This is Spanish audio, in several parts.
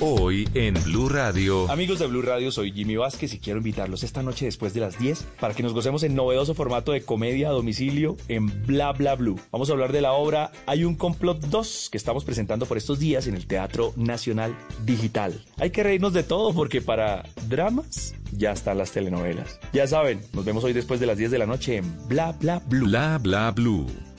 Hoy en Blue Radio. Amigos de Blue Radio, soy Jimmy Vázquez y quiero invitarlos esta noche después de las 10 para que nos gocemos en novedoso formato de comedia a domicilio en Bla Bla Blue. Vamos a hablar de la obra Hay un complot 2 que estamos presentando por estos días en el Teatro Nacional Digital. Hay que reírnos de todo porque para dramas ya están las telenovelas. Ya saben, nos vemos hoy después de las 10 de la noche en Bla Bla Blue. Bla Bla Blue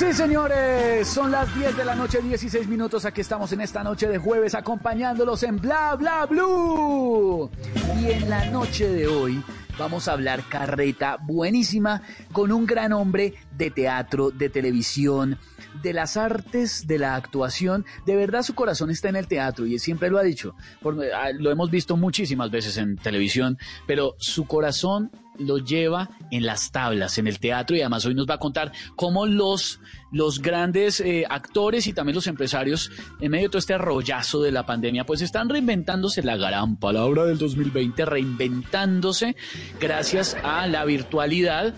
Sí, señores, son las 10 de la noche, 16 minutos. Aquí estamos en esta noche de jueves acompañándolos en Bla Bla Blue. Y en la noche de hoy vamos a hablar carreta buenísima con un gran hombre de teatro, de televisión, de las artes, de la actuación. De verdad su corazón está en el teatro y siempre lo ha dicho. Ah, lo hemos visto muchísimas veces en televisión, pero su corazón lo lleva en las tablas, en el teatro y además hoy nos va a contar cómo los, los grandes eh, actores y también los empresarios en medio de todo este arrollazo de la pandemia pues están reinventándose, la gran palabra del 2020, reinventándose gracias a la virtualidad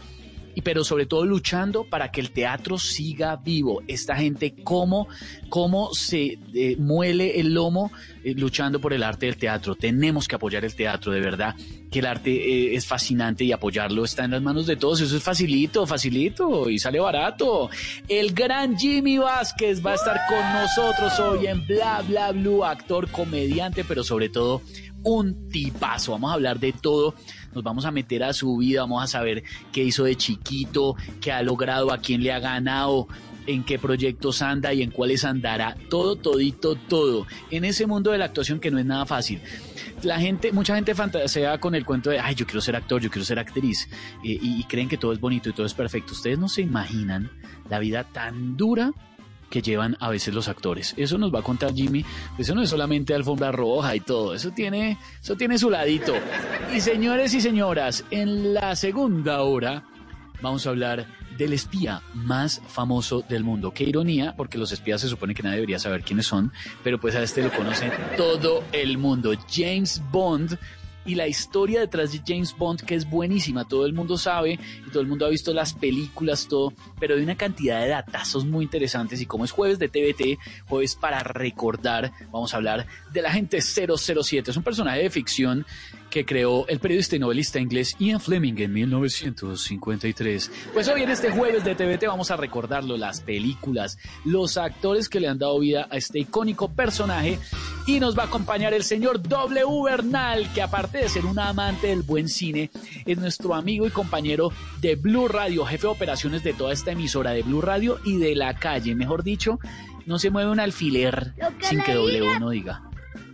pero sobre todo luchando para que el teatro siga vivo. Esta gente, cómo, cómo se eh, muele el lomo eh, luchando por el arte del teatro. Tenemos que apoyar el teatro, de verdad, que el arte eh, es fascinante y apoyarlo está en las manos de todos. Eso es facilito, facilito y sale barato. El gran Jimmy Vázquez va a estar con nosotros hoy en Bla Bla Blue, actor, comediante, pero sobre todo un tipazo. Vamos a hablar de todo nos vamos a meter a su vida, vamos a saber qué hizo de chiquito, qué ha logrado, a quién le ha ganado, en qué proyectos anda y en cuáles andará, todo, todito, todo, en ese mundo de la actuación que no es nada fácil. La gente, mucha gente fantasea con el cuento de, ay, yo quiero ser actor, yo quiero ser actriz, eh, y creen que todo es bonito y todo es perfecto. Ustedes no se imaginan la vida tan dura que llevan a veces los actores. Eso nos va a contar Jimmy. Eso no es solamente alfombra roja y todo. Eso tiene, eso tiene su ladito. Y señores y señoras, en la segunda hora vamos a hablar del espía más famoso del mundo. Qué ironía, porque los espías se supone que nadie debería saber quiénes son, pero pues a este lo conoce todo el mundo. James Bond y la historia detrás de James Bond, que es buenísima, todo el mundo sabe y todo el mundo ha visto las películas, todo, pero hay una cantidad de datazos muy interesantes y como es jueves de TVT, jueves para recordar, vamos a hablar de la gente 007, es un personaje de ficción que creó el periodista y novelista inglés Ian Fleming en 1953. Pues hoy en este jueves de TVT vamos a recordarlo, las películas, los actores que le han dado vida a este icónico personaje y nos va a acompañar el señor W. Bernal, que aparte de ser un amante del buen cine, es nuestro amigo y compañero de Blue Radio, jefe de operaciones de toda esta emisora de Blue Radio y de la calle, mejor dicho, no se mueve un alfiler sin que W no diga.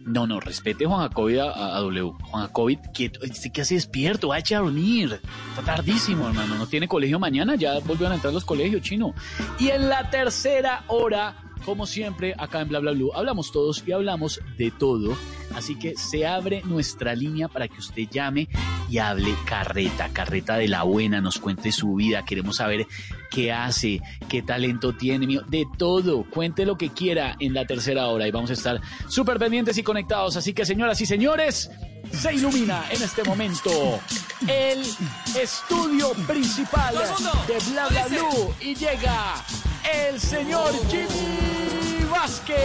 No, no, respete Juan Jacobi a, W. Juan Jacobi, quieto, este que hace despierto, va a echar a dormir. Está tardísimo, hermano. No tiene colegio mañana, ya volvieron a entrar los colegios, chino. Y en la tercera hora como siempre, acá en Bla Bla Blue hablamos todos y hablamos de todo. Así que se abre nuestra línea para que usted llame y hable carreta, carreta de la buena, nos cuente su vida. Queremos saber qué hace, qué talento tiene, de todo. Cuente lo que quiera en la tercera hora y vamos a estar súper pendientes y conectados. Así que, señoras y señores, se ilumina en este momento el estudio principal de Bla Bla Blue y llega el señor Jimmy Vázquez.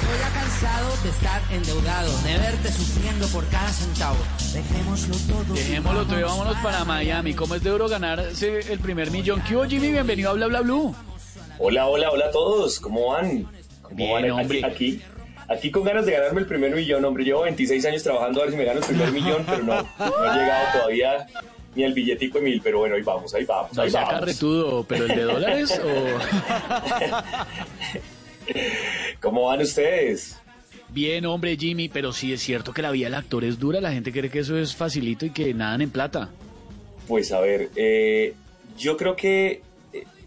Estoy cansado de estar endeudado, de verte sufriendo por cada centavo. Dejémoslo todo. Dejémoslo todo y vámonos para Miami. ¿Cómo es de euro ganarse el primer millón? ¿Qué hubo, Jimmy? Bienvenido a Bla Bla Blue. Hola, hola, hola a todos. ¿Cómo van? ¿Cómo Bien, van? hombre. Aquí, aquí, con ganas de ganarme el primer millón, hombre. Llevo 26 años trabajando a ver si me gano el primer millón, pero no, no he llegado todavía ni al billetico de mil. Pero bueno, ahí vamos, ahí vamos, No ahí sea vamos. carretudo, pero el de dólares o... ¿Cómo van ustedes? Bien, hombre, Jimmy, pero sí es cierto que la vida del actor es dura. La gente cree que eso es facilito y que nadan en plata. Pues a ver, eh, yo creo que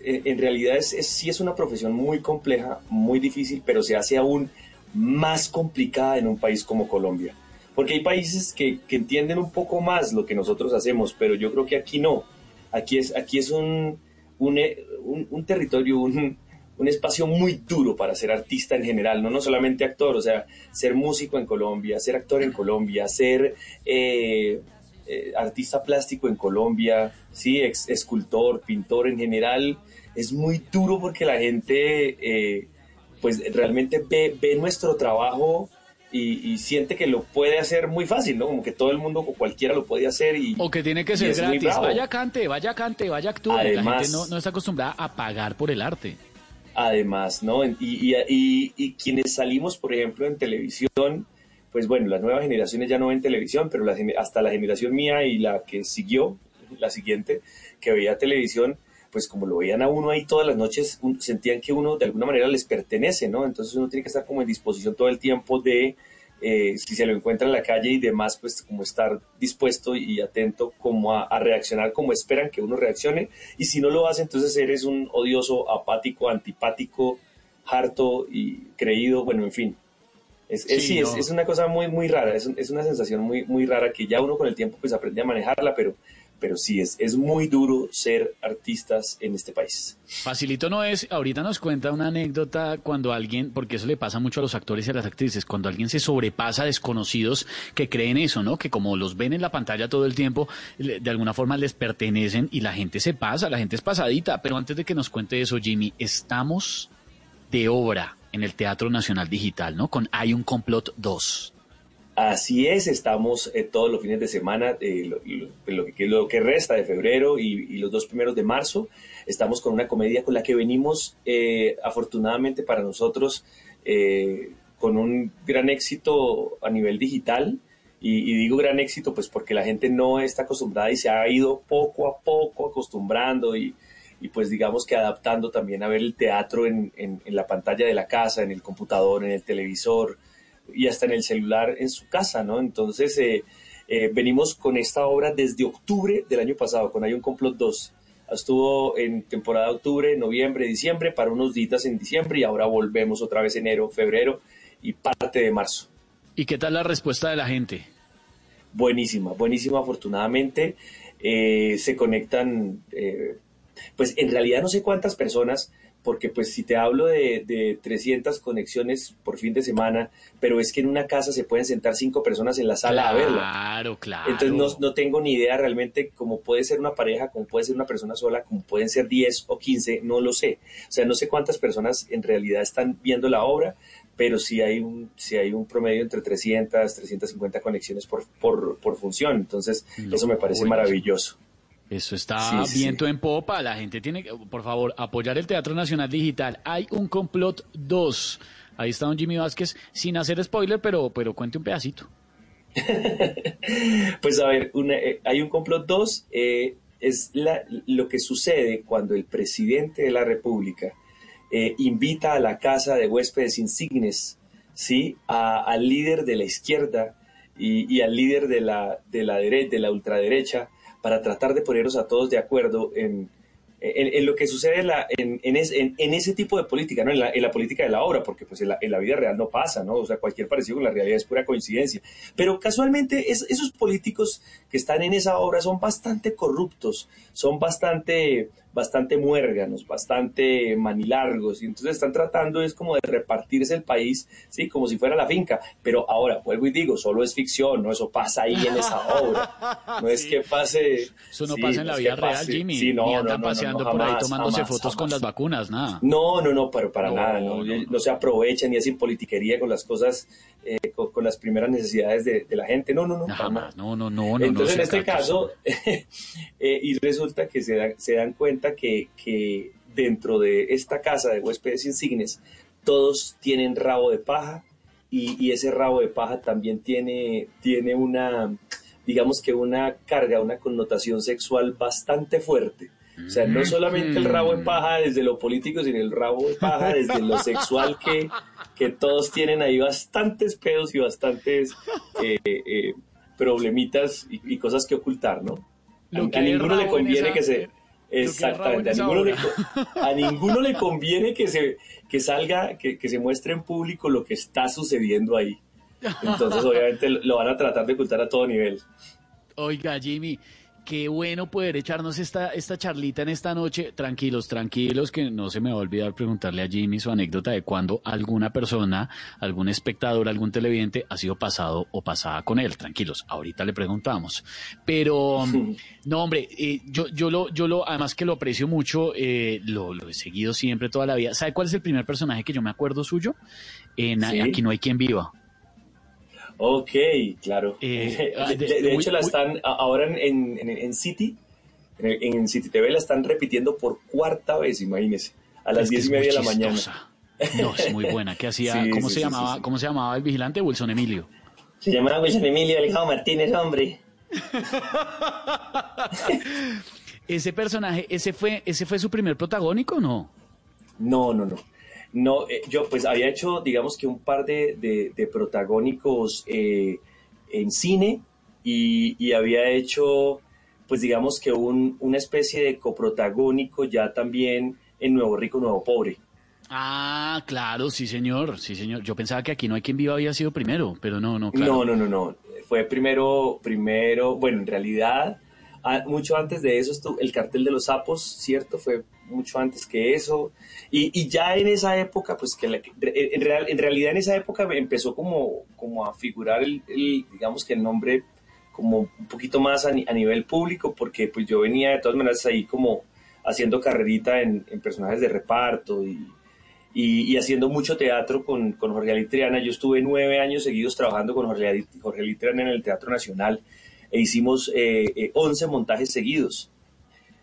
en realidad es, es- sí es una profesión muy compleja, muy difícil, pero se hace aún más complicada en un país como Colombia. Porque hay países que, entienden un poco más lo que nosotros hacemos, pero yo creo que aquí no. Aquí es, aquí es eh, un- un territorio, un, un espacio muy duro para ser artista en general, no, no solamente actor, o sea, ser músico en Colombia, ser actor en Colombia, ser eh, eh, artista plástico en Colombia, sí, ex- escultor, pintor en general, es muy duro porque la gente eh, pues realmente ve, ve nuestro trabajo y, y siente que lo puede hacer muy fácil, ¿no? Como que todo el mundo o cualquiera lo puede hacer y... O que tiene que ser gratis. Vaya cante, vaya cante, vaya actúe. la Además- gente no, no está acostumbrada a pagar por el arte. Además, ¿no? Y, y, y- quienes salimos, por ejemplo, en televisión, pues bueno, las nuevas generaciones ya no ven televisión, pero la hasta la generación mía y la que siguió, la siguiente, que veía televisión, pues como lo veían a uno ahí todas las noches, un- sentían que uno de alguna manera les pertenece, ¿no? Entonces uno tiene que estar como en disposición todo el tiempo de, eh, si se lo encuentra en la calle y demás, pues como estar dispuesto y atento como a, a reaccionar como esperan que uno reaccione. Y si no lo hace, entonces eres un odioso, apático, antipático, harto y creído, bueno, en fin. Es, es- Sí, es, no. es una cosa muy, muy rara, es una sensación muy, muy rara que ya uno con el tiempo pues aprende a manejarla, pero, pero sí, es, es muy duro ser artistas en este país. Facilito no es, ahorita nos cuenta una anécdota cuando alguien, porque eso le pasa mucho a los actores y a las actrices, cuando alguien se sobrepasa a desconocidos que creen eso, ¿no? Que como los ven en la pantalla todo el tiempo, de alguna forma les pertenecen y la gente se pasa, la gente es pasadita. Pero antes de que nos cuente eso, Jimmy, estamos de obra en el Teatro Nacional Digital, ¿no? Con Hay un complot 2. Así es, estamos eh, todos los fines de semana, eh, lo, que, lo que resta de febrero y, los dos primeros de marzo, estamos con una comedia con la que venimos, eh, afortunadamente para nosotros, eh, con un gran éxito a nivel digital. Y, digo gran éxito pues porque la gente no está acostumbrada y se ha ido poco a poco acostumbrando y, pues digamos que adaptando también a ver el teatro en la pantalla de la casa, en el computador, en el televisor y hasta en el celular en su casa, ¿no? Entonces eh, eh, venimos con esta obra desde octubre del año pasado, con Hay un complot 2. Estuvo en temporada de octubre, noviembre, diciembre, para unos días en diciembre y ahora volvemos otra vez enero, febrero y parte de marzo. ¿Y qué tal la respuesta de la gente? Buenísima, buenísima afortunadamente. Eh, se conectan, eh, pues en realidad no sé cuántas personas, porque pues si te hablo de, de 300 conexiones por fin de semana, pero es que en una casa se pueden sentar cinco personas en la sala a verla. Claro, claro. Entonces no, no tengo ni idea realmente cómo puede ser una pareja, cómo puede ser una persona sola, cómo pueden ser 10 o 15, no lo sé. O sea, no sé cuántas personas en realidad están viendo la obra, pero sí hay un, sí hay un promedio entre 300, 350 conexiones por, por, por función. Entonces, eso me parece maravilloso. Eso está Sí, sí, viento en popa. La gente tiene que, por favor, apoyar el Teatro Nacional Digital. Hay un complot 2. Ahí está don Jimmy Vázquez, sin hacer spoiler, pero, pero cuente un pedacito. Pues a ver, una- eh, hay un complot 2, eh, es la- lo que sucede cuando el presidente de la República eh, invita a la casa de huéspedes insignes, ¿sí? A- al líder de la izquierda y, y al líder de la, de la, dere- de la ultraderecha para tratar de ponernos a todos de acuerdo en, en, lo que sucede en, en, en es- en- en ese tipo de política, ¿no? En la, en la política de la obra, porque pues en la, en la vida real no pasa, ¿no? O sea, cualquier parecido con la realidad es pura coincidencia. Pero casualmente es- esos políticos que están en esa obra son bastante corruptos, son bastante, bastante muérganos, bastante manilargos, y entonces están tratando es como de repartirse el país, ¿sí? Como si fuera la finca. Pero ahora, vuelvo y digo, solo es ficción, ¿no? Eso pasa ahí en esa obra. No es que pase... Eso no sí, pasa en la vida real, pase. Jimmy. Sí, no, Ni no, andan no, paseando por ahí tomándose jamás, fotos con las vacunas, nada. No, no, no, pero para nada, no se aprovechan y hacen politiquería con las cosas eh, con, las primeras necesidades de, la gente. No, no, no. Jamás. No, no, no, no. Entonces, en este caso, eh, y resulta que se, se dan cuenta que, que, dentro de esta casa de huéspedes insignes, todos tienen rabo de paja y, y, ese rabo de paja también tiene, tiene una, digamos que una carga, una connotación sexual bastante fuerte. O sea, no solamente el rabo de paja desde lo político, sino el rabo de paja desde lo sexual que, que todos tienen ahí bastantes pedos y bastantes eh, eh, problemitas y, cosas que ocultar, ¿no? A, ninguno le conviene que se... Exactamente, a ninguno, le, a ninguno, le, conviene que se que salga, que, que se muestre en público lo que está sucediendo ahí. Entonces, obviamente, lo van a tratar de ocultar a todo nivel. Oiga, Jimmy, qué bueno poder echarnos esta, esta charlita en esta noche. Tranquilos, tranquilos, que no se me va a olvidar preguntarle a Jimmy su anécdota de cuando alguna persona, algún espectador, algún televidente ha sido pasado o pasada con él. Tranquilos, ahorita le preguntamos. Pero, no, hombre, eh, yo, yo, lo, yo lo, además que lo aprecio mucho, eh, lo, he seguido siempre toda la vida. ¿Sabe cuál es el primer personaje que yo me acuerdo suyo? En Aquí no hay quien viva. Ok, claro. Eh, ah, de, hecho, la están ahora en, en, City, en, City TV la están repitiendo por cuarta vez, imagínese, a las diez y media de la mañana. No, es muy buena. ¿Qué hacía? ¿Cómo se llamaba? ¿Cómo se llamaba el vigilante? Wilson Emilio. Se llamaba Wilson Emilio Alejandro Martínez, hombre. ese personaje, ese fue, ese fue su primer protagónico, ¿o no? No, no, no. No, eh, yo pues había hecho, digamos que un par de, de, protagónicos eh, en cine y, había hecho, pues digamos que un, una especie de coprotagónico ya también en Nuevo Rico, Nuevo Pobre. Ah, claro, sí señor, sí señor. Yo pensaba que aquí no hay quien viva había sido primero, pero no, no, claro. No, no, no, no. Fue primero, primero, bueno, en realidad, mucho antes de eso, estuvo el cartel de los sapos, ¿cierto? Fue mucho antes que eso. Y, ya en esa época, pues que en, en, realidad en esa época empezó como, como a figurar el, digamos que el nombre como un poquito más a, nivel público, porque pues yo venía de todas maneras ahí como haciendo carrerita en, personajes de reparto y, haciendo mucho teatro con, con Jorge Alitriana. Yo estuve nueve años seguidos trabajando con Jorge, Jorge Alitriana en el Teatro Nacional e hicimos eh, eh, once montajes seguidos.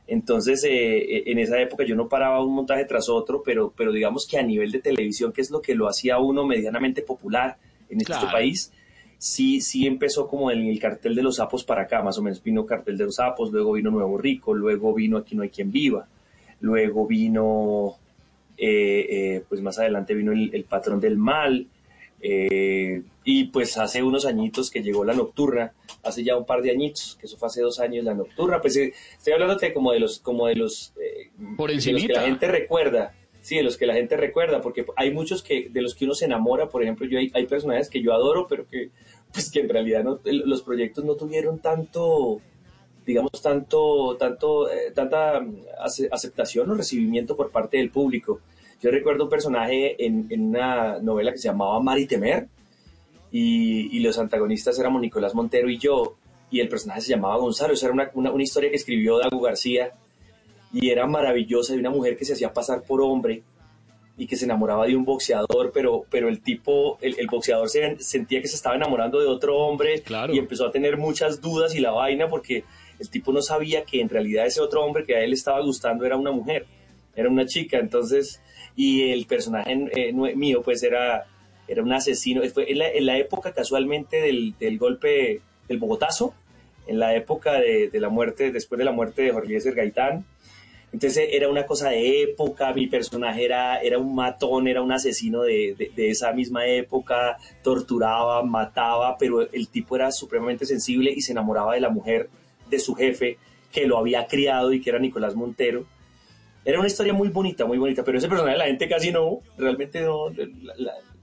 Entonces, eh, eh, en esa época yo no paraba un montaje tras otro, pero, pero digamos que a nivel de televisión, que es lo que lo hacía uno medianamente popular en este país, sí, sí empezó como en el cartel de los sapos para acá, más o menos. Vino cartel de los sapos, luego vino Nuevo Rico, luego vino Aquí no hay quien viva, luego vino, eh, pues más adelante vino el patrón del mal, eh, y pues hace unos añitos que llegó la nocturna, hace ya un par de añitos, que eso fue hace dos años la nocturna, pues eh, estoy hablándote como de los, como de los, eh, Por de los que la gente recuerda, sí, de los que la gente recuerda, porque hay muchos que, de los que uno se enamora, por ejemplo, yo hay, hay personajes que yo adoro, pero que, pues que en realidad no, los proyectos no tuvieron tanto, digamos, tanto, tanto, tanta mm, aceptación o recibimiento por parte del público. Yo recuerdo un personaje en, una novela que se llamaba Mari Temer y, los antagonistas éramos Nicolás Montero y yo y el personaje se llamaba Gonzalo. Esa era una, historia que escribió Dago García y era maravillosa de una mujer que se hacía pasar por hombre y que se enamoraba de un boxeador, pero, pero el tipo, el, boxeador se, sentía que se estaba enamorando de otro hombre y empezó a tener muchas dudas y la vaina porque el tipo no sabía que en realidad ese otro hombre que a él estaba gustando era una mujer, era una chica. Entonces y el personaje eh, mío pues era, era un asesino, fue en la, época casualmente del, del, golpe del Bogotazo, en la época de, de, la muerte, después de la muerte de Jorge Eliezer Gaitán, entonces era una cosa de época, mi personaje era, era un matón, era un asesino de, de, esa misma época, torturaba, mataba, pero el tipo era supremamente sensible y se enamoraba de la mujer de su jefe que lo había criado y que era Nicolás Montero. Era una historia muy bonita, muy bonita, pero ese personaje la gente casi no, realmente no,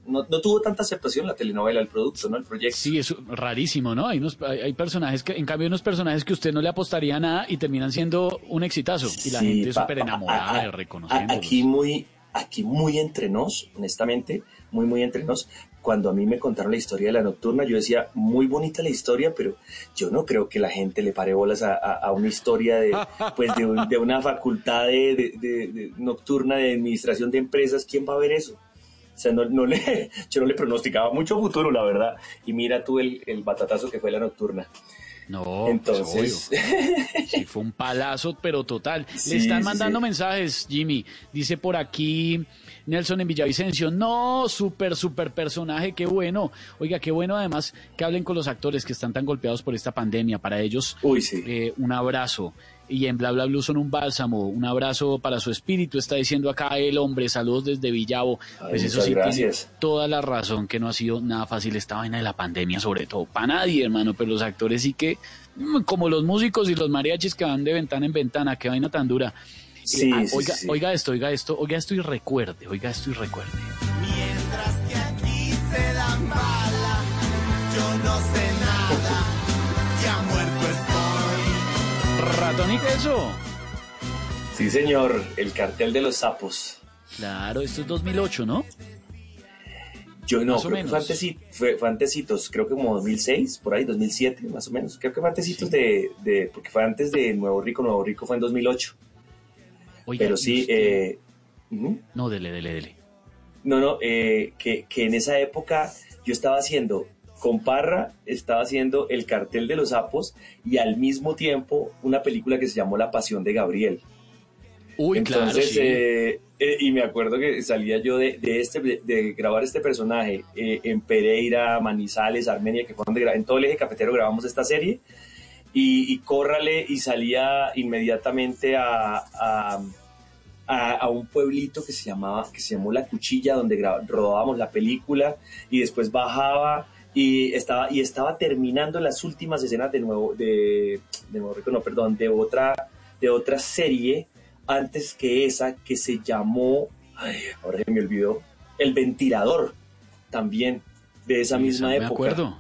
no, tuvo tanta aceptación la telenovela, el producto, ¿no? El proyecto. Sí, es rarísimo, ¿no? Hay, unos, hay, personajes que, en cambio, unos personajes que usted no le apostaría nada y terminan siendo un exitazo. Y la gente es súper enamorada, reconociendo. Aquí muy, aquí muy entre nos, honestamente, muy, muy entre nos cuando a mí me contaron la historia de la nocturna, yo decía, muy bonita la historia, pero yo no creo que la gente le pare bolas a, una historia de, pues de, una facultad de, nocturna de administración de empresas. ¿Quién va a ver eso? O sea, no, no le, yo no le pronosticaba mucho futuro, la verdad. Y mira tú el, el batatazo que fue la nocturna. No, pues, Entonces, Sí, fue un palazo, pero total. Sí, Le están mandando sí. mensajes, Jimmy. Dice por aquí Nelson en Villavicencio. No, súper, súper personaje, qué bueno. Oiga, qué bueno además que hablen con los actores que están tan golpeados por esta pandemia. Para ellos, uy, sí. eh, un abrazo. Y en Bla Bla Blue son un bálsamo, un abrazo para su espíritu, está diciendo acá el hombre, saludos desde Villavo. Ay, Pues eso sí gracias. tiene toda la razón, que no ha sido nada fácil esta vaina de la pandemia, sobre todo para nadie, hermano, pero los actores sí que, mm, como los músicos y los mariachis que van de ventana en ventana, qué vaina tan dura. Eh, Sí, ah, sí, oiga, sí. oiga esto, oiga esto, oiga esto y recuerde, oiga esto y recuerde. Mientras que aquí se dan bala, yo no sé nada, ya muerto estoy. Ratón y queso. Sí, señor, el cartel de los sapos. Claro, esto es 2008, ¿no? Yo no, creo que fue, menos. antesi- fue, fue antecitos, creo que como 2006, por ahí, 2007, más o menos. Creo que fue antecitos de, de, porque fue antes de Nuevo Rico, Nuevo Rico fue en 2008. Oiga, Pero sí, usted- eh. No, dele, dele, dele. no, no, eh, que, que en esa época yo estaba haciendo, con Parra, estaba haciendo El cartel de los sapos y al mismo tiempo una película que se llamó La pasión de Gabriel. Uy, Entonces, claro, sí. eh, eh, y me acuerdo que salía yo de, de este, de, de grabar este personaje eh, en Pereira, Manizales, Armenia, que fue donde en todo el eje cafetero grabamos esta serie, y, y córrale y salía inmediatamente a, a, a- a un pueblito que se llamaba, que se llamó La Cuchilla, donde rodábamos la película, y después bajaba y estaba, y estaba terminando las últimas escenas de nuevo, de, de Nuevo no, perdón, de otra, de otra serie antes que esa que se llamó, ay, ahora se me olvidó, El Ventilador, también de esa misma me época. acuerdo.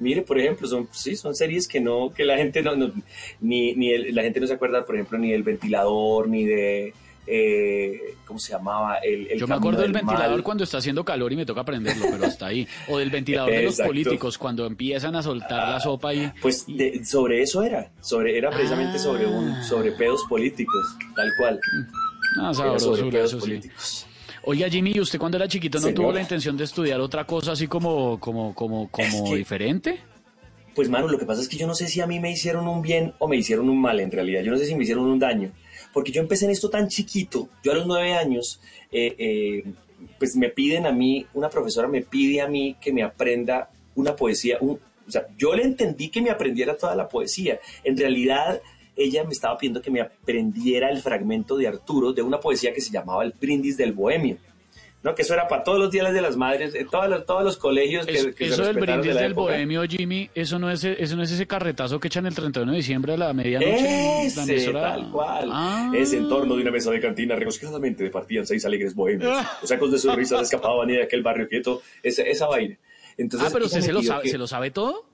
Mire, por ejemplo, son, sí, son series que no, que la gente no, no- ni, ni el- la gente no se acuerda, por ejemplo, ni del ventilador, ni de, eh, ¿cómo se llamaba? El, el Yo me acuerdo del ventilador cuando está haciendo calor y me toca prenderlo, pero hasta ahí. O del ventilador de los políticos cuando empiezan a soltar la sopa y... Pues de- sobre eso era, sobre, era precisamente Ah. sobre un, sobre pedos políticos, tal cual. Ah, Era sobre pedos eso sí. Oiga, Jimmy, ¿y usted cuando era chiquito no Señor. tuvo la intención de estudiar otra cosa así como, como, como, como Es que- diferente? Pues, Manu, lo que pasa es que yo no sé si a mí me hicieron un bien o me hicieron un mal en realidad. Yo no sé si me hicieron un daño. Porque yo empecé en esto tan chiquito. Yo a los nueve años, eh, eh, pues me piden a mí, una profesora me pide a mí que me aprenda una poesía. un- o sea, yo le entendí que me aprendiera toda la poesía. En realidad, ella me estaba pidiendo que me aprendiera el fragmento de Arturo de una poesía que se llamaba El Brindis del Bohemio. ¿no? Que eso era para todos los días de las madres, de todos los, todos los colegios que, Es- que se eso del de brindis la del época. bohemio, Jimmy, eso no es eso no es ese carretazo que echan el 31 de diciembre a la medianoche. en la Ese, emisora? tal cual. Ah. Ese en torno de una mesa de cantina, regocijadamente departían seis alegres bohemios. Los ecos de sus risas escapaban de aquel barrio quieto. Esa, esa vaina. Entonces, Ah, pero ella usted me se lo pidió sabe, que- ¿se lo sabe todo?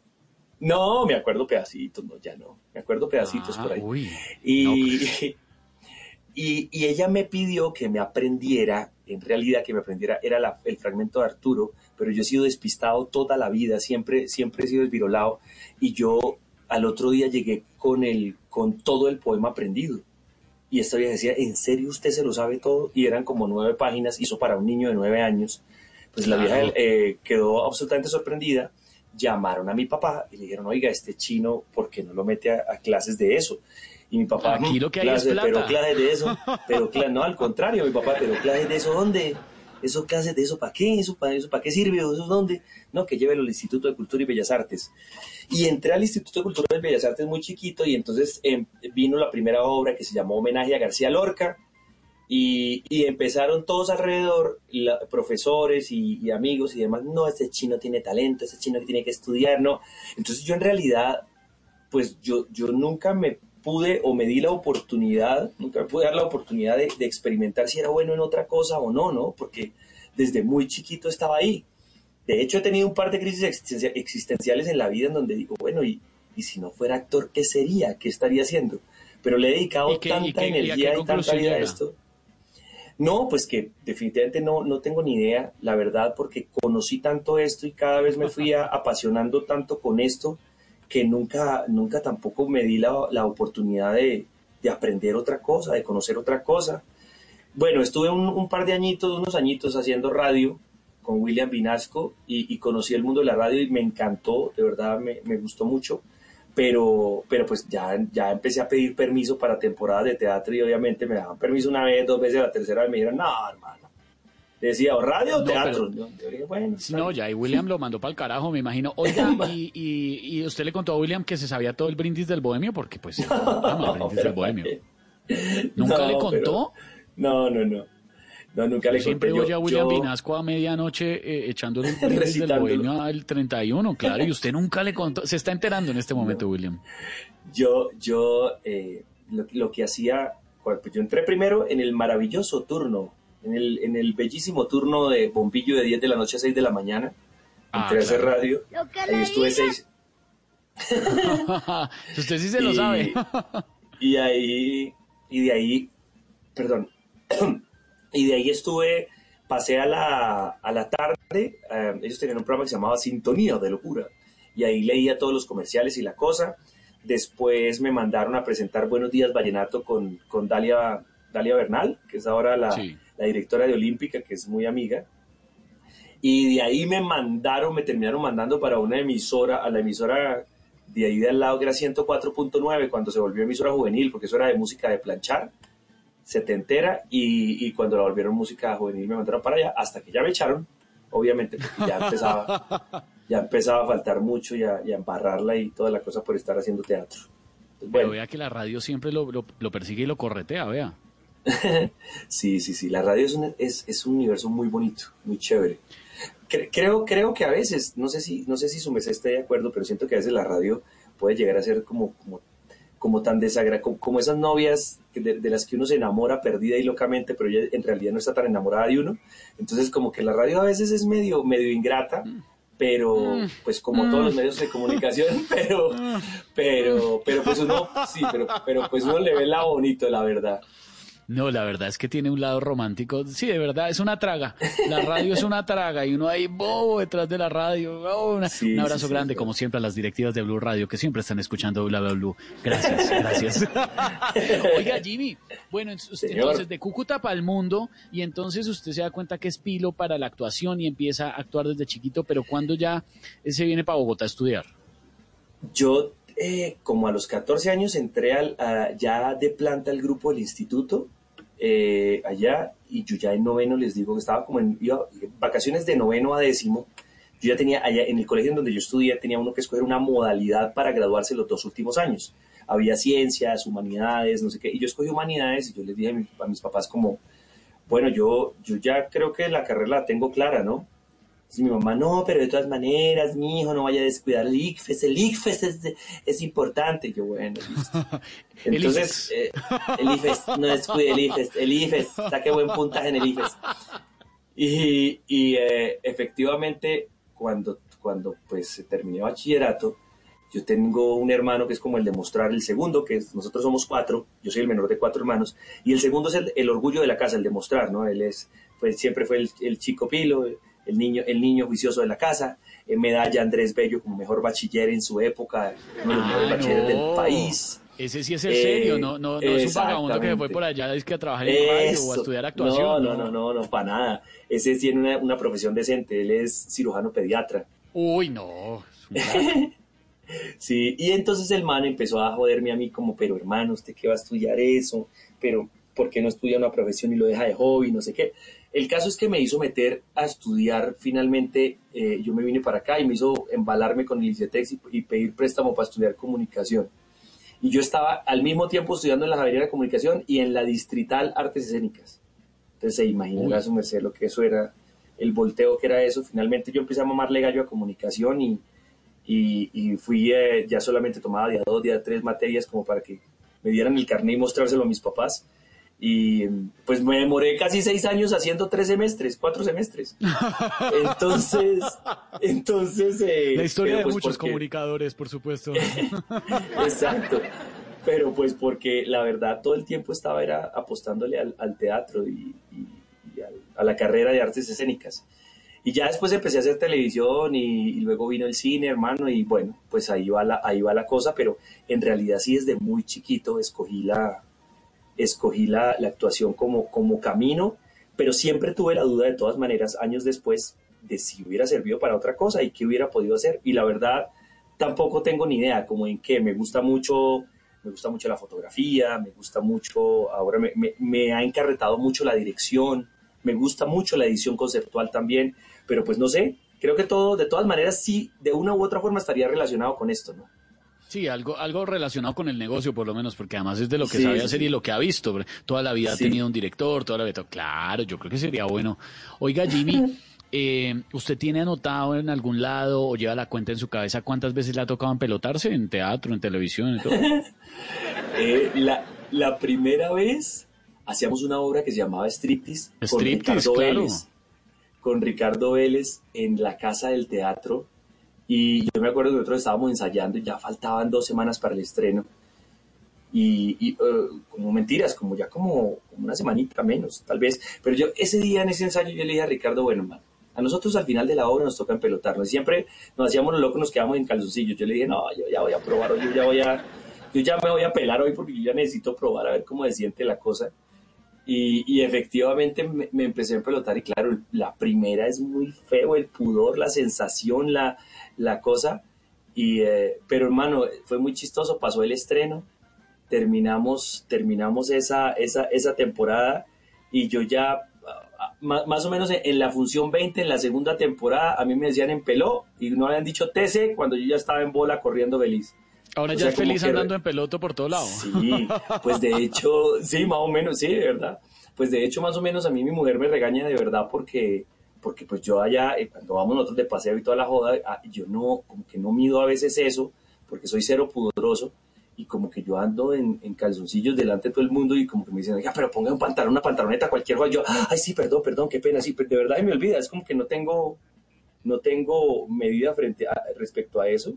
No, me acuerdo pedacitos, no, ya no. Me acuerdo pedacitos Ah, por ahí. uy. Y, No, pues. y, y ella me pidió que me aprendiera, en realidad que me aprendiera, era la- el fragmento de Arturo, pero yo he sido despistado toda la vida, siempre, siempre he sido desvirolado, y yo al otro día llegué con, el, con todo el poema aprendido. Y esta vieja decía, ¿en serio usted se lo sabe todo? Y eran como nueve páginas, hizo para un niño de nueve años. Pues la vieja eh, quedó absolutamente sorprendida. Llamaron a mi papá y le dijeron, oiga, este chino, ¿por qué no lo mete a, a clases de eso? Y mi papá, Aquí "Mm, lo que hay es clases, plata". pero clases de eso, pero cla- no, al contrario, mi papá, pero clases de eso, ¿dónde? ¿Eso clases de eso para qué? ¿Eso para eso para qué sirve? ¿Eso dónde? No, que llévelo al Instituto de Cultura y Bellas Artes. Y entré al Instituto de Cultura y Bellas Artes muy chiquito y entonces em, vino la primera obra que se llamó Homenaje a García Lorca y, y empezaron todos alrededor, la- profesores y, y amigos y demás, no, este chino tiene talento, este chino que tiene que estudiar, no. Entonces yo en realidad, pues yo, yo nunca me pude o me di la oportunidad, nunca me pude dar la oportunidad de, de experimentar si era bueno en otra cosa o no, ¿no? Porque desde muy chiquito estaba ahí. De hecho, he tenido un par de crisis existencia- existenciales en la vida en donde digo, bueno, y, y si no fuera actor, ¿qué sería? ¿Qué estaría haciendo? Pero le he dedicado ¿Y qué- y tanta qué- y qué energía y tanta vida a esto. No, pues que definitivamente no, no tengo ni idea, la verdad, porque conocí tanto esto y cada vez me fui a- apasionando tanto con esto que nunca, nunca tampoco me di la, la oportunidad de, de aprender otra cosa, de conocer otra cosa. bueno, estuve un, un par de añitos, unos añitos haciendo radio con William Vinasco y, y conocí el mundo de la radio y me encantó, de verdad me, me gustó mucho pero, pero pues ya, ya empecé a pedir permiso para temporadas de teatro y obviamente me daban permiso una vez, dos veces, la tercera vez me dijeron, no, hermano. Decía, o radio o No, teatro. pero- Yo dije, bueno, Sí, está no, ya, y William lo mandó para el carajo, me imagino. Oiga, y, y, y usted le contó a William que se sabía todo el brindis del bohemio, porque pues brindis del pero- bohemio. ¿Nunca le pero- contó? no, no, no. No, nunca le Siempre conté. Yo- a William yo- Vinasco a medianoche eh, echándole el brindis del Recitándolo. bohemio al 31, claro, y usted nunca le contó. Se está enterando en este momento, William. yo, yo eh, lo, lo que hacía, pues yo entré primero en el maravilloso turno, en el, en el bellísimo turno de bombillo de 10 de la noche a 6 de la mañana. Ah, Entré a hacer radio. Ahí estuve seis. usted sí se lo sabe. Y ahí, y de ahí, perdón, y de ahí estuve, pasé a la, a la tarde, eh, ellos tenían un programa que se llamaba Sintonía de Locura, y ahí leía todos los comerciales y la cosa. Después me mandaron a presentar Buenos Días Vallenato con, con Dalia, Dalia Bernal, que es ahora la, Sí. la directora de Olímpica, que es muy amiga. Y de ahí me mandaron, me terminaron mandando para una emisora, a la emisora de ahí de al lado, que era 104.9, cuando se volvió emisora juvenil, porque eso era de música de planchar, setentera, y, y cuando la volvieron música juvenil me mandaron para allá, hasta que ya me echaron, obviamente, porque ya empezaba, ya empezaba a faltar mucho y a, y a embarrarla y toda la cosa por estar haciendo teatro. Entonces, Pero bueno, vea que la radio siempre lo, lo, lo persigue y lo corretea, vea. Sí, sí, sí. La radio es un, es, es un universo muy bonito, muy chévere. Cre- creo, creo que a veces, no sé si, no sé si su mesa esté de acuerdo, pero siento que a veces la radio puede llegar a ser como, como, como tan como, como esas novias de, de las que uno se enamora perdida y locamente, pero ella en realidad no está tan enamorada de uno. Entonces, como que la radio a veces es medio, medio ingrata, pero pues como todos los medios de comunicación, pero, pero, pero pues uno, sí, pero, pero pues uno le ve la bonito, la verdad. No, la verdad es que tiene un lado romántico. Sí, de verdad, es una traga. La radio es una traga y uno ahí bobo detrás de la radio. Oh, una- Sí, un abrazo sí, grande, sí. como siempre, a las directivas de Blue Radio que siempre están escuchando Bla Bla Blue. Gracias, gracias. Oiga, Jimmy, bueno, usted, entonces de Cúcuta para el mundo y entonces usted se da cuenta que es pilo para la actuación y empieza a actuar desde chiquito, pero cuando ya se viene para Bogotá a estudiar? Yo, eh, como a los 14 años, entré al, a- ya de planta al grupo del instituto, eh, allá, y yo ya en noveno les digo que estaba como en iba- vacaciones de noveno a décimo. Yo ya tenía, allá en el colegio en donde yo estudié, tenía uno que escoger una modalidad para graduarse los dos últimos años. Había ciencias, humanidades, no sé qué, y yo escogí humanidades, y yo les dije a, mi- a mis papás como, bueno, yo, yo ya creo que la carrera la tengo clara, ¿no? Y mi mamá, no, pero de todas maneras, mi hijo, no vaya a descuidar el ICFES, el ICFES es, es importante. Yo, bueno, listo. El Entonces, eh, el IFES, no descuide el IFES, el IFES, saque buen puntaje en el IFES. Y, y, eh, efectivamente, cuando, cuando pues terminé bachillerato, yo tengo un hermano que es como el de mostrar el segundo, que es- nosotros somos cuatro, yo soy el menor de cuatro hermanos, y el segundo es el, el orgullo de la casa, el de mostrar, ¿no? Él es, pues siempre fue el, el chico pilo, el niño, el niño juicioso de la casa, eh, medalla Andrés Bello como mejor bachiller en su época, uno de los mejores Ah, bachilleres no. del país. Ese sí es el Eh, serio, no, no, no es un vagabundo que se fue por allá es que a trabajar en radio o a estudiar actuación. No, no, no, no, no, para nada. Ese tiene una, una profesión decente, él es cirujano pediatra. Uy, no. Sí, y entonces el man empezó a joderme a mí como, pero hermano, ¿usted qué va a estudiar eso? Pero, ¿por qué no estudia una profesión y lo deja de hobby? No sé qué. El caso es que me hizo meter a estudiar finalmente, eh, yo me vine para acá y me hizo embalarme con el ICETEX y, y pedir préstamo para estudiar comunicación. Y yo estaba al mismo tiempo estudiando en la Javeriana de Comunicación y en la Distrital Artes Escénicas. Entonces se imaginará Uy. su merced lo que eso era, el volteo que era eso. Finalmente yo empecé a mamarle gallo a comunicación y, y, y fui, eh, ya solamente tomaba día dos, día tres materias como para que me dieran el carnet y mostrárselo a mis papás. Y pues me demoré casi seis años haciendo tres semestres, cuatro semestres. Entonces, entonces... eh, La historia de pues, muchos porque- comunicadores, por supuesto. Exacto. Pero pues porque la verdad todo el tiempo estaba era apostándole al, al teatro y, y- y al- a la carrera de artes escénicas. Y ya después empecé a hacer televisión y, y luego vino el cine, hermano, y bueno, pues ahí va, la, ahí va la cosa, pero en realidad sí desde muy chiquito escogí la, escogí la, la actuación como, como camino, pero siempre tuve la duda de todas maneras, años después, de si hubiera servido para otra cosa y qué hubiera podido hacer. Y la verdad, tampoco tengo ni idea, como en qué. Me gusta mucho, me gusta mucho la fotografía, me gusta mucho, ahora me, me, me ha encarretado mucho la dirección, me gusta mucho la edición conceptual también, pero pues no sé, creo que todo, de todas maneras, sí, de una u otra forma estaría relacionado con esto, ¿no? Sí, algo, algo relacionado con el negocio, por lo menos, porque además es de lo que Sí, sabe hacer sí. y lo que ha visto. Toda la vida Sí. ha tenido un director, toda la vida. Claro, yo creo que sería bueno. Oiga, Jimmy, eh, ¿usted tiene anotado en algún lado o lleva la cuenta en su cabeza cuántas veces le ha tocado empelotarse en teatro, en televisión, en todo? Eh, la, la primera vez hacíamos una obra que se llamaba Striptease con Striptease, Ricardo claro. Vélez. Con Ricardo Vélez en la Casa del Teatro. Y yo me acuerdo que nosotros estábamos ensayando y ya faltaban dos semanas para el estreno. Y, eh, como mentiras, como ya como, como una semanita menos, tal vez. Pero yo ese día en ese ensayo yo le dije a Ricardo, bueno, man, a nosotros al final de la obra nos toca empelotarnos. Y siempre nos hacíamos los locos, nos quedamos en calzoncillos. Yo le dije, no, yo ya voy a probar hoy, yo ya voy a, yo ya me voy a pelar hoy porque yo ya necesito probar a ver cómo se siente la cosa. Y, y efectivamente me, me empecé a empelotar y claro, la primera es muy feo, el pudor, la sensación, la, la cosa. Y, eh, pero hermano, fue muy chistoso, pasó el estreno, terminamos, terminamos esa, esa, esa temporada y yo ya, ah, más, más o menos en, en la función 20, en la segunda temporada, a mí me decían en peló y no habían dicho TC cuando yo ya estaba en bola corriendo feliz. Ahora O ya es feliz que- andando en peloto por todo lado. Sí, pues de hecho, sí, más o menos, sí, de verdad. Pues de hecho, más o menos a mí mi mujer me regaña de verdad porque, porque pues yo allá, eh, cuando vamos nosotros de paseo y toda la joda, ah, yo no, como que no mido a veces eso, porque soy cero pudoroso, y como que yo ando en, en calzoncillos delante de todo el mundo y como que me dicen, oiga, pero ponga un pantalón, una pantaloneta, cualquier cosa. Yo, ay, sí, perdón, perdón, qué pena, sí, pero de verdad me olvida, es como que no tengo, no tengo medida frente a, respecto a eso,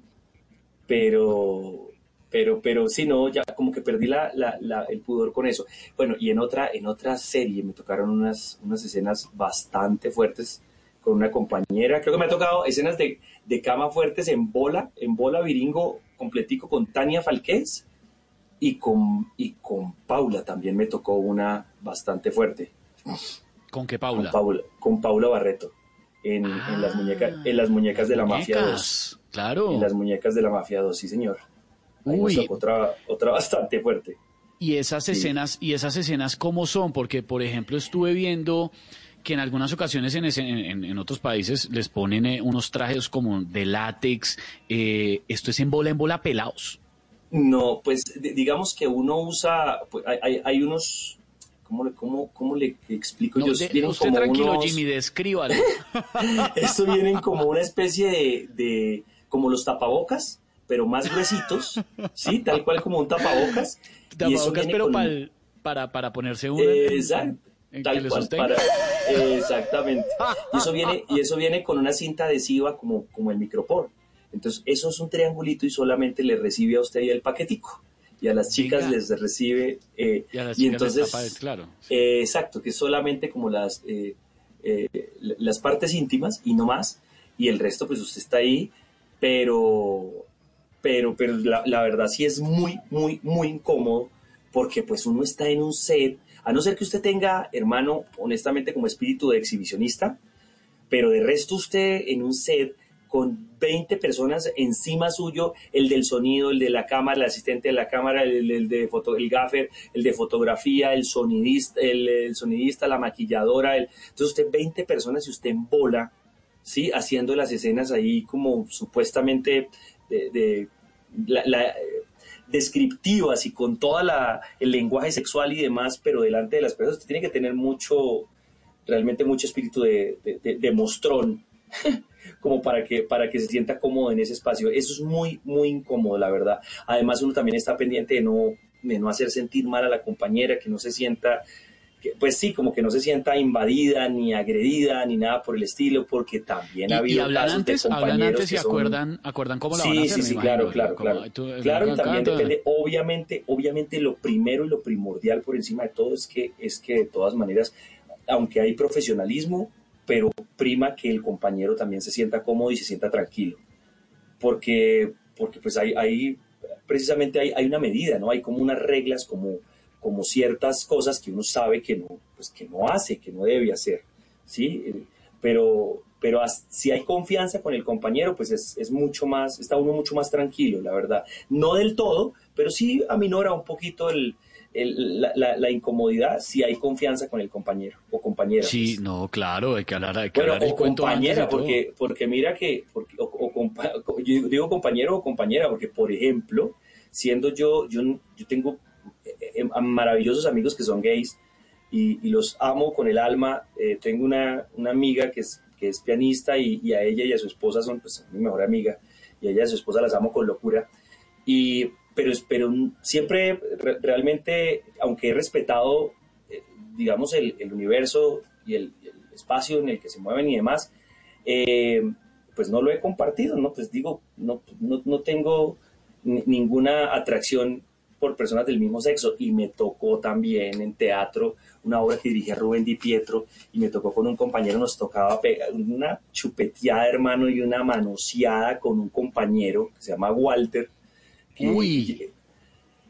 pero, pero, pero sí, no, ya como que perdí la, la- la- el pudor con eso. Bueno, y en otra, en otra serie me tocaron unas, unas escenas bastante fuertes con una compañera. Creo que me ha tocado escenas de, de cama fuertes en bola, en bola viringo completico con Tania Falqués y con, y con Paula también me tocó una bastante fuerte. ¿Con qué Con Paula? Paula, con Paula Barreto. En, en las muñecas, en las muñecas de la Mafia 2. Muñecas, Claro. En las muñecas de la Mafia 2, sí señor. Ahí nos Uy. tocó otra, otra bastante fuerte. Y esas Sí. escenas, y esas escenas cómo son, porque por ejemplo estuve viendo que en algunas ocasiones en, ese- en- en otros países les ponen eh, unos trajes como de látex, eh, esto es en bola en bola pelados. No, pues di- digamos que uno usa, pues, hay, hay unos, ¿cómo le, cómo, cómo le explico No, yo? de- Vienen usted como tranquilo, unos- Jimmy, descríbalo. Esto vienen como una especie de, de- como los tapabocas, pero más gruesitos, ¿sí? Tal cual como un tapabocas. Tapabocas, pero con- para, para ponerse uno. Exacto. Tal cual, para- exactamente. Y eso viene, y eso viene con una cinta adhesiva como, como el micropor. Entonces, eso es un triangulito y solamente le recibe a usted el paquetico. Y a las chicas les recibe. eh, Y a las y chicas les entonces, el- claro. eh, exacto, que es solamente como las, eh, eh, las partes íntimas y no más. Y el resto, pues usted está ahí, pero, pero, pero la, la verdad sí es muy, muy, muy incómodo porque pues uno está en un set, a no ser que usted tenga, hermano, honestamente como espíritu de exhibicionista, pero de resto usted en un set con 20 personas encima suyo, el del sonido, el de la cámara, el asistente de la cámara, el, de foto, el gaffer, el de fotografía, el sonidista, el, sonidista, la maquilladora, entonces usted 20 personas y usted en bola, sí, haciendo las escenas ahí como supuestamente descriptivas y con toda el lenguaje sexual y demás, pero delante de las personas usted tiene que tener mucho realmente mucho espíritu de- de- de mostrón, como para que, para que se sienta cómodo en ese espacio. Eso es muy, muy incómodo, la verdad. Además, uno también está pendiente de no, de no hacer sentir mal a la compañera, que no se sienta, que, pues sí, como que no se sienta invadida, ni agredida, ni nada por el estilo, porque también Y, ha y habido hablan casos de antes, hablan compañeros antes y son- acuerdan, acuerdan cómo la sí, van a hacer. Sí, sí, claro, claro, claro. tú- Claro, y también acá, depende, obviamente, obviamente lo primero y lo primordial por encima de todo es que, es que de todas maneras, aunque hay profesionalismo, pero prima que el compañero también se sienta cómodo y se sienta tranquilo. Porque, porque pues hay, hay precisamente hay, hay una medida, ¿no? Hay como unas reglas, como, como ciertas cosas que uno sabe que no, pues que no hace, que no debe hacer, ¿sí? Eh, pero, pero si hay confianza con el compañero, pues es, es, mucho más, está uno mucho más tranquilo, la verdad. No del todo, pero sí aminora un poquito el, la, incomodidad si hay confianza con el compañero o compañera. Sí, no, claro, hay que hablar, hay que hablar el compañera, porque, porque mira que, o, yo digo compañero o compañera, porque por ejemplo, siendo yo, yo, yo tengo eh, eh, maravillosos amigos que son gays y, los amo con el alma. Eh, tengo una, una, amiga que es, que es pianista y, a ella y a su esposa son pues, mi mejor amiga y a ella y a su esposa las amo con locura. Y, pero, siempre realmente, aunque he respetado, digamos, el, universo y el, espacio en el que se mueven y demás, pues no lo he compartido, ¿no? Pues digo, no, no, no tengo ninguna atracción por personas del mismo sexo y me tocó también en teatro una obra que dirigía Rubén Di Pietro y me tocó con un compañero, nos tocaba pegar una chupeteada hermano y una manoseada con un compañero que se llama Walter. Uy.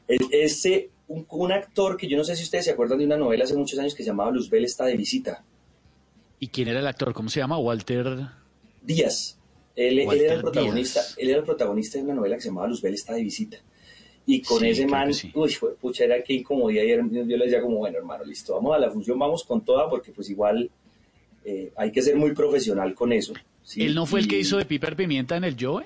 Ese, un, un, actor que yo no sé si ustedes se acuerdan de una novela hace muchos años que se llamaba Luzbel está de visita. ¿Y quién era el actor? ¿Cómo se llama? Walter Díaz. Él, era el protagonista, él era el protagonista de una novela que se llamaba Luzbel está de visita. Y con ese man, uy, pucha, era que incomodidad. Y yo le decía como, bueno, hermano, listo, vamos a la función, vamos con toda, porque pues igual eh, hay que ser muy profesional con eso. ¿Él no fue el que hizo de Piper Pimienta en el Joe?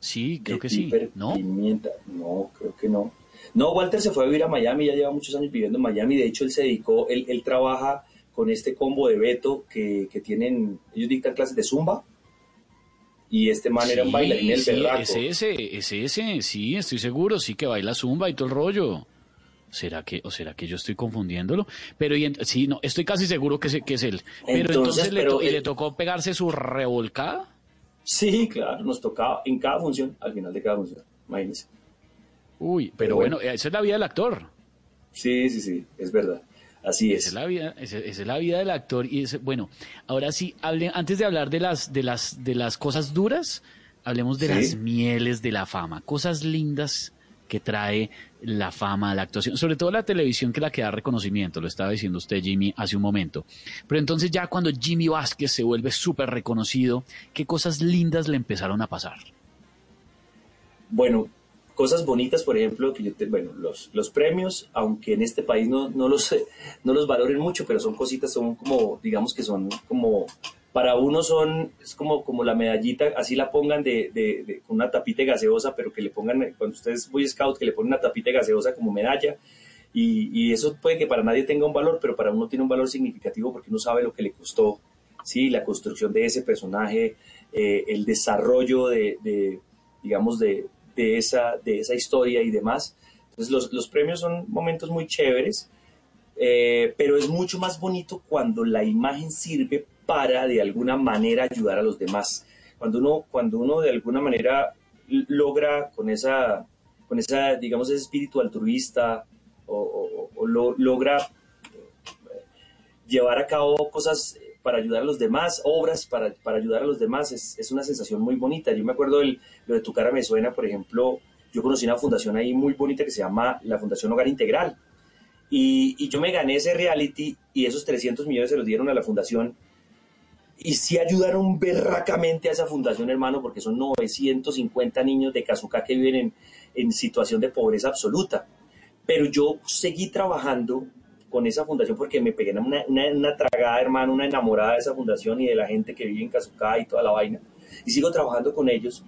Sí, creo que sí. ¿No? Pimienta, no, creo que no. No, Walter se fue a vivir a Miami, ya lleva muchos años viviendo en Miami. De hecho, él se dedicó, él, él trabaja con este combo de Beto que, que tienen, ellos dictan clases de Zumba y este man era un bailarín el sí, Es ese, es ese, sí, estoy seguro, sí que baila zumba y todo el rollo. ¿Será que, o será que yo estoy confundiéndolo? Pero y sí, no, estoy casi seguro que, que es él. Pero entonces, le, ¿y le tocó pegarse su revolcada? Sí, claro, nos tocaba en cada función, al final de cada función, imagínense. Uy, pero, bueno, esa es la vida del actor. Sí, sí, sí, es verdad. Así es. Esa es la vida, esa, es la vida del actor y es, bueno, ahora sí, hable, antes de hablar de las, de las, de las cosas duras, hablemos de las mieles de la fama, cosas lindas que trae la fama, la actuación, sobre todo la televisión que la que da reconocimiento, lo estaba diciendo usted Jimmy hace un momento. Pero entonces ya cuando Jimmy Vázquez se vuelve súper reconocido, ¿qué cosas lindas le empezaron a pasar? Bueno, cosas bonitas, por ejemplo, que yo te, bueno, los, los premios, aunque en este país no, no, los, no los valoren mucho, pero son cositas, son como, digamos que son como, para uno son, es como, como la medallita, así la pongan de, de, con una tapita gaseosa, pero que le pongan, cuando ustedes Boy Scout, que le ponen una tapita gaseosa como medalla, y, y, eso puede que para nadie tenga un valor, pero para uno tiene un valor significativo porque uno sabe lo que le costó, ¿sí? La construcción de ese personaje, eh, el desarrollo de, de digamos, de, de esa, de esa historia y demás. Entonces los, los premios son momentos muy chéveres, eh, pero es mucho más bonito cuando la imagen sirve para de alguna manera ayudar a los demás. Cuando uno, cuando uno de alguna manera logra con esa, con esa digamos, ese espíritu altruista o, lo, logra eh, llevar a cabo cosas para ayudar a los demás, obras para, para ayudar a los demás, es, es, una sensación muy bonita. Yo me acuerdo de lo de Tu cara me suena, por ejemplo, yo conocí una fundación ahí muy bonita que se llama la Fundación Hogar Integral. Y, y yo me gané ese reality y esos 300 millones se los dieron a la fundación. Y sí ayudaron berracamente a esa fundación, hermano, porque son 950 niños de Cazucá que viven en, en situación de pobreza absoluta. Pero yo seguí trabajando con esa fundación porque me pegué una, una, tragada, hermano, una enamorada de esa fundación y de la gente que vive en Cazucá y toda la vaina. Y sigo trabajando con ellos.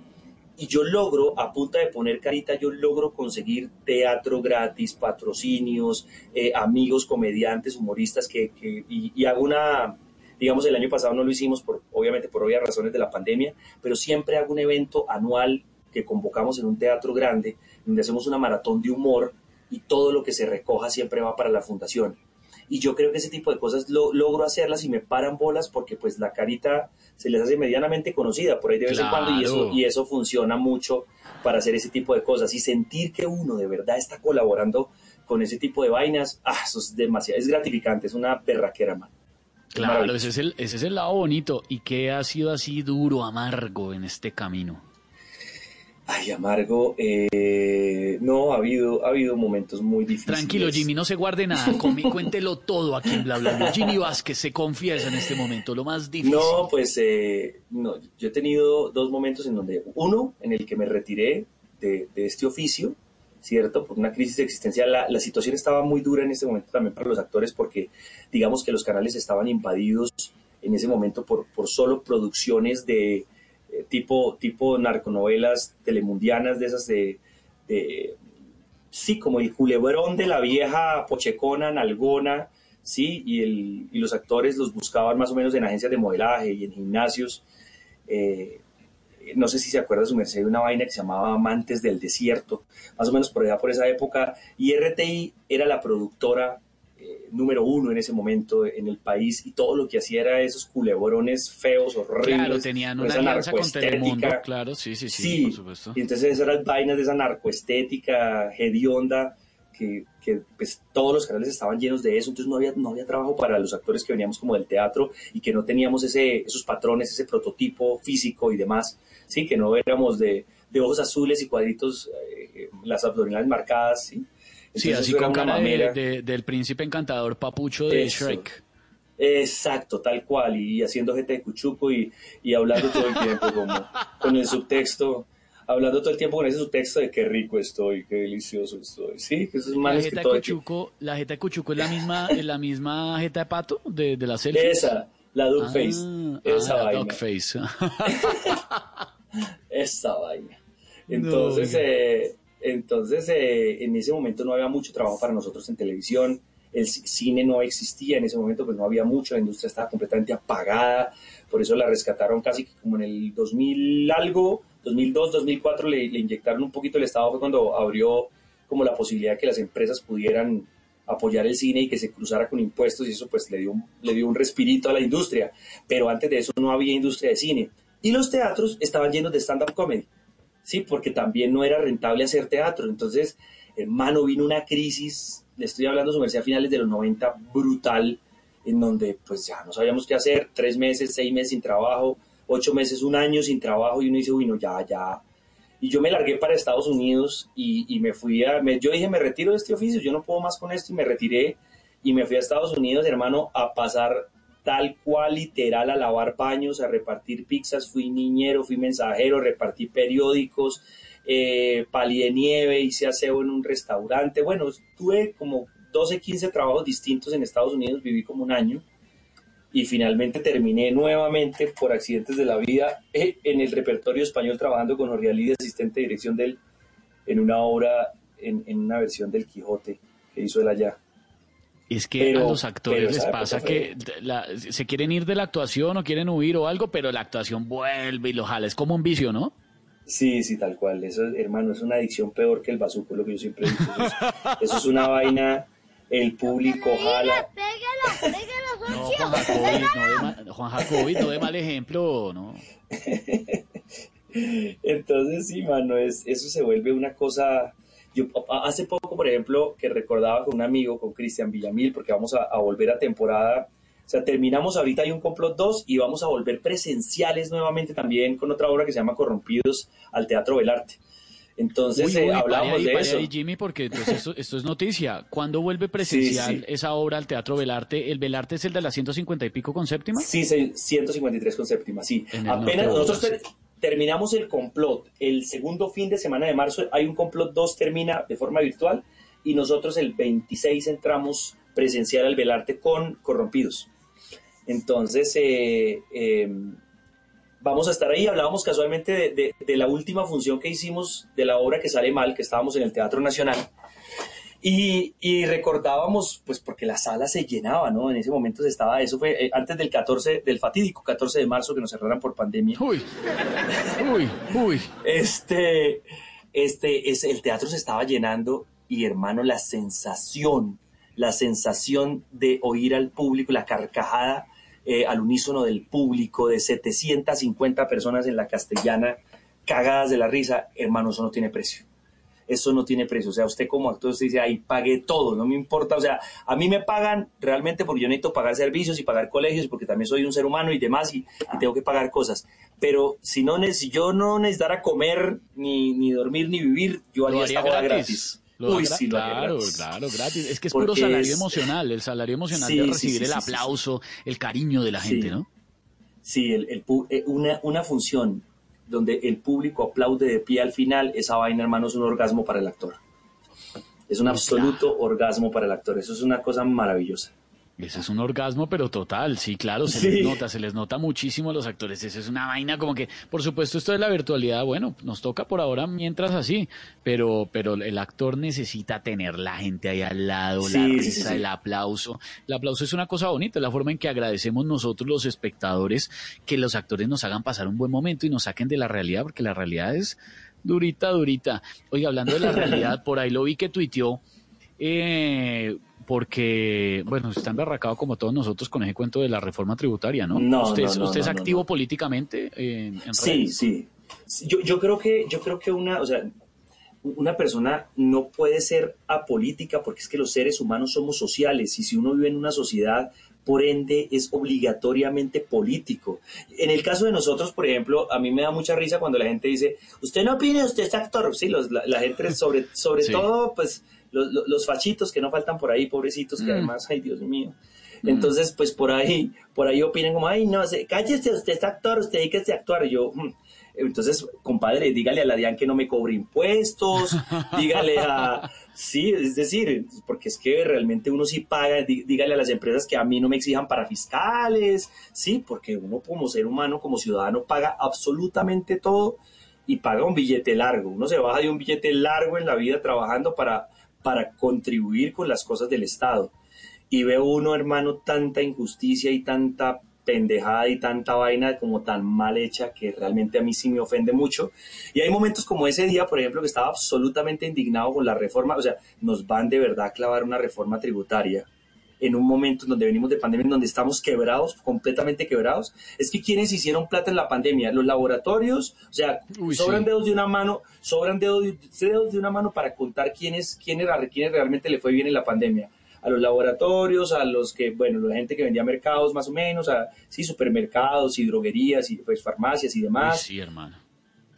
Y yo logro, a punta de poner carita, yo logro conseguir teatro gratis, patrocinios, eh, amigos, comediantes, humoristas, que, que y, y, hago una, digamos, el año pasado no lo hicimos, por, obviamente por obvias razones de la pandemia, pero siempre hago un evento anual que convocamos en un teatro grande, donde hacemos una maratón de humor y todo lo que se recoja siempre va para la fundación. Y yo creo que ese tipo de cosas lo, logro hacerlas y me paran bolas porque pues la carita se les hace medianamente conocida por ahí de vez en cuando y eso, y eso funciona mucho para hacer ese tipo de cosas y sentir que uno de verdad está colaborando con ese tipo de vainas, ah, eso es demasiado, es gratificante, es una perraquera, man. Claro, ese es, el, ese es el lado bonito. ¿Y qué ha sido así duro, amargo en este camino? Ay, amargo, eh, no, ha habido, ha habido momentos muy difíciles. Tranquilo, Jimmy, no se guarde nada. Comi- cuéntelo todo aquí en Bla Bla Bla. Jimmy Vázquez se confiesa en este momento, lo más difícil. No, pues eh, no, yo he tenido dos momentos en donde, uno, en el que me retiré de, de este oficio, ¿cierto? Por una crisis existencial. La, la situación estaba muy dura en ese momento también para los actores porque digamos que los canales estaban invadidos en ese momento por, por solo producciones de eh, tipo, tipo narconovelas telemundianas, de esas de, sí, como el culebrón de la vieja pochecona, nalgona, sí, y, el, y los actores los buscaban más o menos en agencias de modelaje y en gimnasios. Eh, no sé si se acuerda su merced de una vaina que se llamaba Amantes del Desierto, más o menos por allá por esa época, y RTI era la productora eh, número uno en ese momento en el país y todo lo que hacía era esos culebrones feos, horribles. Claro, tenían una alianza con Telemundo, claro, sí, sí, sí, Sí, por supuesto. y entonces esas eran vainas de esa narcoestética, hedionda, que, que, pues, todos los canales estaban llenos de eso, entonces no había, no había trabajo para los actores que veníamos como del teatro y que no teníamos ese, esos patrones, ese prototipo físico y demás, sí, que no éramos de, de ojos azules y cuadritos, eh, las abdominales marcadas, sí. Sí, Entonces, así eso era con cara de- de- del príncipe encantador papucho de Eso. Shrek. Exacto, tal cual, y haciendo gente de cuchuco y, y hablando todo el tiempo como con el subtexto, hablando todo el tiempo con ese subtexto de qué rico estoy, qué delicioso estoy, sí, que esos La manes que jeta de todo el Cuchuco, la jeta de Cuchuco es la misma, es la misma jeta de pato de, de la selfie. Esa, la Duckface, Ah, esa ah, la vaina, Dogface. esa vaina. Entonces, eh, entonces eh, en ese momento no había mucho trabajo para nosotros en televisión, el ci- cine no existía en ese momento, pues no había mucho, la industria estaba completamente apagada, por eso la rescataron casi que como en el 2000 algo, 2002, 2004 le, le inyectaron un poquito el Estado, fue cuando abrió como la posibilidad de que las empresas pudieran apoyar el cine y que se cruzara con impuestos y eso pues le dio, un- le dio un respirito a la industria, pero antes de eso no había industria de cine. Y los teatros estaban llenos de stand-up comedy, ¿sí? Porque también no era rentable hacer teatro. Entonces, hermano, vino una crisis, le estoy hablando sobre a finales de los 90, brutal, en donde pues ya no sabíamos qué hacer, tres meses, seis meses sin trabajo, ocho meses, un año sin trabajo y uno dice, uy, ya, ya. Y yo me largué para Estados Unidos y, y me fui a, me- yo dije, me retiro de este oficio, yo no puedo más con esto y me retiré y me fui a Estados Unidos, hermano, a pasar tal cual literal a lavar paños, a repartir pizzas, fui niñero, fui mensajero, repartí periódicos, eh, palié nieve, hice aseo en un restaurante, bueno, tuve como 12, 15 trabajos distintos en Estados Unidos, viví como un año y finalmente terminé nuevamente por accidentes de la vida eh, en el repertorio español trabajando con Orialí de asistente de dirección de él en una obra, en, en una versión del Quijote que hizo él allá. Es que Pero- a los actores pero les pasa que la- se quieren ir de la actuación o quieren huir o algo, pero la actuación vuelve y lo jala. Es como un vicio, ¿no? Sí, sí, tal cual. Eso, hermano, es una adicción peor que el bazuco, lo que yo siempre digo. Eso es, eso es una vaina, el público jala. No, Juan Jacobi, no de, Juan Jacobi, no de mal ejemplo, ¿no? Entonces, sí, mano, es, eso se vuelve una cosa... Yo hace poco, por ejemplo, que recordaba con un amigo, con Cristian Villamil, porque vamos a, a volver a temporada, o sea, terminamos ahorita hay un complot 2 y vamos a volver presenciales nuevamente también con otra obra que se llama Corrompidos al Teatro Belarte. Entonces, Uy, eh, uy, pare hablábamos ahí, de eso. ahí, Jimmy, porque entonces esto, esto es noticia. ¿Cuándo vuelve presencial sí. esa obra al Teatro Belarte? ¿El Belarte es el de las 150 y pico con séptima? Sí, se- 153 con séptima, sí. Apenas nosotros ter- terminamos el complot. El segundo fin de semana de marzo hay un complot 2, termina de forma virtual y nosotros el 26 entramos presencial al Belarte con Corrompidos. Entonces, eh, eh, vamos a estar ahí. Hablábamos casualmente de, de- de la última función que hicimos de la obra que sale mal, que estábamos en el Teatro Nacional. Y, y recordábamos, pues porque la sala se llenaba, ¿no? En ese momento se estaba, eso fue eh, antes del 14, del fatídico 14 de marzo que nos cerraran por pandemia. Uy, uy, uy. Este, este, es, el teatro se estaba llenando y hermano, la sensación, la sensación de oír al público, la carcajada eh, al unísono del público de 750 personas en la castellana, cagadas de la risa, hermano, eso no tiene precio. Eso no tiene precio. O sea, usted como actor, usted dice, ahí pagué todo, no me importa. O sea, a mí me pagan realmente porque yo necesito pagar servicios y pagar colegios, porque también soy un ser humano y demás, y, y tengo que pagar cosas. pero si no si yo no necesitara comer, ni, ni dormir, ni vivir, yo haría esta gratis. gratis. Lo Uy, sí, claro, gratis. claro, gratis. Es que es Porque puro salario es- emocional, el salario emocional Sí, de recibir sí, el aplauso, el cariño de la gente, ¿no? Sí, el, el pu- eh, una, una función donde el público aplaude de pie al final, esa vaina, hermano, es un orgasmo para el actor. Es un absoluto orgasmo para el actor. Eso es una cosa maravillosa. Ese es un orgasmo, pero total, sí, claro, se Sí. les nota, se les nota muchísimo a los actores. Eso es una vaina como que, por supuesto, esto de la virtualidad, bueno, nos toca por ahora mientras así, pero, pero el actor necesita tener la gente ahí al lado, Sí, la risa, sí, el aplauso. El aplauso es una cosa bonita, es la forma en que agradecemos nosotros los espectadores que los actores nos hagan pasar un buen momento y nos saquen de la realidad, porque la realidad es durita, durita. Oiga, hablando de la realidad, por ahí lo vi que tuiteó eh, porque, bueno, está embarracado como todos nosotros con ese cuento de la reforma tributaria, ¿no? No, ¿Usted, no, usted es activo políticamente en, en Sí, redes? sí. Sí, Yo, yo creo que, yo creo que una, o sea, una persona no puede ser apolítica porque es que los seres humanos somos sociales y si uno vive en una sociedad, por ende es obligatoriamente político. En el caso de nosotros, por ejemplo, a mí me da mucha risa cuando la gente dice, usted no opine, usted es actor. Sí, los- la, la gente sobre, sobre Sí. todo, pues los, los- los fachitos que no faltan por ahí, pobrecitos, que Mm. además, ay Dios mío. Entonces, pues por ahí, por ahí opinan como, ay, no, se- cállese, usted es actor, usted dígase a actuar. Y yo, "Mm". entonces, compadre, dígale a la DIAN que no me cobre impuestos, dígale a... Sí, es decir, porque es que realmente uno sí paga, dí- dígale a las empresas que a mí no me exijan para fiscales, sí, porque uno como ser humano, como ciudadano, paga absolutamente todo y paga un billete largo. Uno se baja de un billete largo en la vida trabajando para, para contribuir con las cosas del Estado. Y veo uno, hermano, tanta injusticia y tanta pendejada y tanta vaina como tan mal hecha que realmente a mí sí me ofende mucho. Y hay momentos como ese día, por ejemplo, que estaba absolutamente indignado con la reforma, o sea, nos van de verdad a clavar una reforma tributaria en un momento en donde venimos de pandemia, en donde estamos quebrados, completamente quebrados. Es que quienes hicieron plata en la pandemia, los laboratorios, o sea, Uy, sobran sí. dedos de una mano, sobran dedos, dedos de una mano para contar quiénes, quiénes, quiénes realmente le fue bien en la pandemia a los laboratorios, a los que, bueno, la gente que vendía mercados más o menos, a sí, supermercados y droguerías y pues farmacias y Uy, demás. sí, hermano.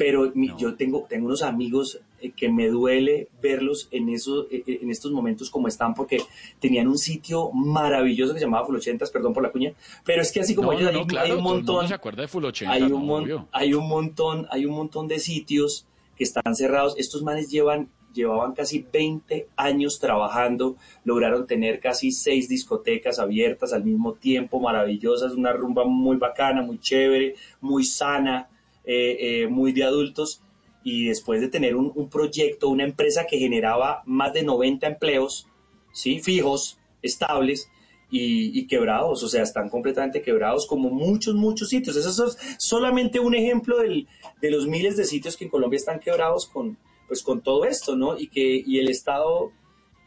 Pero mi- No. yo tengo, tengo unos amigos eh, que me duele verlos en, esos, eh, eh, en estos momentos como están, porque tenían un sitio maravilloso que se llamaba Full 80, perdón por la cuña, pero es que así como No, ellos no, hay, no, claro, hay un montón, se acuerda de Full 80, hay un, mon- hay un montón, hay un montón de sitios que están cerrados. Estos manes llevan, llevaban casi 20 años trabajando, lograron tener casi seis discotecas abiertas al mismo tiempo, maravillosas, una rumba muy bacana, muy chévere, muy sana, eh, eh, muy de adultos. Y después de tener un, proyecto, una empresa que generaba más de 90 empleos, ¿sí? fijos, estables, y, y quebrados, o sea, están completamente quebrados como muchos, muchos sitios. Eso es solamente un ejemplo del- de los miles de sitios que en Colombia están quebrados con, pues, con todo esto, ¿no? Y que y el Estado,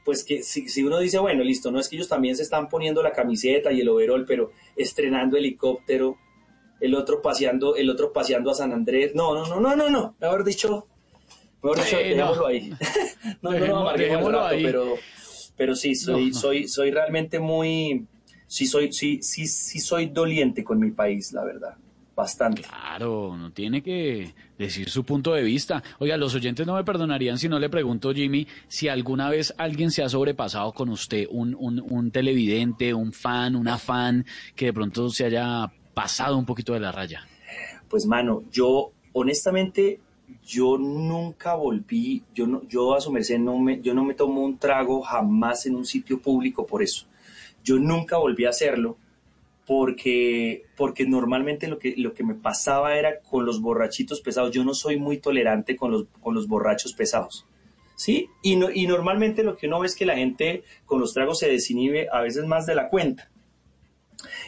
pues que si, si uno dice, bueno, listo, no es que ellos también se están poniendo la camiseta y el overol, pero estrenando helicóptero, el otro paseando, el otro paseando a San Andrés. No, no, no, no, no, no, mejor dicho, mejor dicho, Eh, no. dejémoslo ahí. no, no, Dejémoslo- no, amarguemos el dejémoslo rato, ahí. pero pero sí, soy, No, no. soy, soy realmente muy, sí soy, sí, sí, sí soy doliente con mi país, la verdad, bastante. Claro, no tiene que decir su punto de vista. Oiga, los oyentes no me perdonarían si no le pregunto, Jimmy, si alguna vez alguien se ha sobrepasado con usted, un, un, un televidente, un fan, una fan, que de pronto se haya pasado un poquito de la raya. Pues mano, yo honestamente, yo nunca volví, yo yo a su merced no me, yo no me tomo un trago jamás en un sitio público por eso. Yo nunca volví a hacerlo porque, porque normalmente lo que, lo que me pasaba era con los borrachitos pesados. Yo no soy muy tolerante con los, con los borrachos pesados. ¿Sí? Y, no, y normalmente lo que uno ve es que la gente con los tragos se desinhibe a veces más de la cuenta.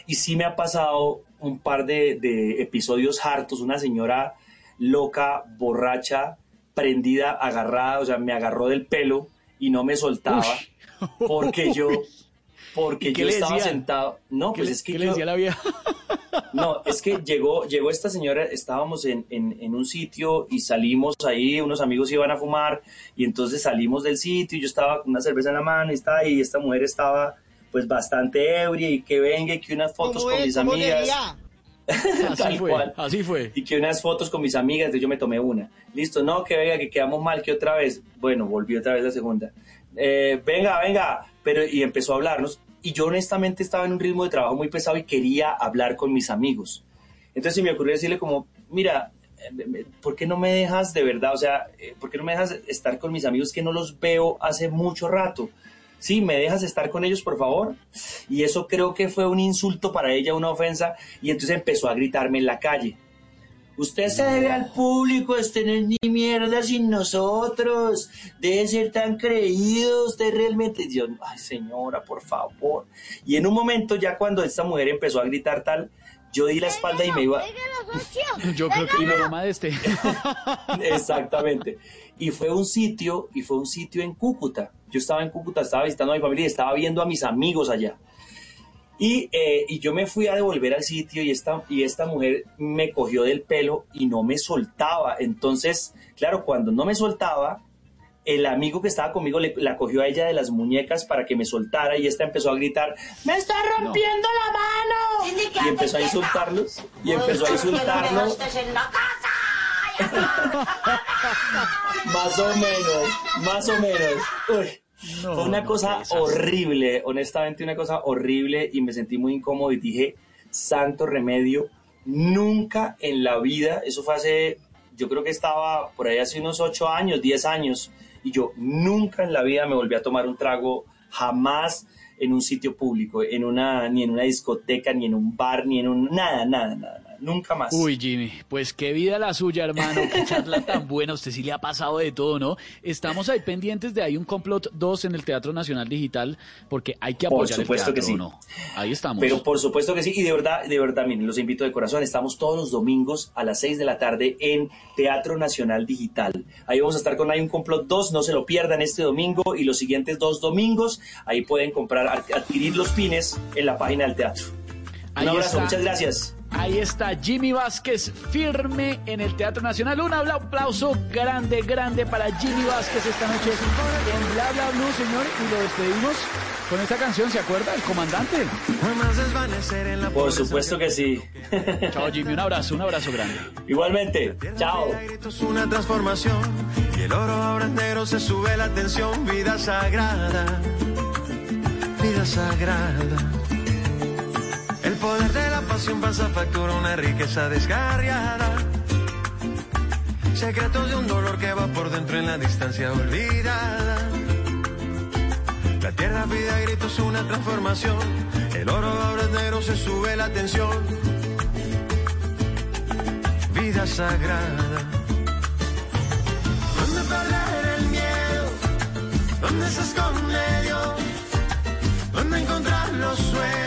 Y sí me ha pasado un par de, de episodios hartos, una señora loca, borracha, prendida, agarrada, o sea, me agarró del pelo y no me soltaba porque yo, porque ¿Y qué yo estaba decía? sentado. No, ¿Qué, pues es que qué le decía la vieja? no, es que llegó, llegó esta señora, estábamos en, en- en un sitio y salimos ahí, unos amigos iban a fumar y entonces salimos del sitio y yo estaba con una cerveza en la mano y, estaba, y esta mujer estaba pues bastante ebria y que venga y que unas fotos ¿Cómo con es? mis ¿Cómo amigas. Así Tal fue, cual. así fue. Y que unas fotos con mis amigas, de yo me tomé una. Listo, no, que venga, que quedamos mal, que otra vez. Bueno, volví otra vez la segunda. Eh, venga, venga, pero y empezó a hablarnos. Y yo honestamente estaba en un ritmo de trabajo muy pesado y quería hablar con mis amigos. Entonces se me ocurrió decirle como, mira, eh, ¿por qué no me dejas de verdad? O sea, eh, ¿por qué no me dejas estar con mis amigos que no los veo hace mucho rato? Sí, ¿me dejas estar con ellos, por favor? Y eso creo que fue un insulto para ella, una ofensa, y entonces empezó a gritarme en la calle. Usted se debe al público, usted no es ni mierda sin nosotros, debe ser tan creído, usted realmente, Dios, ay señora, por favor. Y en un momento ya cuando esta mujer empezó a gritar tal, yo di la espalda y me iba... Yo creo que la mamá de este. Exactamente. Y fue un sitio, y fue un sitio en Cúcuta. Yo estaba en Cúcuta, estaba visitando a mi familia y estaba viendo a mis amigos allá. Y, eh, y yo me fui a devolver al sitio y esta, y esta mujer me cogió del pelo y no me soltaba. Entonces, claro, cuando no me soltaba, el amigo que estaba conmigo le, la cogió a ella de las muñecas para que me soltara y esta empezó a gritar, ¡me está rompiendo la mano! Y empezó a insultarlos, y empezó a insultarlos. más o menos, más o menos. Uy, No, fue una no, cosa horrible, honestamente una cosa horrible y me sentí muy incómodo y dije, santo remedio, nunca en la vida, eso fue hace, yo creo que estaba por ahí hace unos 8 años, 10 años, y yo nunca en la vida me volví a tomar un trago, jamás en un sitio público, en una, ni en una discoteca, ni en un bar, ni en un, nada, nada, nada, nunca más. Uy, Jimmy, pues qué vida la suya, hermano. Qué charla tan buena. Usted sí le ha pasado de todo, ¿no? Estamos ahí pendientes de Hay un complot 2 en el Teatro Nacional Digital porque hay que Por apoyar supuesto el que teatro, sí. ¿no? Ahí estamos. Pero por supuesto que sí, y de verdad, de verdad, miren, los invito de corazón, estamos todos los domingos a las 6 de la tarde en Teatro Nacional Digital. Ahí vamos a estar con Hay un complot 2, no se lo pierdan este domingo y los siguientes dos domingos, ahí pueden comprar, ad- adquirir los pines en la página del teatro. Un abrazo, está. muchas gracias. Ahí está Jimmy Vázquez firme en el Teatro Nacional. Un aplauso grande, grande para Jimmy Vázquez esta noche en Bla Bla Blue, señor. Y lo despedimos con esta canción, ¿se acuerda? El comandante. Jamás desvanecer en la Por supuesto que sí. Chao, Jimmy. Un abrazo, un abrazo grande. Igualmente, chao. Una transformación. Y el oro ahora negro, se sube la tensión. Vida sagrada, vida sagrada. El poder de la pasión pasa factura, una riqueza desgarriada. Secretos de un dolor que va por dentro en la distancia olvidada. La tierra pide a gritos una transformación. El oro ahora es negro, se sube la tensión vida sagrada. ¿Dónde perder el miedo? ¿Dónde se esconde Dios? ¿Dónde encontrar los sueños?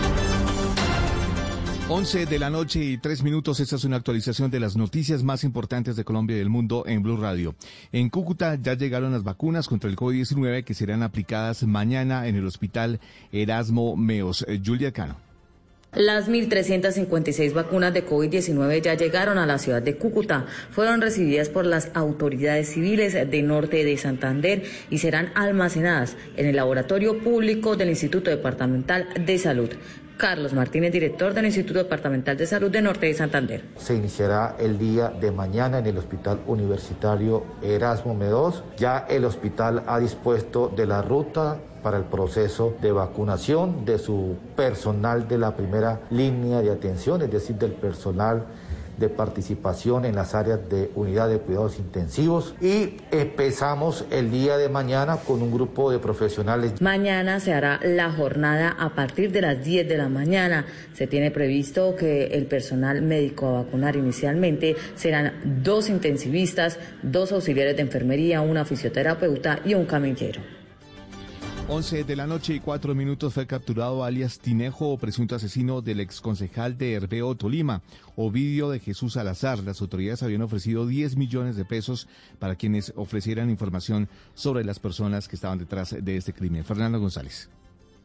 11 de la noche y 3 minutos. Esta es una actualización de las noticias más importantes de Colombia y del mundo en Blue Radio. En Cúcuta ya llegaron las vacunas contra el COVID-19 que serán aplicadas mañana en el hospital Erasmo Meos. Eh, Julia Cano. Las 1.356 vacunas de COVID-19 ya llegaron a la ciudad de Cúcuta. Fueron recibidas por las autoridades civiles de Norte de Santander y serán almacenadas en el laboratorio público del Instituto Departamental de Salud. Carlos Martínez, director del Instituto Departamental de Salud de Norte de Santander. Se iniciará el día de mañana en el Hospital Universitario Erasmo Medos. Ya el hospital ha dispuesto de la ruta para el proceso de vacunación de su personal de la primera línea de atención, es decir, del personal de participación en las áreas de unidad de cuidados intensivos y empezamos el día de mañana con un grupo de profesionales. Mañana se hará la jornada a partir de las 10 de la mañana. Se tiene previsto que el personal médico a vacunar inicialmente serán dos intensivistas, dos auxiliares de enfermería, una fisioterapeuta y un camillero. 11 de la noche y 4 minutos fue capturado alias Tinejo, presunto asesino del exconcejal de Herbeo, Tolima, Ovidio de Jesús Salazar. Las autoridades habían ofrecido 10 millones de pesos para quienes ofrecieran información sobre las personas que estaban detrás de este crimen. Fernando González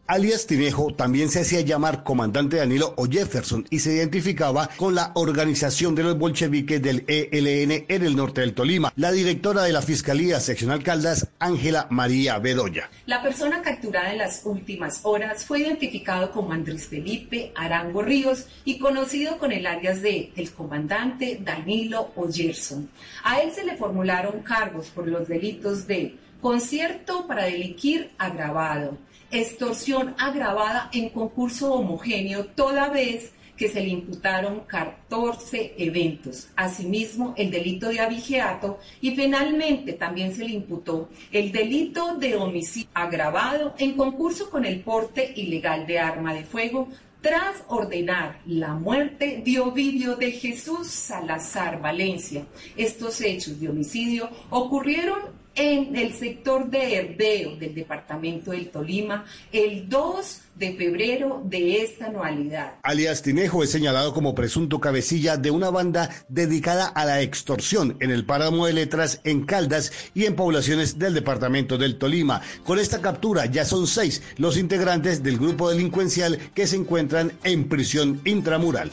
alias Tinejo, también se hacía llamar comandante Danilo o Jefferson y se identificaba con la organización de los bolcheviques del ELN en el norte del Tolima. La directora de la Fiscalía Seccional Caldas, Ángela María Bedoya. La persona capturada en las últimas horas fue identificado como Andrés Felipe Arango Ríos y conocido con el alias de el comandante Danilo o Gerson. A él se le formularon cargos por los delitos de concierto para delinquir agravado, extorsión agravada en concurso homogéneo toda vez que se le imputaron 14 eventos. Asimismo, el delito de abigeato y finalmente también se le imputó el delito de homicidio agravado en concurso con el porte ilegal de arma de fuego tras ordenar la muerte de Ovidio de Jesús Salazar Valencia. Estos hechos de homicidio ocurrieron en el sector de Herbeo del departamento del Tolima el 2 de febrero de esta anualidad. Alias Tinejo es señalado como presunto cabecilla de una banda dedicada a la extorsión en el páramo de letras en Caldas y en poblaciones del departamento del Tolima. Con esta captura ya son seis los integrantes del grupo delincuencial que se encuentran en prisión intramural.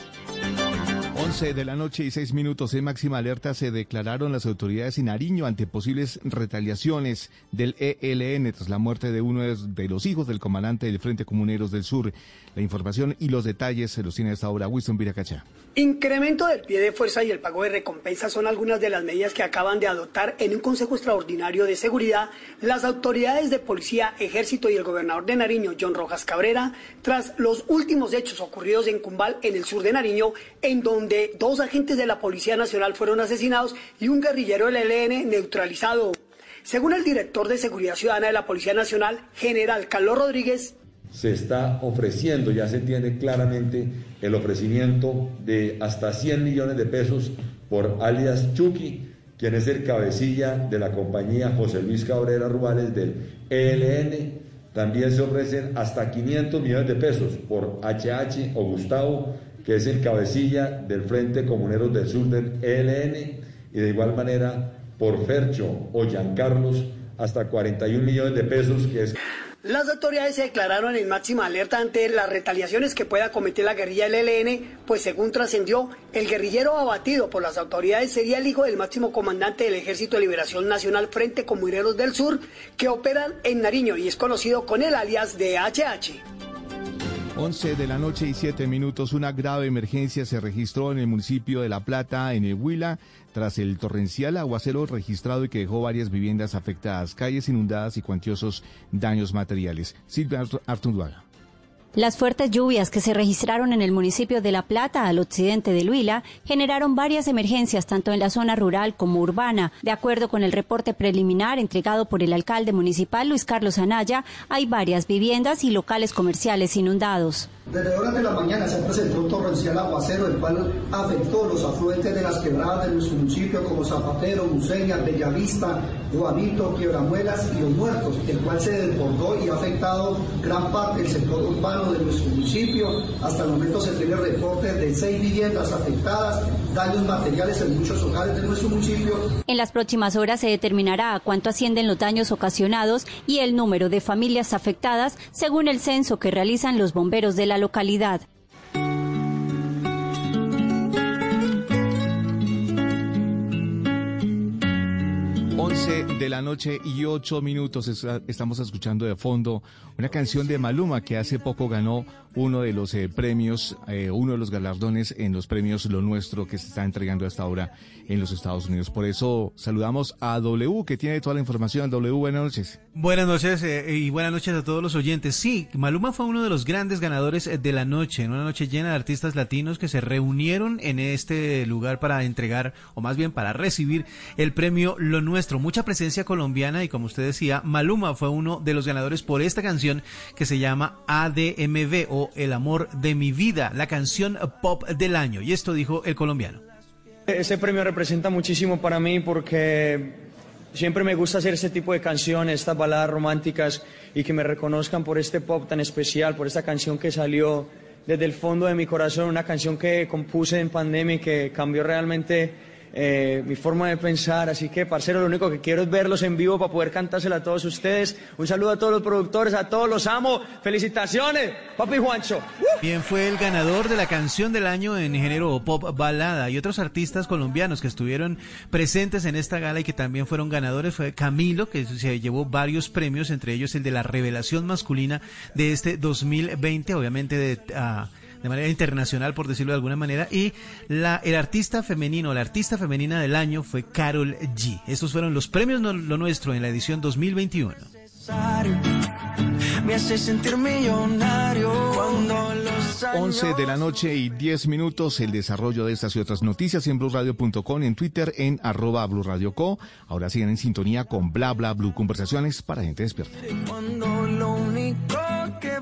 11 de la noche y 6 minutos en máxima alerta se declararon las autoridades en Nariño ante posibles retaliaciones del ELN tras la muerte de uno de los hijos del comandante del Frente Comuneros del Sur. La información y los detalles se los tiene hasta ahora Wilson Viracacha. Incremento del pie de fuerza y el pago de recompensa son algunas de las medidas que acaban de adoptar en un Consejo Extraordinario de Seguridad las autoridades de Policía, Ejército y el gobernador de Nariño, John Rojas Cabrera, tras los últimos hechos ocurridos en Cumbal, en el sur de Nariño, en donde dos agentes de la Policía Nacional fueron asesinados y un guerrillero del ELN neutralizado. Según el director de Seguridad Ciudadana de la Policía Nacional, general Carlos Rodríguez, se está ofreciendo, ya se entiende claramente el ofrecimiento de hasta 100 millones de pesos por alias Chucky, quien es el cabecilla de la compañía José Luis Cabrera Rubales del ELN. También se ofrecen hasta 500 millones de pesos por HH o Gustavo, que es el cabecilla del Frente Comuneros del Sur del ELN, y de igual manera por Fercho o Giancarlos hasta 41 millones de pesos, que es... Las autoridades se declararon en máxima alerta ante las retaliaciones que pueda cometer la guerrilla del ELN, pues según trascendió, el guerrillero abatido por las autoridades sería el hijo del máximo comandante del Ejército de Liberación Nacional Frente Comuneros del Sur, que operan en Nariño y es conocido con el alias de HH. 11 de la noche y 7 minutos, una grave emergencia se registró en el municipio de La Plata, en el Huila, tras el torrencial aguacero registrado y que dejó varias viviendas afectadas, calles inundadas y cuantiosos daños materiales. Silvia Artunduaga. Las fuertes lluvias que se registraron en el municipio de La Plata, al occidente del Huila, generaron varias emergencias tanto en la zona rural como urbana. De acuerdo con el reporte preliminar entregado por el alcalde municipal Luis Carlos Anaya, hay varias viviendas y locales comerciales inundados. Desde horas de la mañana se presentó torrencial aguacero, el cual afectó los afluentes de las quebradas de nuestro municipio como Zapatero, Museña, Bellavista, Juanito, Quiebramuelas y Los Muertos, el cual se desbordó y ha afectado gran parte del sector urbano de nuestro municipio. Hasta el momento se tiene reportes de seis viviendas afectadas, daños materiales en muchos hogares de nuestro municipio. En las próximas horas se determinará a cuánto ascienden los daños ocasionados y el número de familias afectadas según el censo que realizan los bomberos de la localidad. 11 de la noche y 8 minutos estamos escuchando de fondo una canción de Maluma que hace poco ganó uno de los eh, premios, eh, uno de los galardones en los premios Lo Nuestro que se está entregando hasta ahora en los Estados Unidos. Por eso saludamos a W que tiene toda la información. W, buenas noches. Buenas noches eh, y buenas noches a todos los oyentes. Sí, Maluma fue uno de los grandes ganadores de la noche, en una noche llena de artistas latinos que se reunieron en este lugar para entregar, o más bien para recibir el premio Lo Nuestro. Mucha presencia colombiana y como usted decía, Maluma fue uno de los ganadores por esta canción que se llama ADMV o El amor de mi vida, la canción pop del año. Y esto dijo el colombiano. Ese premio representa muchísimo para mí porque siempre me gusta hacer este tipo de canciones, estas baladas románticas y que me reconozcan por este pop tan especial, por esta canción que salió desde el fondo de mi corazón, una canción que compuse en pandemia y que cambió realmente eh, mi forma de pensar. Así que, parcero, lo único que quiero es verlos en vivo para poder cantársela a todos ustedes. Un saludo a todos los productores, a todos los amo. Felicitaciones, papi Juancho. Bien, fue el ganador de la canción del año en género pop balada y otros artistas colombianos que estuvieron presentes en esta gala y que también fueron ganadores fue Camilo, que se llevó varios premios, entre ellos el de la revelación masculina de este 2020, obviamente de... Ah, de manera internacional, por decirlo de alguna manera, y la, el artista femenino, la artista femenina del año fue Carol G. Estos fueron los premios Lo Nuestro en la edición 2021. Me hace sentir millonario cuando los 11 de la noche y 10 minutos el desarrollo de estas y otras noticias en blurradio.com, en Twitter en arroba blurradioco. Ahora siguen en sintonía con bla bla blue conversaciones para gente despierta. Cuando lo único que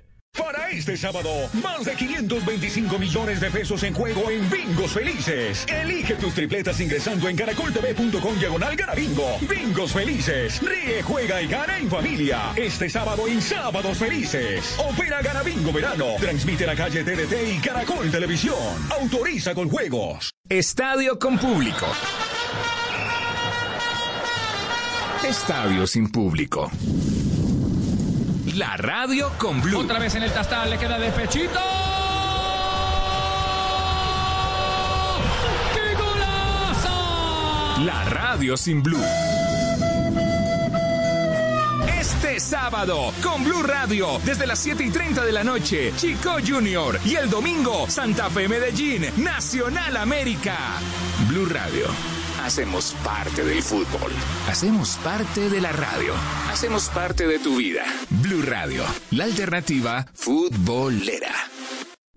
Este sábado, más de 525 millones de pesos en juego en Bingos Felices. Elige tus tripletas ingresando en caracoltv.com diagonal garabingo. Bingos Felices. Ríe, juega y gana en familia. Este sábado en Sábados Felices. Opera Garabingo Verano. Transmite la calle TDT y Caracol Televisión. Autoriza con juegos. Estadio con público. Estadio sin público. La radio con Blue. Otra vez en el tastal, le queda de pechito. ¡Qué golazo! La radio sin Blue. Este sábado, con Blue Radio, desde las 7 y 30 de la noche, Chico Junior. Y el domingo, Santa Fe Medellín, Nacional América. Blue Radio Hacemos parte del fútbol. Hacemos parte de la radio. Hacemos parte de tu vida. Blue Radio, la alternativa futbolera.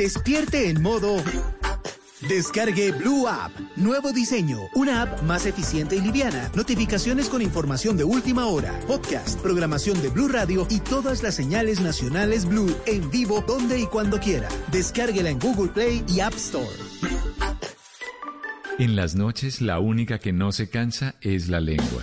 Despierte en modo Descargue Blue App. Nuevo diseño. Una app más eficiente y liviana. Notificaciones con información de última hora. Podcast, programación de Blue Radio y todas las señales nacionales Blue en vivo donde y cuando quiera. Descárguela en Google Play y App Store. En las noches la única que no se cansa es la lengua.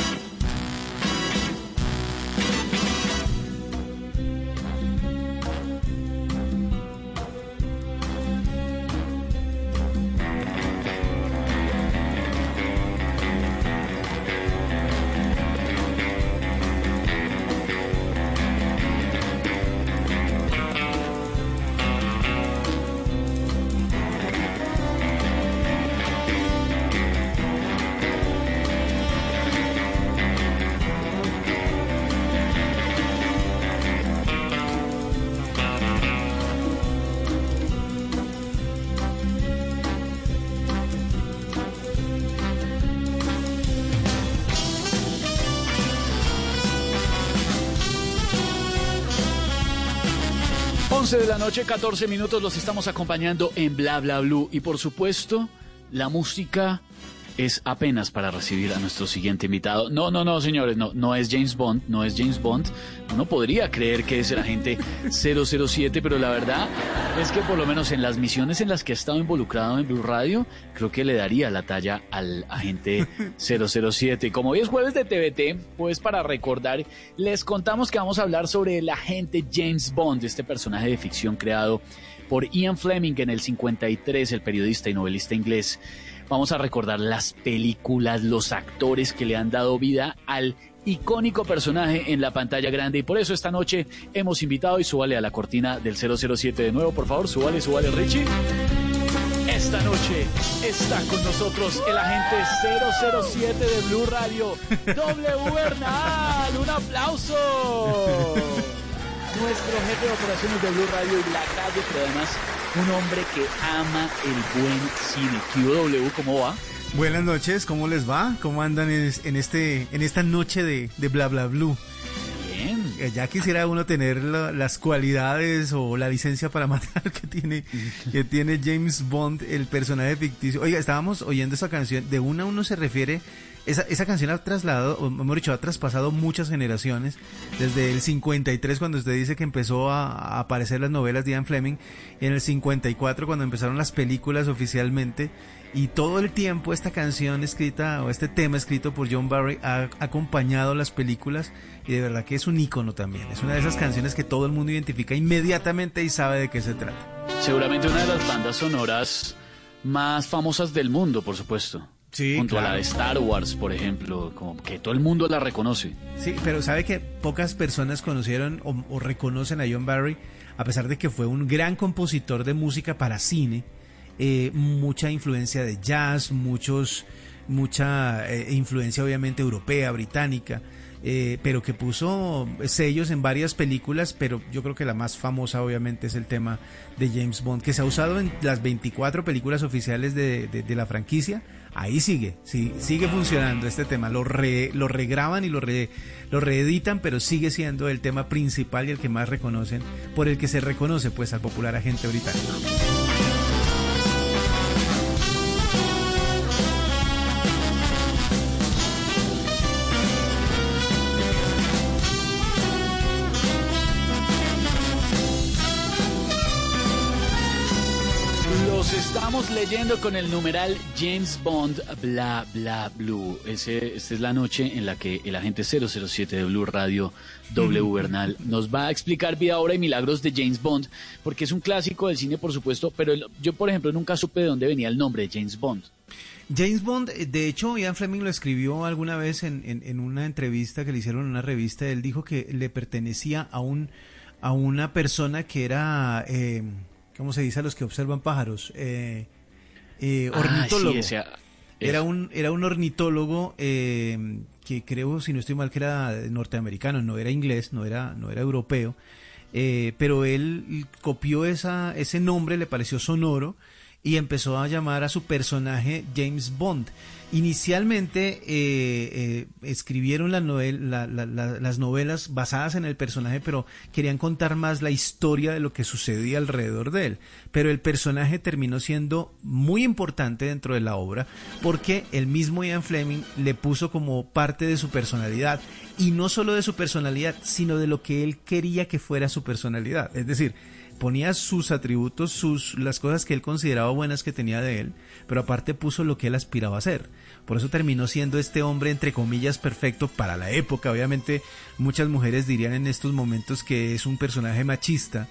Noche, 14 minutos, los estamos acompañando en Bla Bla Blue. Y por supuesto, la música es apenas para recibir a nuestro siguiente invitado. No, no, no, señores, no, no es James Bond, no es James Bond. Uno podría creer que es el agente 007, pero la verdad es que por lo menos en las misiones en las que ha estado involucrado en Blue Radio, creo que le daría la talla al agente 007. Como hoy es jueves de TVT, pues para recordar, les contamos que vamos a hablar sobre el agente James Bond, este personaje de ficción creado por Ian Fleming en el 53, el periodista y novelista inglés. Vamos a recordar las películas, los actores que le han dado vida al icónico personaje en la pantalla grande y por eso esta noche hemos invitado y súbale a la cortina del 007 de nuevo, por favor, súbale, súbale Richie. Esta noche está con nosotros el agente 007 de Blue Radio, W Bernal, un aplauso. Nuestro jefe de operaciones de Blue Radio y la calle, pero además un hombre que ama el buen cine. QW, ¿cómo va? Buenas noches, ¿cómo les va? ¿Cómo andan en, este, en esta noche de, de Bla Bla Blue? Bien. Eh, Ya quisiera uno tener la- las cualidades o la licencia para matar que tiene, que tiene James Bond, el personaje ficticio. Oiga, estábamos oyendo esa canción, de una uno se refiere, esa, esa canción ha trasladado, o mejor dicho, ha traspasado muchas generaciones, desde el 53 cuando usted dice que empezó a, a aparecer las novelas de Ian Fleming, en el 54 cuando empezaron las películas oficialmente, y todo el tiempo esta canción escrita o este tema escrito por John Barry ha acompañado las películas y de verdad que es un ícono también. Es una de esas canciones que todo el mundo identifica inmediatamente y sabe de qué se trata. Seguramente una de las bandas sonoras más famosas del mundo, por supuesto. Sí, Junto a la claro. de Star Wars, por ejemplo, como que todo el mundo la reconoce. Sí, pero sabe que pocas personas conocieron o, o reconocen a John Barry, a pesar de que fue un gran compositor de música para cine, eh, mucha influencia de jazz, muchos, mucha eh, influencia obviamente europea, británica, eh, pero que puso sellos en varias películas, pero yo creo que la más famosa obviamente es el tema de James Bond, que se ha usado en las 24 películas oficiales de, de- de la franquicia. Ahí sigue, sí, sigue funcionando este tema. Lo, re- lo regraban y lo, re- lo reeditan, pero sigue siendo el tema principal y el que más reconocen, por el que se reconoce pues al popular agente británico. Leyendo con el numeral James Bond bla bla blue. Ese, esta es la noche en la que el agente 007 de Blue Radio W Bernal nos va a explicar vida, obra y milagros de James Bond, porque es un clásico del cine, por supuesto, pero yo, por ejemplo, nunca supe de dónde venía el nombre de James Bond. James Bond, eh, de hecho, Ian Fleming lo escribió alguna vez en, en- en una entrevista que le hicieron en una revista. Él dijo que le pertenecía a un a una persona que era, eh, ¿cómo se dice a los que observan pájaros? Eh, eh, Ah, ornitólogo. sí, ese- era un era un ornitólogo eh, que creo, si no estoy mal, que era norteamericano, no era inglés, no era no era europeo. eh, pero él copió esa, ese nombre, le pareció sonoro y empezó a llamar a su personaje James Bond. Inicialmente eh, eh, escribieron las novelas basadas en el personaje, pero querían contar más la historia de lo que sucedía alrededor de él. Pero el personaje terminó siendo muy importante dentro de la obra porque el mismo Ian Fleming le puso como parte de su personalidad y no solo de su personalidad, sino de lo que él quería que fuera su personalidad. Es decir, ponía sus atributos, sus las cosas que él consideraba buenas que tenía de él, pero aparte puso lo que él aspiraba a ser. Por eso terminó siendo este hombre entre comillas perfecto para la época. Obviamente muchas mujeres dirían en estos momentos que es un personaje machista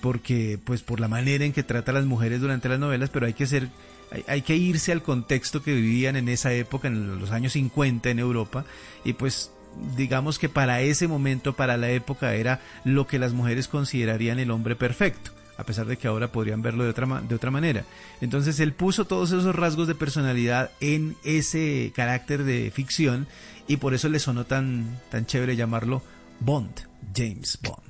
porque pues por la manera en que trata a las mujeres durante las novelas, pero hay que ser hay, hay, que irse al contexto que vivían en esa época, en los años 50 en Europa, y pues digamos que para ese momento, para la época, era lo que las mujeres considerarían el hombre perfecto a pesar de que ahora podrían verlo de otra, de otra manera. Entonces él puso todos esos rasgos de personalidad en ese carácter de ficción y por eso le sonó tan, tan chévere llamarlo Bond, James Bond.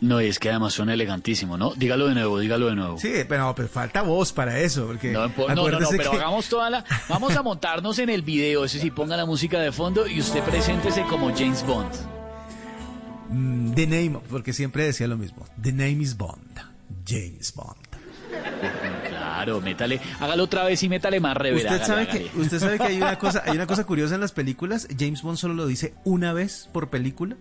No, es que además suena elegantísimo, ¿no? Dígalo de nuevo, dígalo de nuevo. Sí, pero, pero falta voz para eso, porque... No, no, no, no pero hagamos toda la... Vamos a montarnos en el video, eso sí, ponga la música de fondo y usted preséntese como James Bond. Mm, the name, porque siempre decía lo mismo. The name is Bond. James Bond. Claro, métale, hágalo otra vez y métale más reverenda. Usted sabe que, usted sabe que hay una cosa, hay una cosa curiosa en las películas. James Bond solo lo dice una vez por película.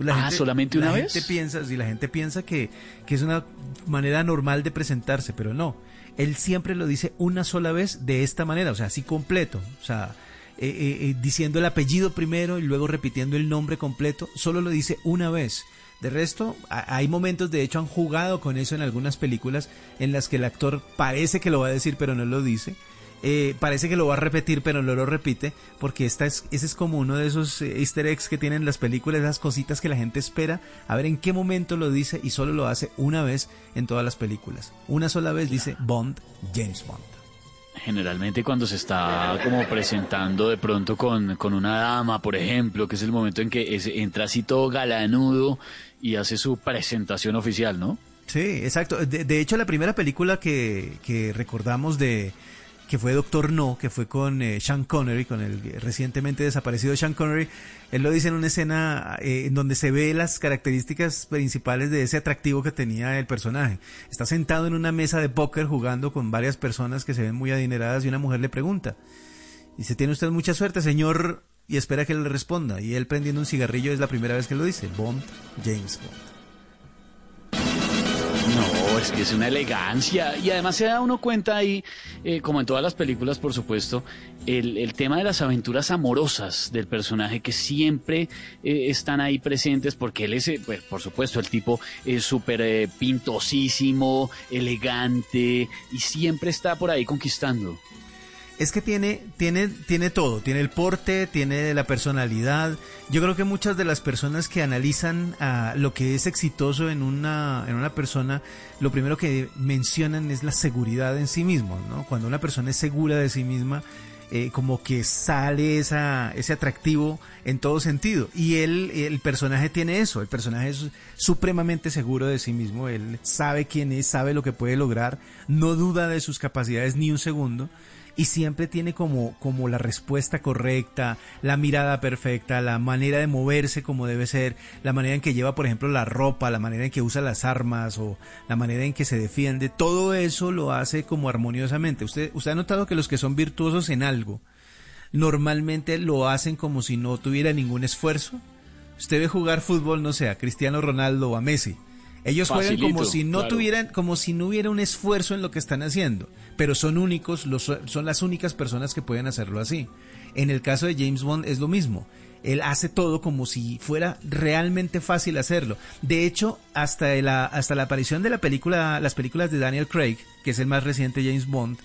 La ah, solamente una la vez. Gente piensa, si la gente piensa que, que es una manera normal de presentarse, pero no. Él siempre lo dice una sola vez de esta manera, o sea, así completo. O sea, eh, eh, diciendo el apellido primero y luego repitiendo el nombre completo. Solo lo dice una vez. De resto, hay momentos, de hecho, han jugado con eso en algunas películas en las que el actor parece que lo va a decir, pero no lo dice. Eh, parece que lo va a repetir, pero no lo repite, porque esta es, ese es como uno de esos eh, easter eggs que tienen las películas, esas cositas que la gente espera, a ver en qué momento lo dice y solo lo hace una vez en todas las películas. Una sola vez dice Bond, James Bond. Generalmente cuando se está como presentando de pronto con, con una dama, por ejemplo, que es el momento en que entra así todo galanudo y hace su presentación oficial, ¿no? Sí, exacto. De, hecho, la primera película que, que, recordamos de que fue Doctor No, que fue con eh, Sean Connery, con el recientemente desaparecido Sean Connery, él lo dice en una escena eh, en donde se ve las características principales de ese atractivo que tenía el personaje. Está sentado en una mesa de póker jugando con varias personas que se ven muy adineradas y una mujer le pregunta, dice, ¿tiene usted mucha suerte, señor y espera que le responda. Y él prendiendo un cigarrillo es la primera vez que lo dice. Bond, James Bond. No, es que es una elegancia. Y además se da uno cuenta ahí, eh, como en todas las películas, por supuesto, el, tema de las aventuras amorosas del personaje que siempre eh, están ahí presentes porque él es, eh, pues, por supuesto, el tipo es súper pintosísimo, elegante y siempre está por ahí conquistando es que tiene, tiene, tiene todo, tiene el porte, tiene la personalidad. Yo creo que muchas de las personas que analizan ah, lo que es exitoso en una, en una persona, lo primero que mencionan es la seguridad en sí mismo, ¿no? Cuando una persona es segura de sí misma, eh, como que sale esa, ese atractivo en todo sentido. Y él, el personaje tiene eso, el personaje es supremamente seguro de sí mismo, él sabe quién es, sabe lo que puede lograr, no duda de sus capacidades ni un segundo y siempre tiene como, como la respuesta correcta, la mirada perfecta, la manera de moverse como debe ser, la manera en que lleva, por ejemplo, la ropa, la manera en que usa las armas o la manera en que se defiende, todo eso lo hace como armoniosamente. Usted, usted ha notado que los que son virtuosos en algo, normalmente lo hacen como si no tuviera ningún esfuerzo. Usted ve jugar fútbol, no sé, a Cristiano Ronaldo o a Messi ellos juegan como si no tuvieran, como si no hubiera un esfuerzo en lo que están haciendo, pero son únicos, son las únicas personas que pueden hacerlo así. En el caso de James Bond es lo mismo. Él hace todo como si fuera realmente fácil hacerlo. De hecho, hasta la, hasta la aparición de la película, las películas de Daniel Craig, que es el más reciente James Bond,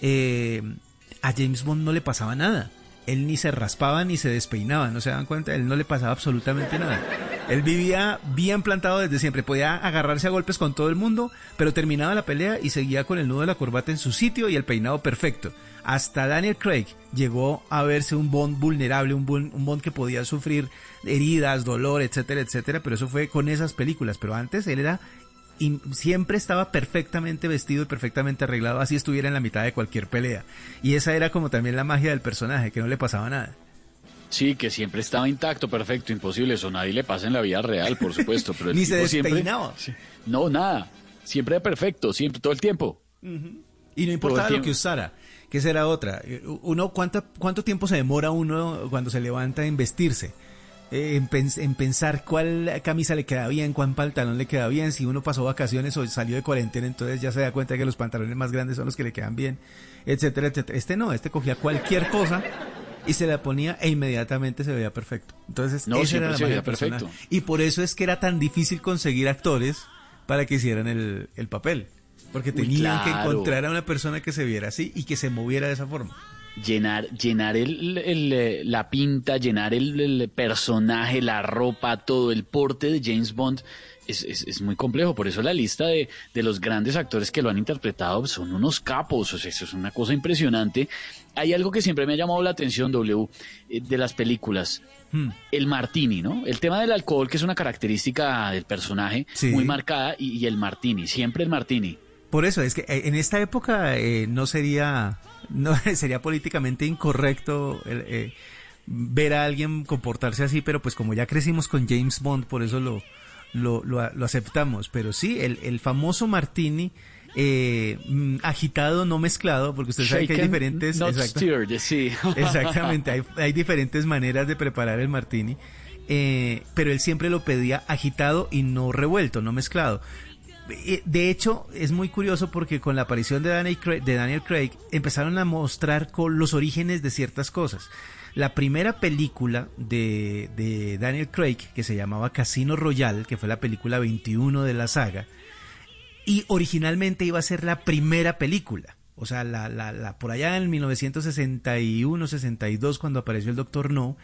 eh, a James Bond no le pasaba nada. Él ni se raspaba ni se despeinaba, ¿no se dan cuenta? Él no le pasaba absolutamente nada. Él vivía bien plantado desde siempre. Podía agarrarse a golpes con todo el mundo, pero terminaba la pelea y seguía con el nudo de la corbata en su sitio y el peinado perfecto. Hasta Daniel Craig llegó a verse un Bond vulnerable, un Bond, un Bond que podía sufrir heridas, dolor, etcétera, etcétera. Pero eso fue con esas películas. Pero antes él era y siempre estaba perfectamente vestido y perfectamente arreglado, así estuviera en la mitad de cualquier pelea. Y esa era como también la magia del personaje, que no le pasaba nada. Sí, que siempre estaba intacto, perfecto, imposible. Eso nadie le pasa en la vida real, por supuesto. Pero Ni se siempre- despeinaba. Sí. No, nada. Siempre perfecto, siempre, todo el tiempo. Y no importaba lo que usara, que esa era otra. Eh, Uno, ¿cuánto, ¿Cuánto tiempo se demora uno cuando se levanta en vestirse? Eh, En, pens- en pensar cuál camisa le queda bien, cuál pantalón le queda bien, si uno pasó vacaciones o salió de cuarentena, entonces ya se da cuenta que los pantalones más grandes son los que le quedan bien, etcétera, etcétera. Este no, este cogía cualquier cosa y se la ponía e inmediatamente se veía perfecto. Entonces, No, esa era la magia perfecto. Y por eso es que era tan difícil conseguir actores para que hicieran el, el papel. Porque Uy, tenían que encontrar a una persona que se viera así y que se moviera de esa forma. Llenar, llenar el, el, eh, la pinta, llenar el, el personaje, la ropa, todo el porte de James Bond es, es, es muy complejo. Por eso la lista de, de los grandes actores que lo han interpretado son unos capos. O sea, eso es una cosa impresionante. Hay algo que siempre me ha llamado la atención, W, eh, de las películas. Hmm. El martini, ¿no? El tema del alcohol, que es una característica del personaje Sí. muy marcada, y, y el martini, siempre el martini. Por eso es que eh, en esta época eh, no sería no sería políticamente incorrecto el, eh, ver a alguien comportarse así, pero pues como ya crecimos con James Bond, por eso lo lo, lo, lo aceptamos. Pero sí, el, el famoso martini eh, mm, agitado, no mezclado, porque usted sabe que hay diferentes... not exacto. stirred, sí. Exactamente, hay, hay diferentes maneras de preparar el martini, eh, pero él siempre lo pedía agitado y no revuelto, no mezclado. Eh, De hecho, es muy curioso porque con la aparición de Daniel Craig, empezaron a mostrar los orígenes de ciertas cosas. La primera película de, de Daniel Craig, que se llamaba Casino Royale, que fue la película 21 de la saga, y originalmente iba a ser la primera película. O sea, la, la, la, por allá en 1961-62, cuando apareció el Doctor No,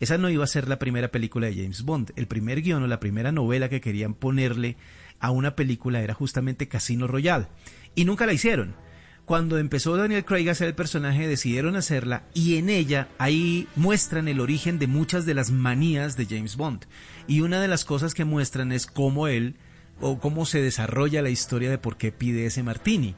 esa no iba a ser la primera película de James Bond. El primer guion o la primera novela que querían ponerle a una película era justamente Casino Royale. Y nunca la hicieron. Cuando empezó Daniel Craig a hacer el personaje, decidieron hacerla y en ella ahí muestran el origen de muchas de las manías de James Bond. Y una de las cosas que muestran es cómo él o cómo se desarrolla la historia de por qué pide ese martini.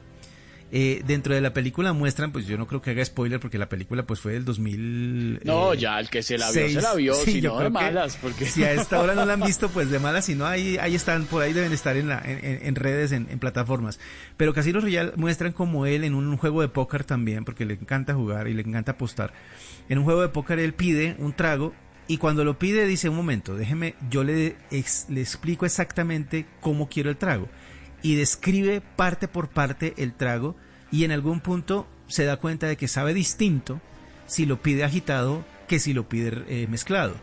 Eh, dentro de la película muestran, pues yo no creo que haga spoiler porque la película pues fue del 2000. No, eh, ya, el que se la vio, seis. se la vio, Sí, si yo no de creo malas, porque... Si a esta hora no la han visto, pues de malas, si no, ahí, ahí están, por ahí deben estar en, la, en, en- en redes, en, en plataformas. Pero Casino Royale muestran como él en un juego de póker también, porque le encanta jugar y le encanta apostar. En un juego de póker él pide un trago y cuando lo pide dice, un momento, déjeme, yo le, ex- le explico exactamente cómo quiero el trago. Y describe parte por parte el trago y en algún punto se da cuenta de que sabe distinto si lo pide agitado que si lo pide eh, mezclado.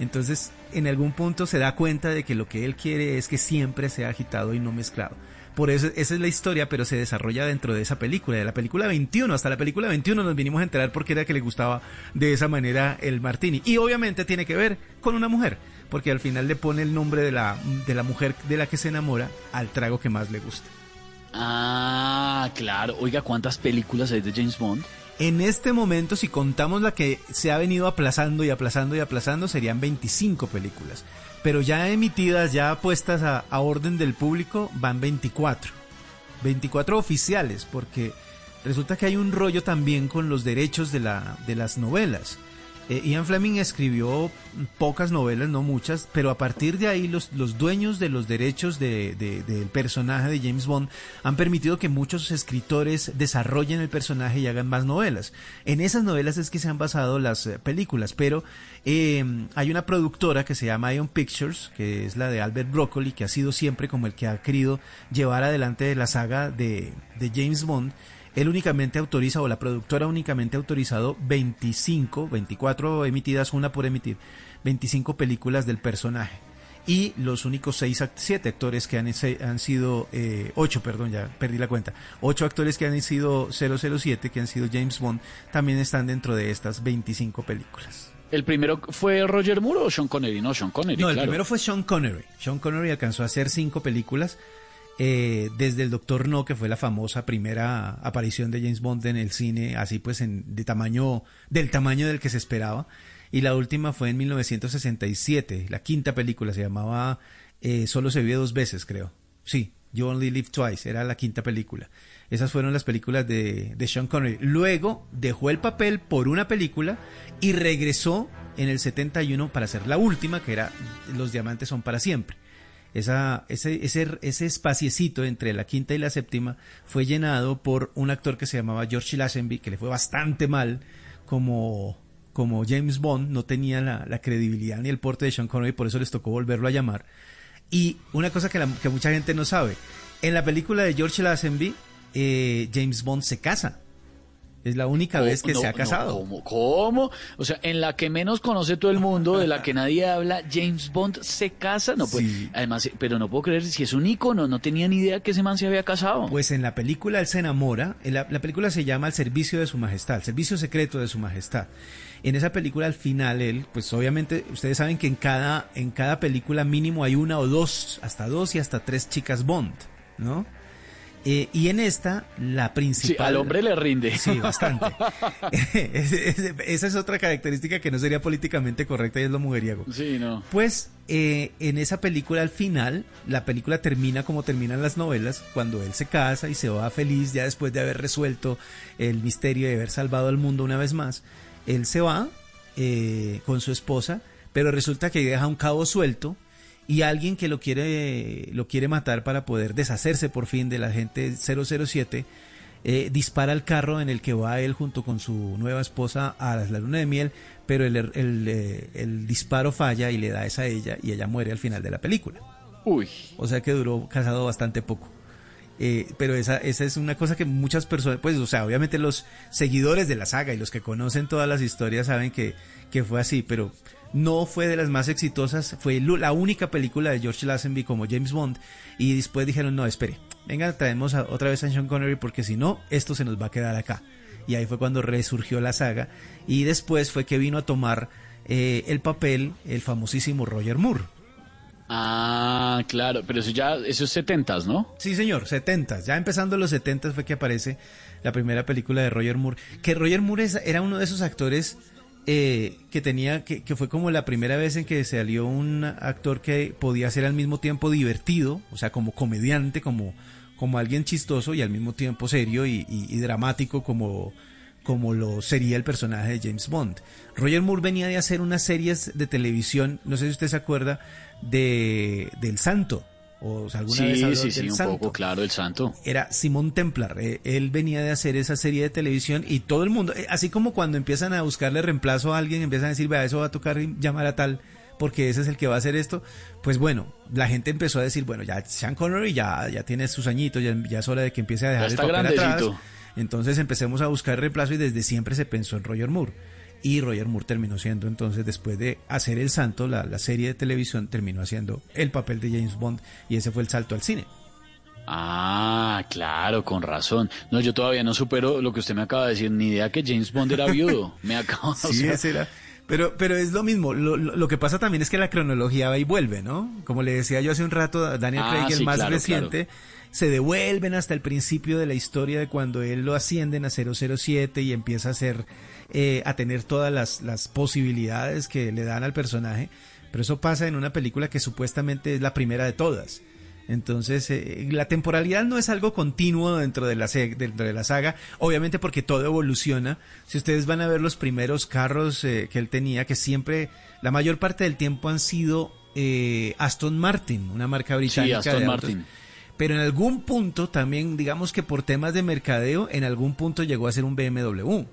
Entonces, en algún punto se da cuenta de que lo que él quiere es que siempre sea agitado y no mezclado. Por eso esa es la historia, pero se desarrolla dentro de esa película, de la película 21. Hasta la película 21 nos vinimos a enterar por qué era que le gustaba de esa manera el martini. Y obviamente tiene que ver con una mujer, porque al final le pone el nombre de la, de la mujer de la que se enamora al trago que más le gusta. Ah, claro. Oiga, ¿cuántas películas hay de James Bond? En este momento, si contamos la que se ha venido aplazando y aplazando y aplazando, serían 25 películas. Pero ya emitidas, ya puestas a, a orden del público, van 24. 24 oficiales, porque resulta que hay un rollo también con los derechos de, la, de las novelas. Eh, Ian Fleming escribió pocas novelas, no muchas, pero a partir de ahí los, los dueños de los derechos de- de- del personaje de James Bond han permitido que muchos escritores desarrollen el personaje y hagan más novelas. En esas novelas es que se han basado las eh, películas, pero eh, hay una productora que se llama Ion Pictures, que es la de Albert Broccoli, que ha sido siempre como el que ha querido llevar adelante la saga de, de James Bond él únicamente autoriza, o la productora únicamente ha autorizado 25, 24 emitidas, una por emitir, 25 películas del personaje. Y los únicos 6, 7 actores que han, han sido, 8, perdón, ya perdí la cuenta, 8 actores que han sido 007, que han sido James Bond, también están dentro de estas 25 películas. ¿El primero fue Roger Moore o Sean Connery? No, Sean Connery. No, el claro. primero fue Sean Connery. Sean Connery alcanzó a hacer cinco películas. Eh, desde El Doctor No, que fue la famosa primera aparición de James Bond en el cine, así pues en, de tamaño, del tamaño del que se esperaba. Y la última fue en 1967, la quinta película, se llamaba eh, Solo se vive dos veces, creo. Sí, You Only Live Twice, era la quinta película. Esas fueron las películas de, de Sean Connery. Luego dejó el papel por una película y regresó en el 71 para hacer la última, que era Los Diamantes son para siempre. Esa, ese, ese, espaciecito entre la quinta y la séptima fue llenado por un actor que se llamaba George Lazenby, que le fue bastante mal como, como James Bond, no tenía la, credibilidad ni el porte de Sean Connery, por eso les tocó volverlo a llamar. Y una cosa que, que mucha gente no sabe, en la película de George Lazenby, eh, James Bond se casa. Es la única vez que No, se ha no, casado. ¿cómo, ¿Cómo? O sea, en la que menos conoce todo el mundo, de la que nadie habla, James Bond se casa. No, pues, además, pero no puedo creer si es un ícono, no tenía ni idea que ese man se había casado. Pues en la película él se enamora, en la, la película se llama El servicio de su majestad, el servicio secreto de su majestad. En esa película al final él, pues obviamente ustedes saben que en cada, en cada película mínimo hay una o dos, hasta dos y hasta tres chicas Bond, ¿no? Eh, y en esta, la principal... Sí, al hombre le rinde. Sí, bastante. Esa es otra característica que no sería políticamente correcta y es lo mujeriego. Sí, no. Pues eh, en esa película al final, la película termina como terminan las novelas, cuando él se casa y se va feliz ya después de haber resuelto el misterio de haber salvado al mundo una vez más. Él se va eh, con su esposa, pero resulta que deja un cabo suelto y alguien que lo quiere, lo quiere matar para poder deshacerse por fin de la gente 007 eh, dispara el carro en el que va él junto con su nueva esposa a la luna de miel, pero el, el, eh, el disparo falla y le da esa a ella y ella muere al final de la película. Uy. O sea que duró casado bastante poco. Eh, pero esa, esa es una cosa que muchas personas, pues, o sea, obviamente los seguidores de la saga y los que conocen todas las historias saben que, que fue así, pero no fue de las más exitosas, fue la única película de George Lazenby como James Bond y después dijeron, no, espere, venga, traemos a- otra vez a Sean Connery porque si no, esto se nos va a quedar acá. Y ahí fue cuando resurgió la saga y después fue que vino a tomar eh, el papel el famosísimo Roger Moore. Ah, claro, pero eso ya, eso es setentas, ¿no? Sí, señor, 70. Ya empezando los 70 fue que aparece la primera película de Roger Moore. Que Roger Moore era uno de esos actores eh, que tenía, que, que fue como la primera vez en que salió un actor que podía ser al mismo tiempo divertido, o sea, como comediante, como, como alguien chistoso y al mismo tiempo serio y, y- y dramático como, como lo sería el personaje de James Bond. Roger Moore venía de hacer unas series de televisión, no sé si usted se acuerda, de del Santo. O sea, alguna vez Sí, habló sí, del sí, un poco, claro, el santo. era Simón Templar. Eh, él venía de hacer esa serie de televisión y todo el mundo, eh, así como cuando empiezan a buscarle reemplazo a alguien, empiezan a decir, vea, eso va a tocar llamar a tal porque ese es el que va a hacer esto. Pues bueno, la gente empezó a decir, bueno, ya Sean Connery ya, ya tiene sus añitos, ya, ya es hora de que empiece a dejar el papel atrás. grandecito. Entonces empecemos a buscar reemplazo y desde siempre se pensó en Roger Moore. Y Roger Moore terminó siendo entonces, después de hacer El Santo, la, la serie de televisión, terminó haciendo el papel de James Bond y ese fue el salto al cine. Ah, claro, con razón. No, yo todavía no supero lo que usted me acaba de decir, ni idea que James Bond era viudo. Me acabo o Sí, sea, ese era. Pero, pero es lo mismo. Lo, lo- lo que pasa también es que la cronología va y vuelve, ¿no? Como le decía yo hace un rato, Daniel Ah, Craig, el más claro, reciente, se devuelven hasta el principio de la historia de cuando él lo ascienden a 007 y empieza a hacer, eh, a tener todas las, las posibilidades que le dan al personaje. Pero eso pasa en una película que supuestamente es la primera de todas. Entonces, eh, la temporalidad no es algo continuo dentro de, la, dentro de la saga, obviamente porque todo evoluciona. Si ustedes van a ver los primeros carros eh, que él tenía, que siempre, la mayor parte del tiempo han sido eh, Aston Martin, una marca británica. Aston de autos. Martin. Pero en algún punto también, digamos que por temas de mercadeo, en algún punto llegó a ser un BMW.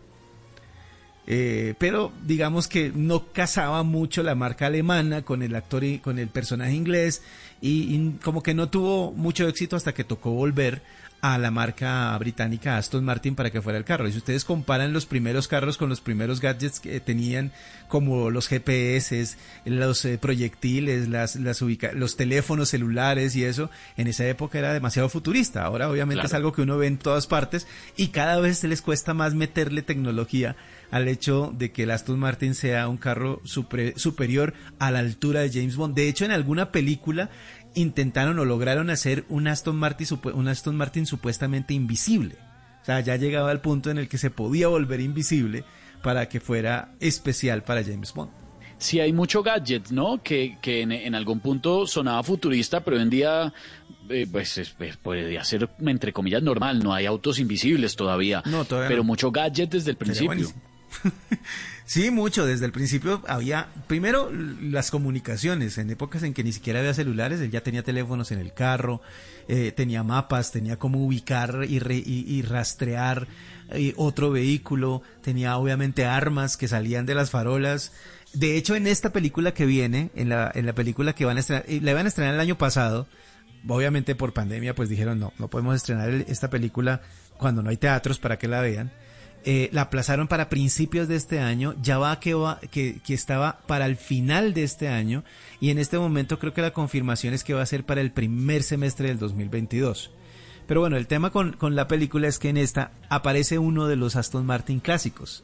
Eh, pero digamos que no casaba mucho la marca alemana con el actor y con el personaje inglés y, y como que no tuvo mucho éxito hasta que tocó volver a la marca británica Aston Martin para que fuera el carro. Y si ustedes comparan los primeros carros con los primeros gadgets que tenían, como los GPS, los eh, proyectiles, las, las los teléfonos celulares y eso, en esa época era demasiado futurista. Ahora obviamente es algo que uno ve en todas partes y cada vez se les cuesta más meterle tecnología al hecho de que el Aston Martin sea un carro superior a la altura de James Bond. De hecho, en alguna película intentaron o lograron hacer un Aston Martin, un Aston Martin supuestamente invisible. O sea, ya llegaba al punto en el que se podía volver invisible para que fuera especial para James Bond. Sí, hay mucho gadget, ¿no? Que, que en, algún punto sonaba futurista, pero hoy en día eh, pues, pues, podría ser, entre comillas, normal. No hay autos invisibles todavía. No, todavía Pero mucho gadget desde el principio. sí, mucho. Desde el principio había, primero, las comunicaciones. En épocas en que ni siquiera había celulares, él ya tenía teléfonos en el carro, eh, tenía mapas, tenía cómo ubicar y, y, rastrear eh, otro vehículo, tenía obviamente armas que salían de las farolas. De hecho, en esta película que viene, en la, en la película que van a estrenar, la van a estrenar el año pasado, obviamente por pandemia, pues dijeron no, no podemos estrenar esta película cuando no hay teatros para que la vean. Eh, la aplazaron para principios de este año, ya va que, que, estaba para el final de este año y en este momento creo que la confirmación es que va a ser para el primer semestre del 2022. Pero bueno, el tema con, con la película es que en esta aparece uno de los Aston Martin clásicos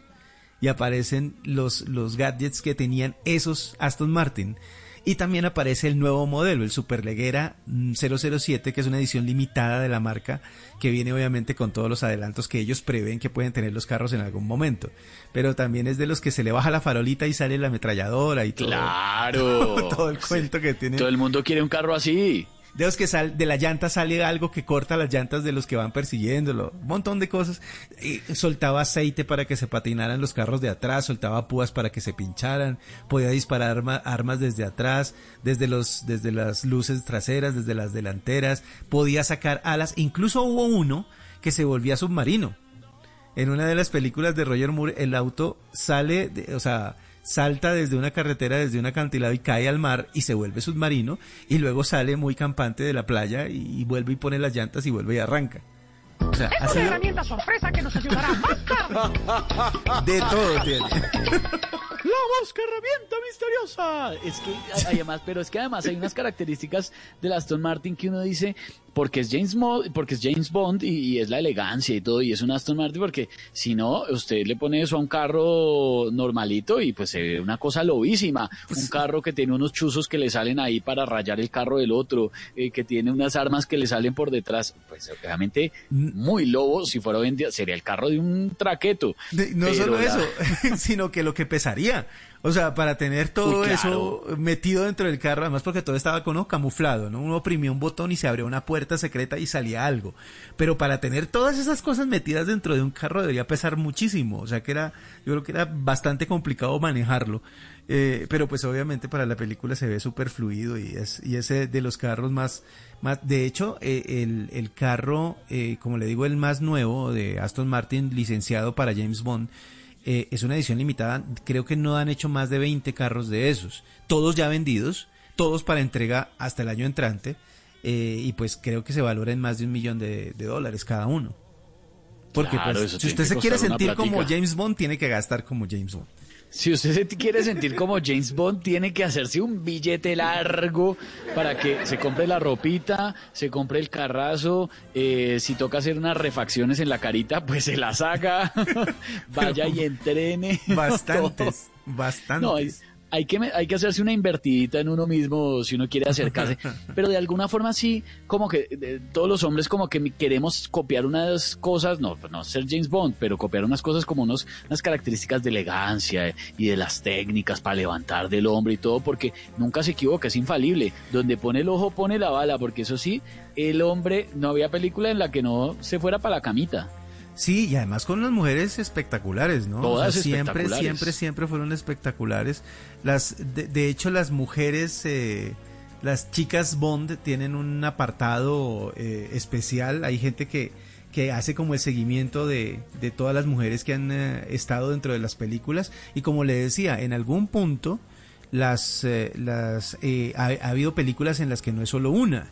y aparecen los, los gadgets que tenían esos Aston Martin. Y también aparece el nuevo modelo, el Superleguera 007, mm, que es una edición limitada de la marca, que viene obviamente con todos los adelantos que ellos prevén que pueden tener los carros en algún momento. Pero también es de los que se le baja la farolita y sale la ametralladora y todo. Claro. todo el cuento que tiene. Todo el mundo quiere un carro así de los que sal, de la llanta sale algo que corta las llantas de los que van persiguiéndolo, un montón de cosas. Y soltaba aceite para que se patinaran los carros de atrás, soltaba púas para que se pincharan, podía disparar armas desde atrás, desde los, desde las luces traseras, desde las delanteras, podía sacar alas, incluso hubo uno que se volvía submarino. En una de las películas de Roger Moore, el auto sale, de, o sea, salta desde una carretera, desde un acantilado y cae al mar y se vuelve submarino y luego sale muy campante de la playa y, vuelve y pone las llantas y vuelve y arranca. O sea, es una herramienta sorpresa que nos ayudará más tarde. De todo tiene. La mosca herramienta misteriosa. Es que además, pero es que además hay unas características del Aston Martin que uno dice, porque es James Bond, porque es James Bond y, es la elegancia y todo y es un Aston Martin porque si no usted le pone eso a un carro normalito y pues se ve una cosa lobísima, un carro que tiene unos chuzos que le salen ahí para rayar el carro del otro, eh, que tiene unas armas que le salen por detrás, pues obviamente muy lobo si fuera hoy sería el carro de un traqueto. no solo eso, sino que lo que pesaría o sea, para tener todo eso metido dentro del carro, además porque todo estaba como camuflado, ¿no? Uno oprimía un botón y se abrió una puerta secreta y salía algo. Pero para tener todas esas cosas metidas dentro de un carro debería pesar muchísimo. O sea que era, yo creo que era bastante complicado manejarlo. Eh, pero pues obviamente para la película se ve súper fluido y es, y ese de los carros más, más de hecho, eh, el, el, carro, eh, como le digo, el más nuevo de Aston Martin licenciado para James Bond, eh, es una edición limitada, creo que no han hecho más de 20 carros de esos, todos ya vendidos, todos para entrega hasta el año entrante, eh, y pues creo que se valora en más de un millón de, dólares cada uno. Porque pues, si usted se quiere sentir como James Bond, tiene que gastar como James Bond. Si usted se quiere sentir como James Bond, tiene que hacerse un billete largo para que se compre la ropita, se compre el carrazo, eh, si toca hacer unas refacciones en la carita, pues se las haga, vaya y entrene. Bastantes, bastantes hay que, hay que hacerse una invertidita en uno mismo si uno quiere acercarse, pero de alguna forma sí, como que todos los hombres como que queremos copiar unas cosas, no, no ser James Bond, pero copiar unas cosas como unos, unas características de elegancia y de las técnicas para levantar del hombre y todo, porque nunca se equivoca, es infalible. Donde pone el ojo pone la bala, porque eso sí, el hombre, no había película en la que no se fuera para la camita. Sí, y además con las mujeres espectaculares, ¿no? Todas siempre, siempre, siempre fueron espectaculares. Las, de, hecho, las mujeres, eh, las chicas Bond tienen un apartado eh, especial. Hay gente que, que hace como el seguimiento de, de todas las mujeres que han eh, estado dentro de las películas. Y como le decía, en algún punto las, las ha, ha, habido películas en las que no es solo una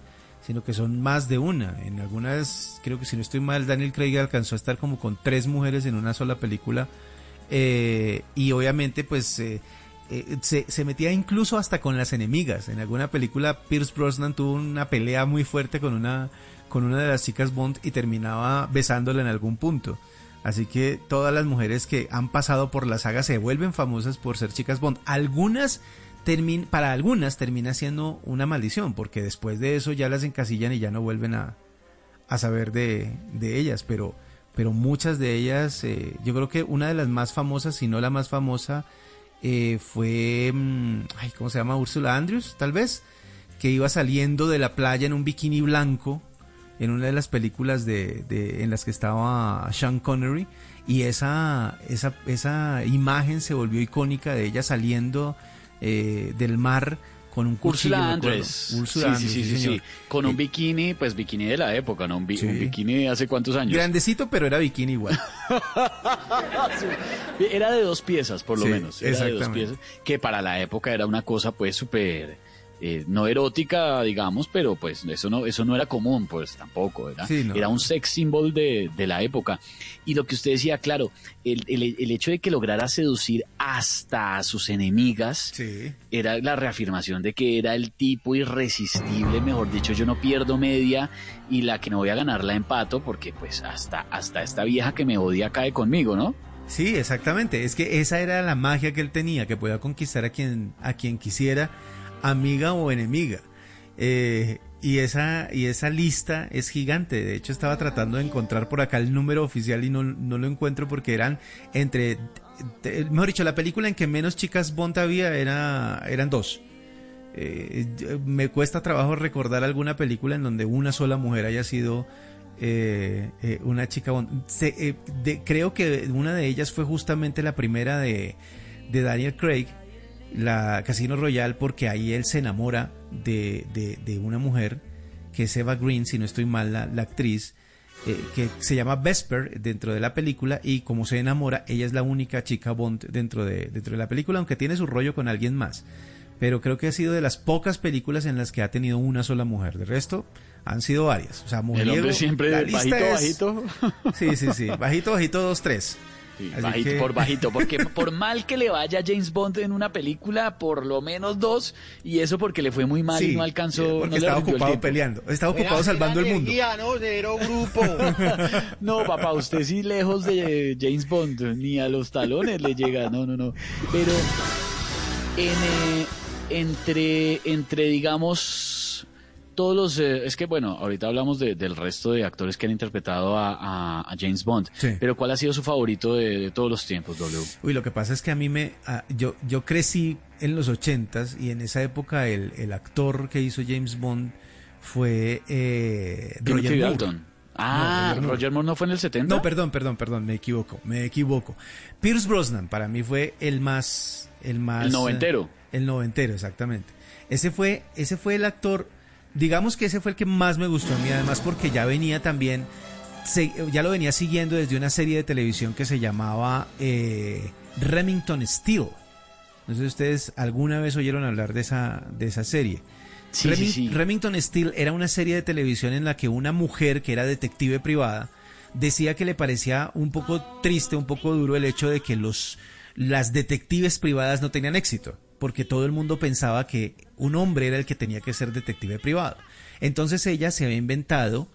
sino que son más de una. En algunas, creo que si no estoy mal, Daniel Craig alcanzó a estar como con tres mujeres en una sola película. Eh, y obviamente, pues eh, eh, se, metía incluso hasta con las enemigas. En alguna película, Pierce Brosnan tuvo una pelea muy fuerte con una, con una de las chicas Bond y terminaba besándola en algún punto. Así que todas las mujeres que han pasado por la saga se vuelven famosas por ser chicas Bond. Algunas para algunas termina siendo una maldición, porque después de eso ya las encasillan y ya no vuelven a, a saber de, de, ellas, pero, pero muchas de ellas, eh, yo creo que una de las más famosas, si no la más famosa, eh, fue, mm, ¿cómo se llama? Úrsula Andrews, tal vez, que iba saliendo de la playa en un bikini blanco en una de las películas de, en las que estaba Sean Connery y esa, esa, esa imagen se volvió icónica de ella saliendo eh, del mar con un cuchillo. Úrsula Andrés. Úrsula sí, sí, sí, sí, Con un bikini, pues bikini de la época, ¿no? Un, bi Sí. un bikini de hace cuántos años. Grandecito, pero era bikini igual. Era de dos piezas, por lo menos. Era de dos piezas, que para la época era una cosa, pues, súper... eh, no erótica, digamos, pero pues eso no, eso no era común, pues tampoco, ¿verdad? Sí, no. Era un sex symbol de, de la época. Y lo que usted decía, claro, el, el- el hecho de que lograra seducir hasta a sus enemigas era la reafirmación de que era el tipo irresistible, mejor dicho, yo no pierdo media y la que no voy a ganar la empato porque pues hasta, hasta esta vieja que me odia cae conmigo, ¿no? Sí, exactamente. Es que esa era la magia que él tenía, que podía conquistar a quien, a quien quisiera, amiga o enemiga. Eh, y esa, y esa lista es gigante. De hecho, estaba tratando de encontrar por acá el número oficial y no, no lo encuentro porque eran entre, mejor dicho, la película en que menos chicas Bond había era, eran dos. Eh, me cuesta trabajo recordar alguna película en donde una sola mujer haya sido eh, una chica Bond. De- creo que una de ellas fue justamente la primera de, de Daniel Craig, la Casino Royale, porque ahí él se enamora de, de- de una mujer que es Eva Green, si no estoy mal, la, la actriz, eh, que se llama Vesper dentro de la película y como se enamora, ella es la única chica Bond dentro de, dentro de la película, aunque tiene su rollo con alguien más. Pero creo que ha sido de las pocas películas en las que ha tenido una sola mujer. De resto, han sido varias. O sea, El mujeriego, hombre siempre la lista bajito, es- bajito. Sí, sí, sí. Bajito, bajito, dos, tres. Bajito que- por bajito, porque por mal que le vaya James Bond en una película, por lo menos dos, y eso porque le fue muy mal y Sí, no alcanzó. porque no estaba ocupado peleando, estaba ocupado salvando el mundo. no, cero grupo. No, papá, usted sí lejos de James Bond, ni a los talones le llega, no, no, no. Pero en, eh, entre, entre, digamos, todos los... eh, es que, bueno, ahorita hablamos de- del resto de actores que han interpretado a, a- a James Bond, Sí. pero ¿cuál ha sido su favorito de, de todos los tiempos, W? Uy, lo que pasa es que a mí me... ah, yo, yo crecí en los ochentas y en esa época el, el actor que hizo James Bond fue eh, Roger Moore. Dalton. Ah, No, Roger Moore no fue en el 70? No, perdón, perdón, perdón, me equivoco, me equivoco. Pierce Brosnan para mí fue el más, el más, El noventero. eh, el noventero, exactamente. Ese fue, ese fue el actor, digamos que ese fue el que más me gustó a mí, además porque ya venía también, ya lo venía siguiendo desde una serie de televisión que se llamaba eh, Remington Steel. No sé si ustedes alguna vez oyeron hablar de esa, de esa serie. Sí, Remin- sí, sí. Remington Steel era una serie de televisión en la que una mujer que era detective privada decía que le parecía un poco triste, un poco duro el hecho de que los las detectives privadas no tenían éxito, porque todo el mundo pensaba que un hombre era el que tenía que ser detective privado. Entonces ella se había inventado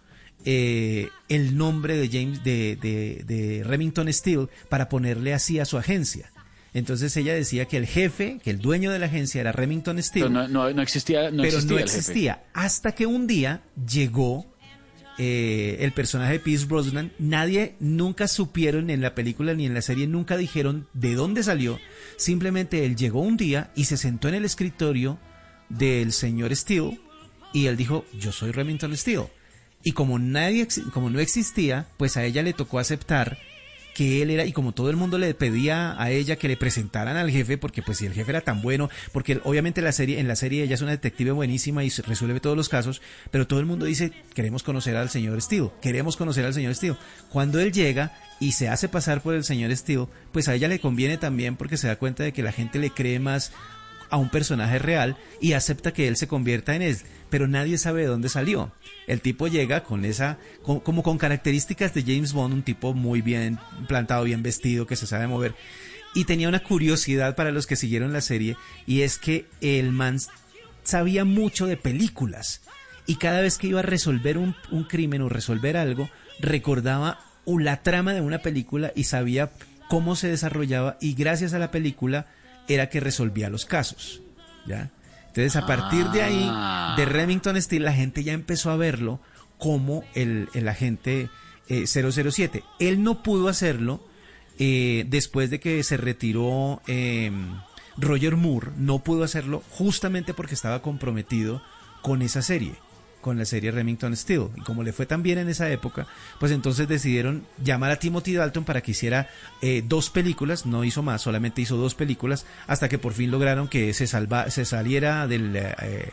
eh, el nombre de James de, de- de Remington Steele para ponerle así a su agencia. Entonces ella decía que el jefe, que el dueño de la agencia era Remington Steele. Pero no, no- no existía, no pero existía no existía. Hasta que un día llegó eh, el personaje de Pierce Brosnan. Nadie nunca supieron en la película ni en la serie, nunca dijeron de dónde salió. Simplemente él llegó un día y se sentó en el escritorio del señor Steele y él dijo, yo soy Remington Steele. Y como nadie, como no existía, pues a ella le tocó aceptar que él era, y como todo el mundo le pedía a ella que le presentaran al jefe, porque pues si el jefe era tan bueno, porque obviamente la serie, en la serie ella es una detective buenísima y resuelve todos los casos, pero todo el mundo dice, queremos conocer al señor Steele, queremos conocer al señor Steele. Cuando él llega y se hace pasar por el señor Steele, pues a ella le conviene también porque se da cuenta de que la gente le cree más a un personaje real y acepta que él se convierta en él, pero nadie sabe de dónde salió. El tipo llega con esa, como con características de James Bond, un tipo muy bien plantado, bien vestido, que se sabe mover. Y tenía una curiosidad para los que siguieron la serie, y es que el man sabía mucho de películas. Y cada vez que iba a resolver un, crimen o resolver algo, recordaba la trama de una película y sabía cómo se desarrollaba y gracias a la película era que resolvía los casos. ¿ya? Entonces a partir de ahí, Ah. de Remington Steele, la gente ya empezó a verlo como el, el agente eh, 007. Él no pudo hacerlo eh, después de que se retiró eh, Roger Moore, no pudo hacerlo justamente porque estaba comprometido con esa serie, con la serie Remington Steele. Y como le fue tan bien en esa época, pues entonces decidieron llamar a Timothy Dalton para que hiciera eh, dos películas, no hizo más, solamente hizo dos películas, hasta que por fin lograron que se, salva, se saliera del... eh,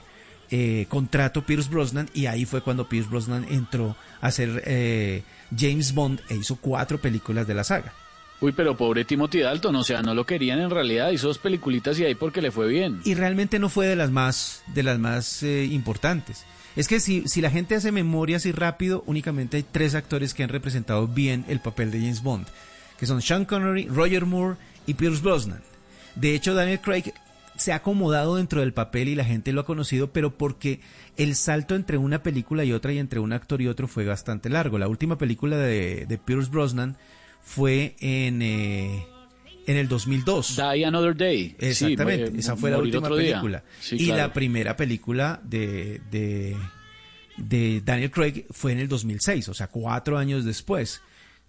eh, contrato Pierce Brosnan y ahí fue cuando Pierce Brosnan entró a hacer eh, James Bond e hizo cuatro películas de la saga. Uy, pero pobre Timothy Dalton, o sea, no lo querían en realidad, hizo dos peliculitas y ahí porque le fue bien. y realmente no fue de las más de las más eh, importantes. Es que si, si la gente hace memoria así rápido, únicamente hay tres actores que han representado bien el papel de James Bond, que son Sean Connery, Roger Moore y Pierce Brosnan. De hecho, Daniel Craig se ha acomodado dentro del papel y la gente lo ha conocido, pero porque el salto entre una película y otra y entre un actor y otro fue bastante largo. La última película de, de Pierce Brosnan fue en, eh, en el 2002. Die Another Day. Exactamente, Sí, esa fue la última película. Sí, y claro. la primera película de, de, de Daniel Craig fue en el 2006, o sea, cuatro años después.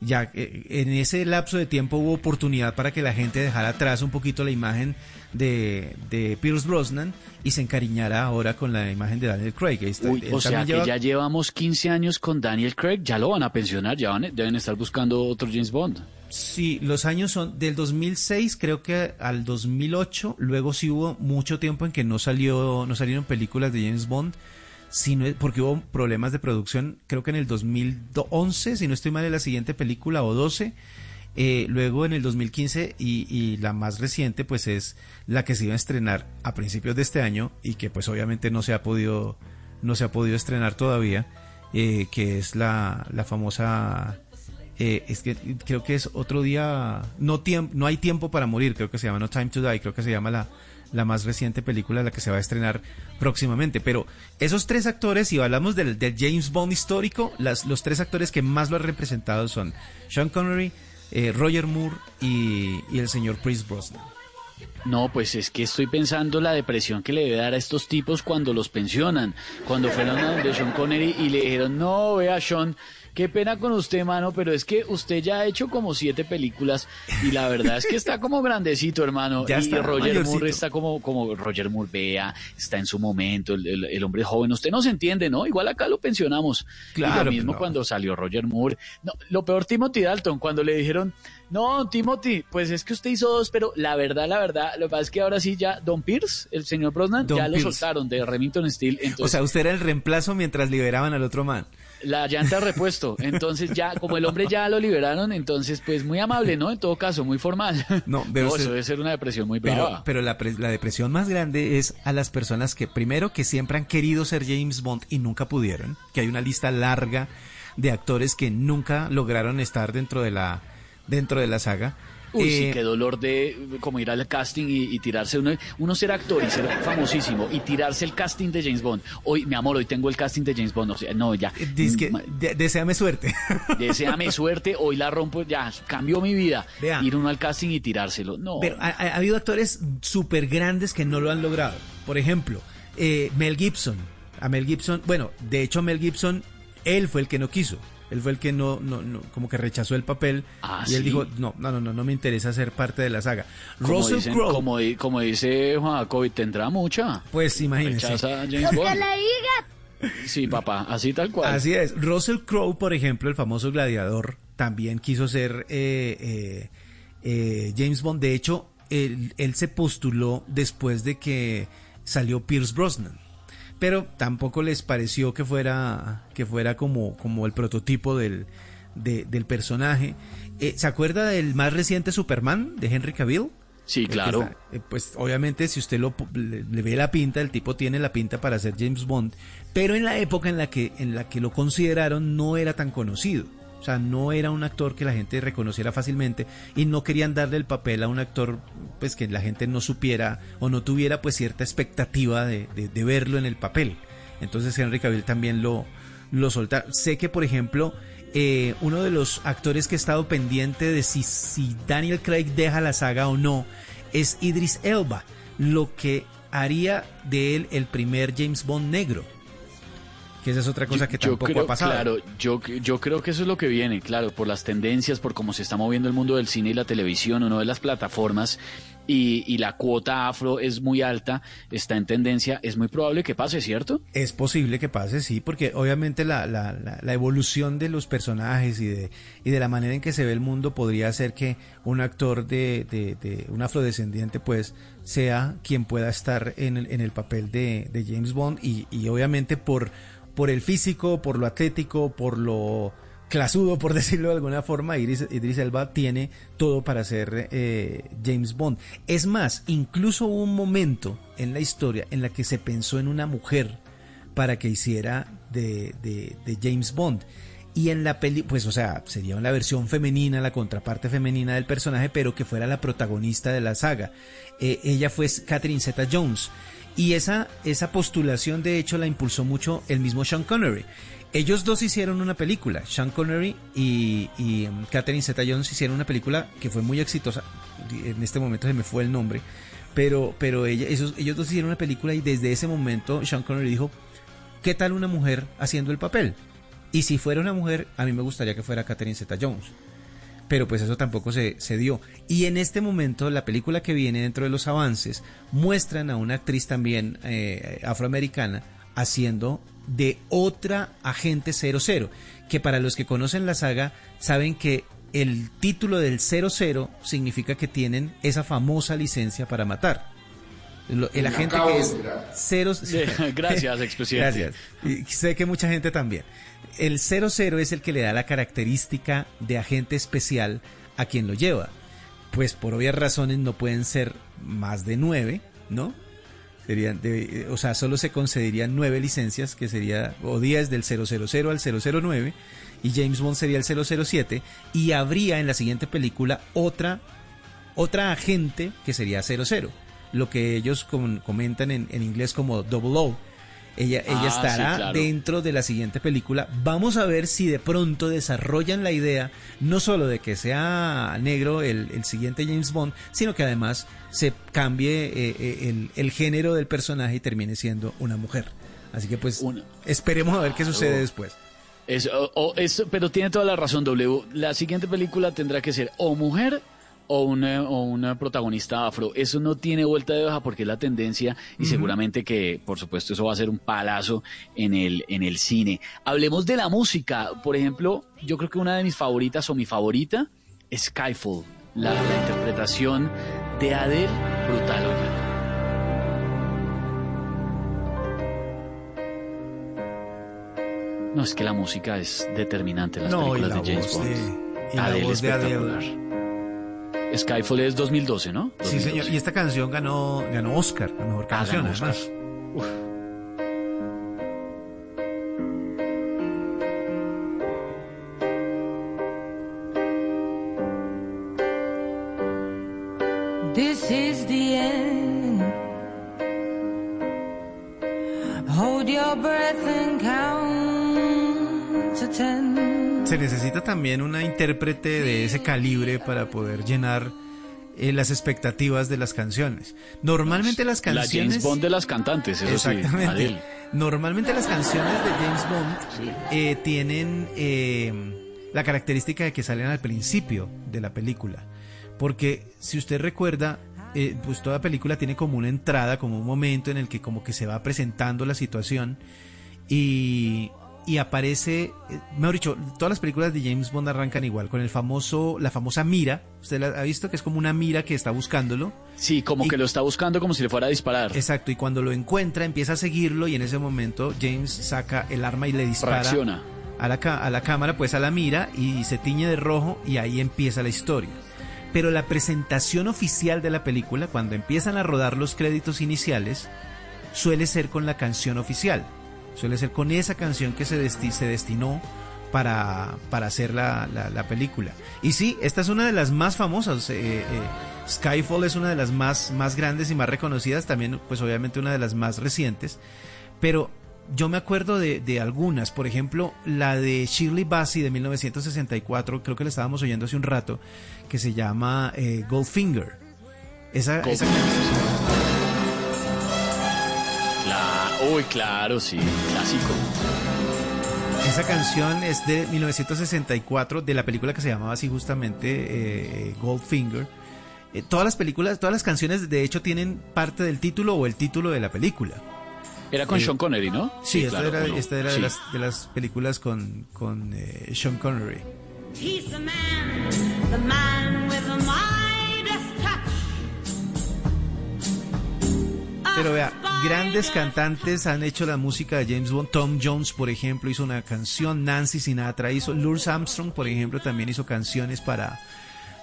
Ya eh, en ese lapso de tiempo hubo oportunidad para que la gente dejara atrás un poquito la imagen de, de Pierce Brosnan y se encariñara ahora con la imagen de Daniel Craig. Está- Uy, él o sea que ya llevamos 15 años con Daniel Craig, ya lo van a pensionar, ya van- deben estar buscando otro James Bond. Sí, los años son del 2006 creo que al 2008, luego sí hubo mucho tiempo en que no salió no salieron películas de James Bond, sino porque hubo problemas de producción, creo que en el 2011, si no estoy mal, en la siguiente película o 12, eh, luego en el 2015 y, y la más reciente pues es la que se iba a estrenar a principios de este año y que pues obviamente no se ha podido no se ha podido estrenar todavía, eh, que es la, la famosa eh, es que creo que es otro día, no, no hay tiempo para morir, creo que se llama No Time to Die, creo que se llama la, la más reciente película, la que se va a estrenar próximamente. Pero esos tres actores, si hablamos del, del James Bond histórico, las, los tres actores que más lo han representado son Sean Connery, eh, Roger Moore y, y el señor Chris Brosnan. No, pues es que estoy pensando la depresión que le debe dar a estos tipos cuando los pensionan. Cuando fueron a donde Sean Connery y le dijeron, no, vea Sean, qué pena con usted, mano, pero es que usted ya ha hecho como siete películas y la verdad es que está como grandecito, hermano. Ya y está Roger mayorcito. Moore está como, como Roger Moore, vea, está en su momento, el, el- el hombre joven. Usted no se entiende, ¿no? Igual acá lo pensionamos. y Claro, lo mismo cuando salió Roger Moore. No, lo peor, Timothy Dalton, cuando le dijeron, no, Timothy, pues es que usted hizo dos, pero la verdad, la verdad, lo que pasa es que ahora sí ya Don Pierce, el señor Brosnan, Don ya lo soltaron de Remington Steel. Entonces, O sea, usted era el reemplazo mientras liberaban al otro man. La llanta de repuesto. Entonces ya, como el hombre ya lo liberaron, entonces pues muy amable, ¿no? En todo caso, muy formal. No, usted- eso debe ser una depresión muy Pero, brava. pero la, la depresión más grande es a las personas que, primero, que siempre han querido ser James Bond y nunca pudieron, que hay una lista larga de actores que nunca lograron estar dentro de la, dentro de la saga. Uy, sí, Eh, qué dolor de como ir al casting y, y tirarse uno, uno ser actor y ser famosísimo y tirarse el casting de James Bond. Hoy, mi amor, hoy tengo el casting de James Bond. O sea, no, ya. Dizque, Ma- de- deséame suerte. Deseame suerte, hoy la rompo, ya, cambió mi vida. Vea. Ir uno al casting y tirárselo. No. Pero ha habido actores súper grandes que no lo han logrado. Por ejemplo, eh, Mel Gibson. A Mel Gibson, bueno, de hecho Mel Gibson, él fue el que no quiso. Él fue el que no, no, no como que rechazó el papel. Ah, y él ¿sí? digo, no, no, no, no, no me interesa ser parte de la saga. como, Russell dicen- Crowe, como, di- como dice Juan Jacobi, tendrá mucha. pues imagínense. Rechaza a James Bond. Sí, papá, así tal cual. Así es. Russell Crowe, por ejemplo, el famoso gladiador, también quiso ser eh, eh, eh, James Bond. De hecho, él, él se postuló después de que salió Pierce Brosnan. Pero tampoco les pareció que fuera, que fuera como, como el prototipo del, de- del personaje. Eh, ¿Se acuerda del más reciente Superman de Henry Cavill? Sí, claro. está- eh, pues obviamente si usted lo, le, le ve la pinta, el tipo tiene la pinta para ser James Bond, pero en la época en la que en la que lo consideraron no era tan conocido. O sea, no era un actor que la gente reconociera fácilmente y no querían darle el papel a un actor pues que la gente no supiera o no tuviera pues cierta expectativa de, de- verlo en el papel. Entonces Henry Cavill también lo, lo soltaron. Sé que, por ejemplo, eh, uno de los actores que ha estado pendiente de si, si Daniel Craig deja la saga o no es Idris Elba, lo que haría de él el primer James Bond negro. Que esa es otra cosa que tampoco creo, ha pasado. Claro, yo, yo creo que eso es lo que viene, claro, por las tendencias, por cómo se está moviendo el mundo del cine y la televisión, uno de las plataformas y, y la cuota afro es muy alta, está en tendencia, es muy probable que pase, ¿cierto? Es posible que pase, sí, porque obviamente la, la, la, la evolución de los personajes y de, y de la manera en que se ve el mundo podría hacer que un actor de, de, de un afrodescendiente pues sea quien pueda estar en el, en el papel de, de James Bond y, y obviamente por, por el físico, por lo atlético, por lo clasudo, por decirlo de alguna forma, Idris, Idris Elba tiene todo para ser eh, James Bond. Es más, incluso hubo un momento en la historia en la que se pensó en una mujer para que hiciera de, de- James Bond. Y en la peli, pues, o sea, sería una versión femenina, la contraparte femenina del personaje, pero que fuera la protagonista de la saga. Eh, ella fue Catherine Zeta Jones. Y esa, esa postulación, de hecho, la impulsó mucho el mismo Sean Connery. Ellos dos hicieron una película, Sean Connery y, y um, Catherine Zeta Jones hicieron una película que fue muy exitosa. En este momento se me fue el nombre, pero, pero ella, ellos dos hicieron una película y desde ese momento Sean Connery dijo, ¿qué tal una mujer haciendo el papel? Y si fuera una mujer, a mí me gustaría que fuera Catherine Zeta Jones. Pero pues eso tampoco se, se dio. Y en este momento, la película que viene dentro de los avances muestran a una actriz también eh, afroamericana haciendo de otra agente 00. Que para los que conocen la saga, saben que el título del 00 significa que tienen esa famosa licencia para matar. El agente que es. Gracias, expresidente. Gracias. Y sé que mucha gente también. El 00 es el que le da la característica de agente especial a quien lo lleva. Pues por obvias razones no pueden ser más de nueve, ¿no? Serían de- o sea, solo se concederían nueve licencias, que sería, o 10 del 000 al 009, y James Bond sería el 007, y habría en la siguiente película otra, otra agente que sería 00, lo que ellos com- comentan en, en inglés como double O. Ella, ella Ah, estará sí, claro. dentro de la siguiente película. Vamos a ver si de pronto desarrollan la idea no solo de que sea negro el, el siguiente James Bond, sino que además se cambie eh, eh, el, el género del personaje y termine siendo una mujer. Así que pues esperemos a ver qué sucede después. Es, o- o- es- pero tiene toda la razón, W. La siguiente película tendrá que ser o mujer o una, o una protagonista afro. Eso no tiene vuelta de hoja porque es la tendencia y seguramente que, por supuesto, eso va a ser un palazo en el, en el cine. Hablemos de la música. Por ejemplo, yo creo que una de mis favoritas o mi favorita es Skyfall. La, la interpretación de Adele, brutal. No, es que la música es determinante en las No, y películas la de James voz Bond. de- y la Adele voz de Adele. Skyfall es 2012, ¿no? Sí, señor. Y esta canción ganó, ganó Oscar, la mejor Ah, canción, ganó Oscar. además. This is the end. Hold your breath and count to ten. Se necesita también una intérprete de ese calibre para poder llenar eh, las expectativas de las canciones. Normalmente las La canciones... James Bond de las cantantes, eso sí. Exactamente. Adele. Normalmente las canciones de James Bond eh, tienen eh, la característica de que salen al principio de la película. Porque si usted recuerda, eh, pues toda película tiene como una entrada, como un momento en el que como que se va presentando la situación y, y aparece, eh, mejor dicho, todas las películas de James Bond arrancan igual, con el famoso, la famosa mira. ¿Usted la ha visto? Que es como una mira que está buscándolo. Sí, como que lo está buscando como si le fuera a disparar. Exacto, y cuando lo encuentra empieza a seguirlo y en ese momento James saca el arma y le dispara Reacciona. a la, a la cámara, pues a la mira y se tiñe de rojo y ahí empieza la historia. pero la presentación oficial de la película, cuando empiezan a rodar los créditos iniciales, suele ser con la canción oficial. Suele ser con esa canción que se, desti- se destinó para, para hacer la, la- la película. Y sí, esta es una de las más famosas. eh, eh, Skyfall es una de las más, más grandes y más reconocidas, también pues obviamente una de las más recientes. Pero yo me acuerdo de, de algunas, por ejemplo, la de Shirley Bassey de 1964, creo que la estábamos oyendo hace un rato, que se llama eh, Goldfinger. Esa, esa Cla- Uy, claro, sí, clásico. Esa canción es de 1964, de la película que se llamaba así justamente eh, Goldfinger. Eh, todas las películas, todas las canciones de hecho tienen parte del título o el título de la película. Era con Eh, Sean Connery, ¿no? Sí, esta claro, era, no. esta era de, las, de las películas con, con eh, Sean Connery. He's the man, the man with the Midas touch. Pero vea, grandes cantantes han hecho la música de James Bond. Tom Jones, por ejemplo, hizo una canción. Nancy Sinatra hizo. Louis Armstrong, por ejemplo, también hizo canciones para,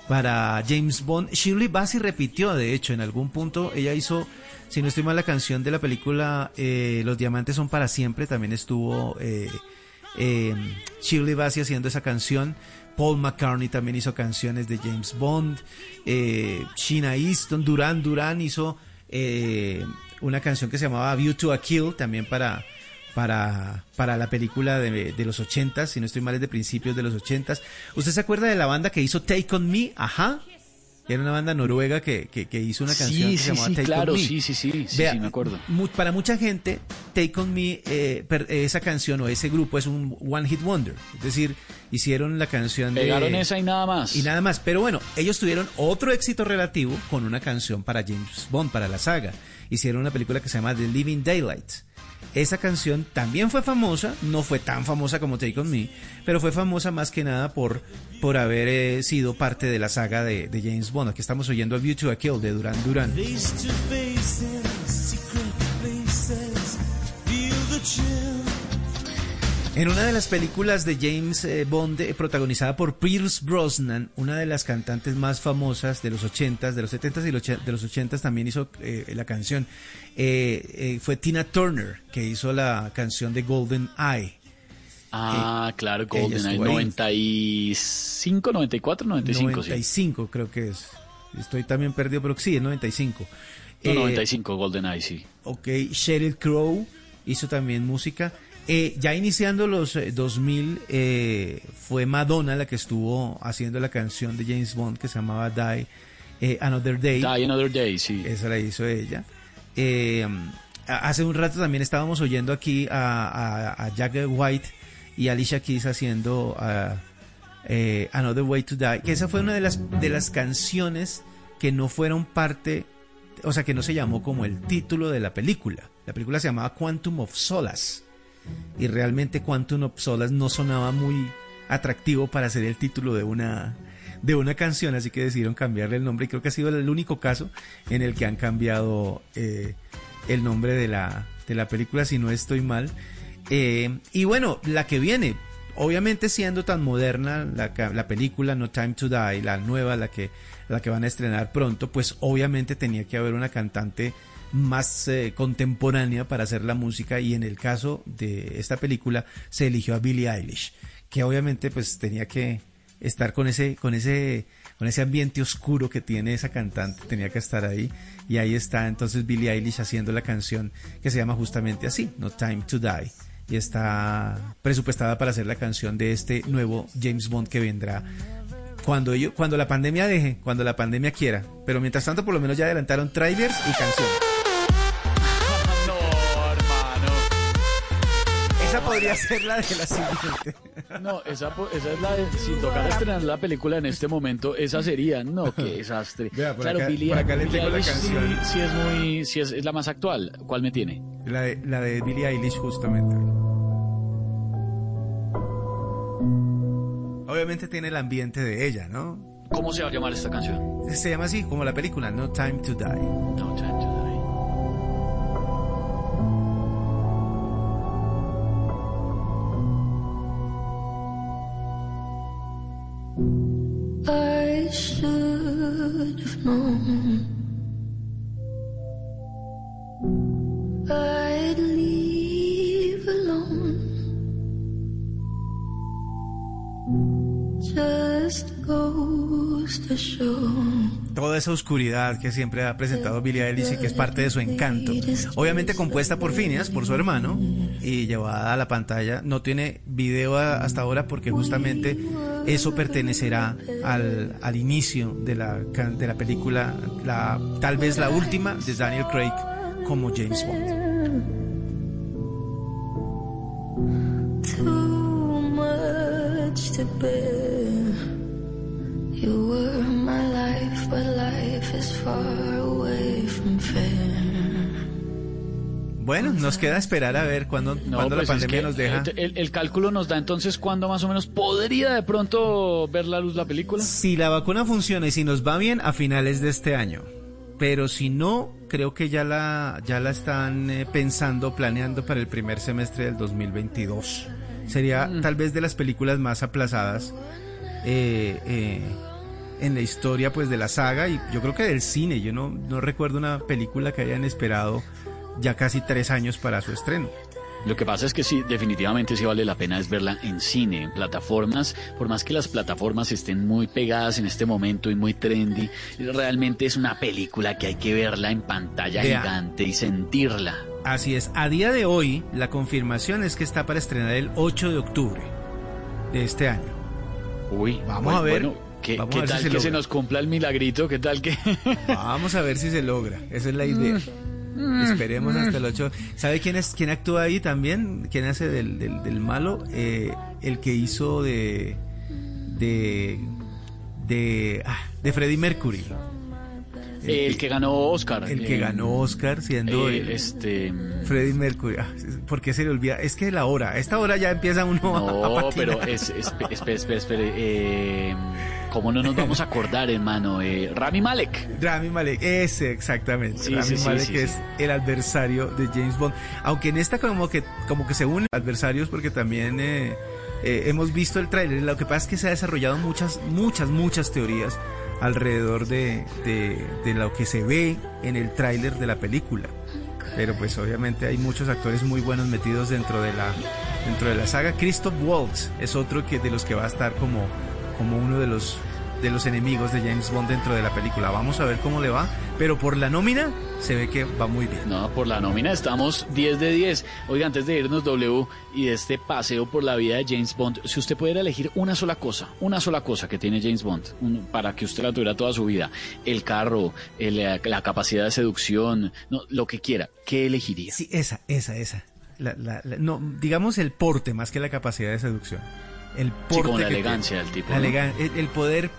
para James Bond. Shirley Bassey repitió, de hecho, en algún punto ella hizo, si no estoy mal, la canción de la película eh, Los Diamantes son para siempre. También estuvo eh, eh, Shirley Bassey haciendo esa canción. Paul McCartney también hizo canciones de James Bond. Eh, Sheena Easton, Duran Duran hizo eh, una canción que se llamaba View to a Kill, también para, para, para la película de, de los ochentas, si no estoy mal es de principios de los ochentas. ¿Usted se acuerda de la banda que hizo Take On Me? Ajá. Era una banda noruega que, que, que hizo una canción Sí, que se sí, llamaba sí, Take claro, On Me. sí, sí, sí, sí, Vea, sí, me acuerdo. para mucha gente, Take On Me, eh, per- esa canción o ese grupo es un One Hit Wonder. Es decir, hicieron la canción de... Pegaron esa y nada más. Y nada más. Pero bueno, ellos tuvieron otro éxito relativo con una canción para James Bond, para la saga. Hicieron una película que se llama The Living Daylights. Esa canción también fue famosa, no fue tan famosa como Take On Me, pero fue famosa más que nada por, por haber eh, sido parte de la saga de, James Bond. Aquí estamos oyendo a View to a Kill de Duran Duran. En una de las películas de James eh, Bond, eh, protagonizada por Pierce Brosnan, una de las cantantes más famosas de los 80s, de los 70s y los de los 80s también hizo eh, la canción. Eh, eh, fue Tina Turner, que hizo la canción de Golden Eye. Ah, claro, estuvo ahí. 95, 94, 95, sí. 95 creo que es. Estoy también perdido, pero sí, es 95. No, Eh, 95, GoldenEye, sí. Ok, Sheryl Crow hizo también música. Eh, ya iniciando los eh, 2000, eh, fue Madonna la que estuvo haciendo la canción de James Bond que se llamaba Die eh, Another Day. Die Another Day, sí. Esa la hizo ella. Eh, hace un rato también estábamos oyendo aquí a, a, a Jack White y Alicia Keys haciendo eh, Another Way to Die, que esa fue una de las, de las canciones que no fueron parte, o sea, que no se llamó como el título de la película. La película se llamaba Quantum of Solace y realmente Quantum of Solace no sonaba muy atractivo para ser el título de una de una canción, así que decidieron cambiarle el nombre y creo que ha sido el único caso en el que han cambiado eh, el nombre de la, de la película, si no estoy mal. Eh, y bueno, la que viene, obviamente siendo tan moderna la, la película No Time to Die, la nueva, la que, la que van a estrenar pronto, pues obviamente tenía que haber una cantante más eh, contemporánea para hacer la música y en el caso de esta película se eligió a Billie Eilish, que obviamente pues tenía que estar con ese con ese con ese ambiente oscuro que tiene esa cantante, tenía que estar ahí y ahí está entonces Billie Eilish haciendo la canción que se llama justamente así, No Time to Die y está presupuestada para hacer la canción de este nuevo James Bond que vendrá cuando ello, cuando la pandemia deje, cuando la pandemia quiera, pero mientras tanto por lo menos ya adelantaron trailers y canciones. Podría ser la de la siguiente. No, esa, esa es la de, sin tocar estrenar la película en este momento, esa sería, no, qué desastre. Vea, por claro, acá- Billie, por acá le Billie tengo la Eilish sí- canción. Sí, es muy, sí es, es la más actual. ¿Cuál me tiene? La de, la de Billie Eilish justamente. Obviamente tiene el ambiente de ella, ¿no? ¿Cómo se va a llamar esta canción? Se llama así, como la película, No Time to Die. No Time to I should have known I'd leave alone. Just Toda esa oscuridad que siempre ha presentado Billie Eilish y que es parte de su encanto. Obviamente compuesta por Phineas, por su hermano, y llevada a la pantalla. No tiene video hasta ahora porque justamente eso pertenecerá al, al inicio de la, de la película, la, tal vez la última de Daniel Craig como James Bond. Too much to bear. You were my life, but life is far away from fair. Bueno, nos queda esperar a ver cuándo, No, cuándo pues la es pandemia que nos deja. El, el cálculo nos da entonces cuándo más o menos podría de pronto ver la luz la película. Si la vacuna funciona y si nos va bien, a finales de este año. Pero si no, creo que ya la, ya la están eh, pensando, planeando para el primer semestre del 2022. Sería Mm. tal vez de las películas más aplazadas eh, eh, en la historia pues de la saga y yo creo que del cine. Yo no, no recuerdo una película que hayan esperado ya casi tres años para su estreno. Lo que pasa es que sí, definitivamente sí vale la pena es verla en cine, en plataformas, por más que las plataformas estén muy pegadas en este momento y muy trendy, realmente es una película que hay que verla en pantalla gigante y sentirla. Así es, a día de hoy la confirmación es que está para estrenar el 8 de octubre de este año. Uy, Vamos bueno, a ver. bueno, ¿qué, si tal se que se nos cumpla el milagrito? ¿Qué tal que...? Vamos a ver si se logra, esa es la idea. Esperemos hasta el 8. ¿Sabe quién es quién actúa ahí también? ¿Quién hace del, del, del malo? Eh, el que hizo de de de ah, de Freddie Mercury. El que ganó Oscar. El que Eh, ganó Oscar siendo eh, este... Freddie Mercury. Ah, ¿Por qué se le olvida? Es que la hora, a esta hora ya empieza uno a- a No, patinar. pero es, es- espere, espere, espere. Eh, ¿Cómo no nos vamos a acordar, hermano? Eh, Rami Malek. Rami Malek, ese exactamente. Sí, Rami sí, Malek sí, es el adversario de James Bond. Aunque en esta como que como que se unen adversarios porque también eh, eh, hemos visto el tráiler. Lo que pasa es que se ha desarrollado muchas, muchas, muchas teorías alrededor de, de, de lo que se ve en el tráiler de la película. Pero pues obviamente hay muchos actores muy buenos metidos dentro de la dentro de la saga. Christoph Waltz es otro que de los que va a estar como como uno de los de los enemigos de James Bond dentro de la película. Vamos a ver cómo le va, pero por la nómina se ve que va muy bien. No, por la nómina estamos 10 de 10. Oiga, antes de irnos W y de este paseo por la vida de James Bond, si usted pudiera elegir una sola cosa, una sola cosa que tiene James Bond, un- para que usted la tuviera toda su vida, el carro, el, la capacidad de seducción, no, lo que quiera, ¿qué elegiría? Sí, esa, esa, esa. La- la- la- no, digamos el porte más que la capacidad de seducción. El porte como la que elegancia del tipo, La ¿no? elegan- el, poder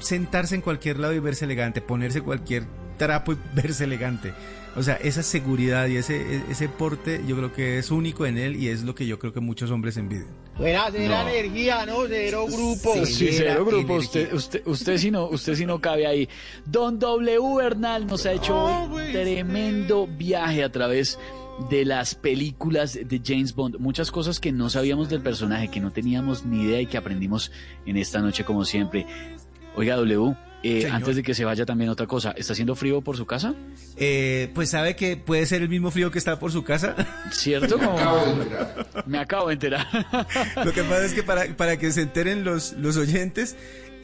sentarse en cualquier lado y verse elegante, ponerse cualquier trapo y verse elegante. O sea, esa seguridad y ese, ese porte yo creo que es único en él y es lo que yo creo que muchos hombres envidian. Buena, cero No. energía, ¿no? Cero grupo. Sí, cero grupo. Usted, usted, usted sí no, usted sí no cabe ahí. Don W Bernal nos ha hecho un tremendo viaje a través de las películas de James Bond. Muchas cosas que no sabíamos del personaje, que no teníamos ni idea y que aprendimos en esta noche como siempre. Oiga, W, eh, antes de que se vaya también otra cosa. ¿Está haciendo frío por su casa? Eh, pues sabe que puede ser el mismo frío que está por su casa. ¿Cierto? Como- Me acabo de enterar. Lo que pasa es que para, para que se enteren los, los oyentes,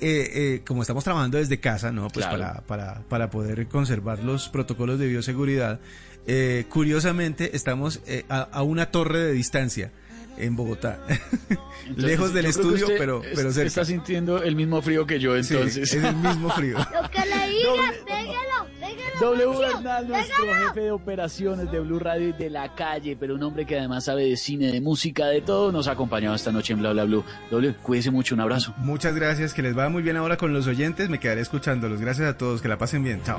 eh, eh, como estamos trabajando desde casa, ¿no? Pues Claro. para, para, para poder conservar los protocolos de bioseguridad, eh, curiosamente estamos eh, a, a una torre de distancia en Bogotá. Entonces, Lejos del estudio, pero, es- pero cerca. Está sintiendo el mismo frío que yo Sí, entonces. es el mismo frío. Lo que le digas, pégalo, pégalo. W Bernal, nuestro pégalo. jefe de operaciones de Blue Radio y de la calle, pero un hombre que además sabe de cine, de música, de todo, nos ha acompañado esta noche en Bla Bla Blue. W, cuídese mucho, un abrazo. Muchas gracias, que les va muy bien ahora con los oyentes, me quedaré escuchándolos. Gracias a todos, que la pasen bien. Chao.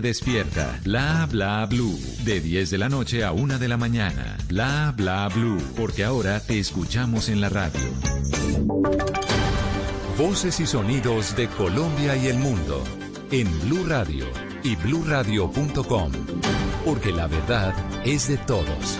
despierta. Bla bla blue. De 10 de la noche a 1 de la mañana. Bla bla blue. Porque ahora te escuchamos en la radio. Voces y sonidos de Colombia y el mundo. En Blue Radio y bluradio.com. Porque la verdad es de todos.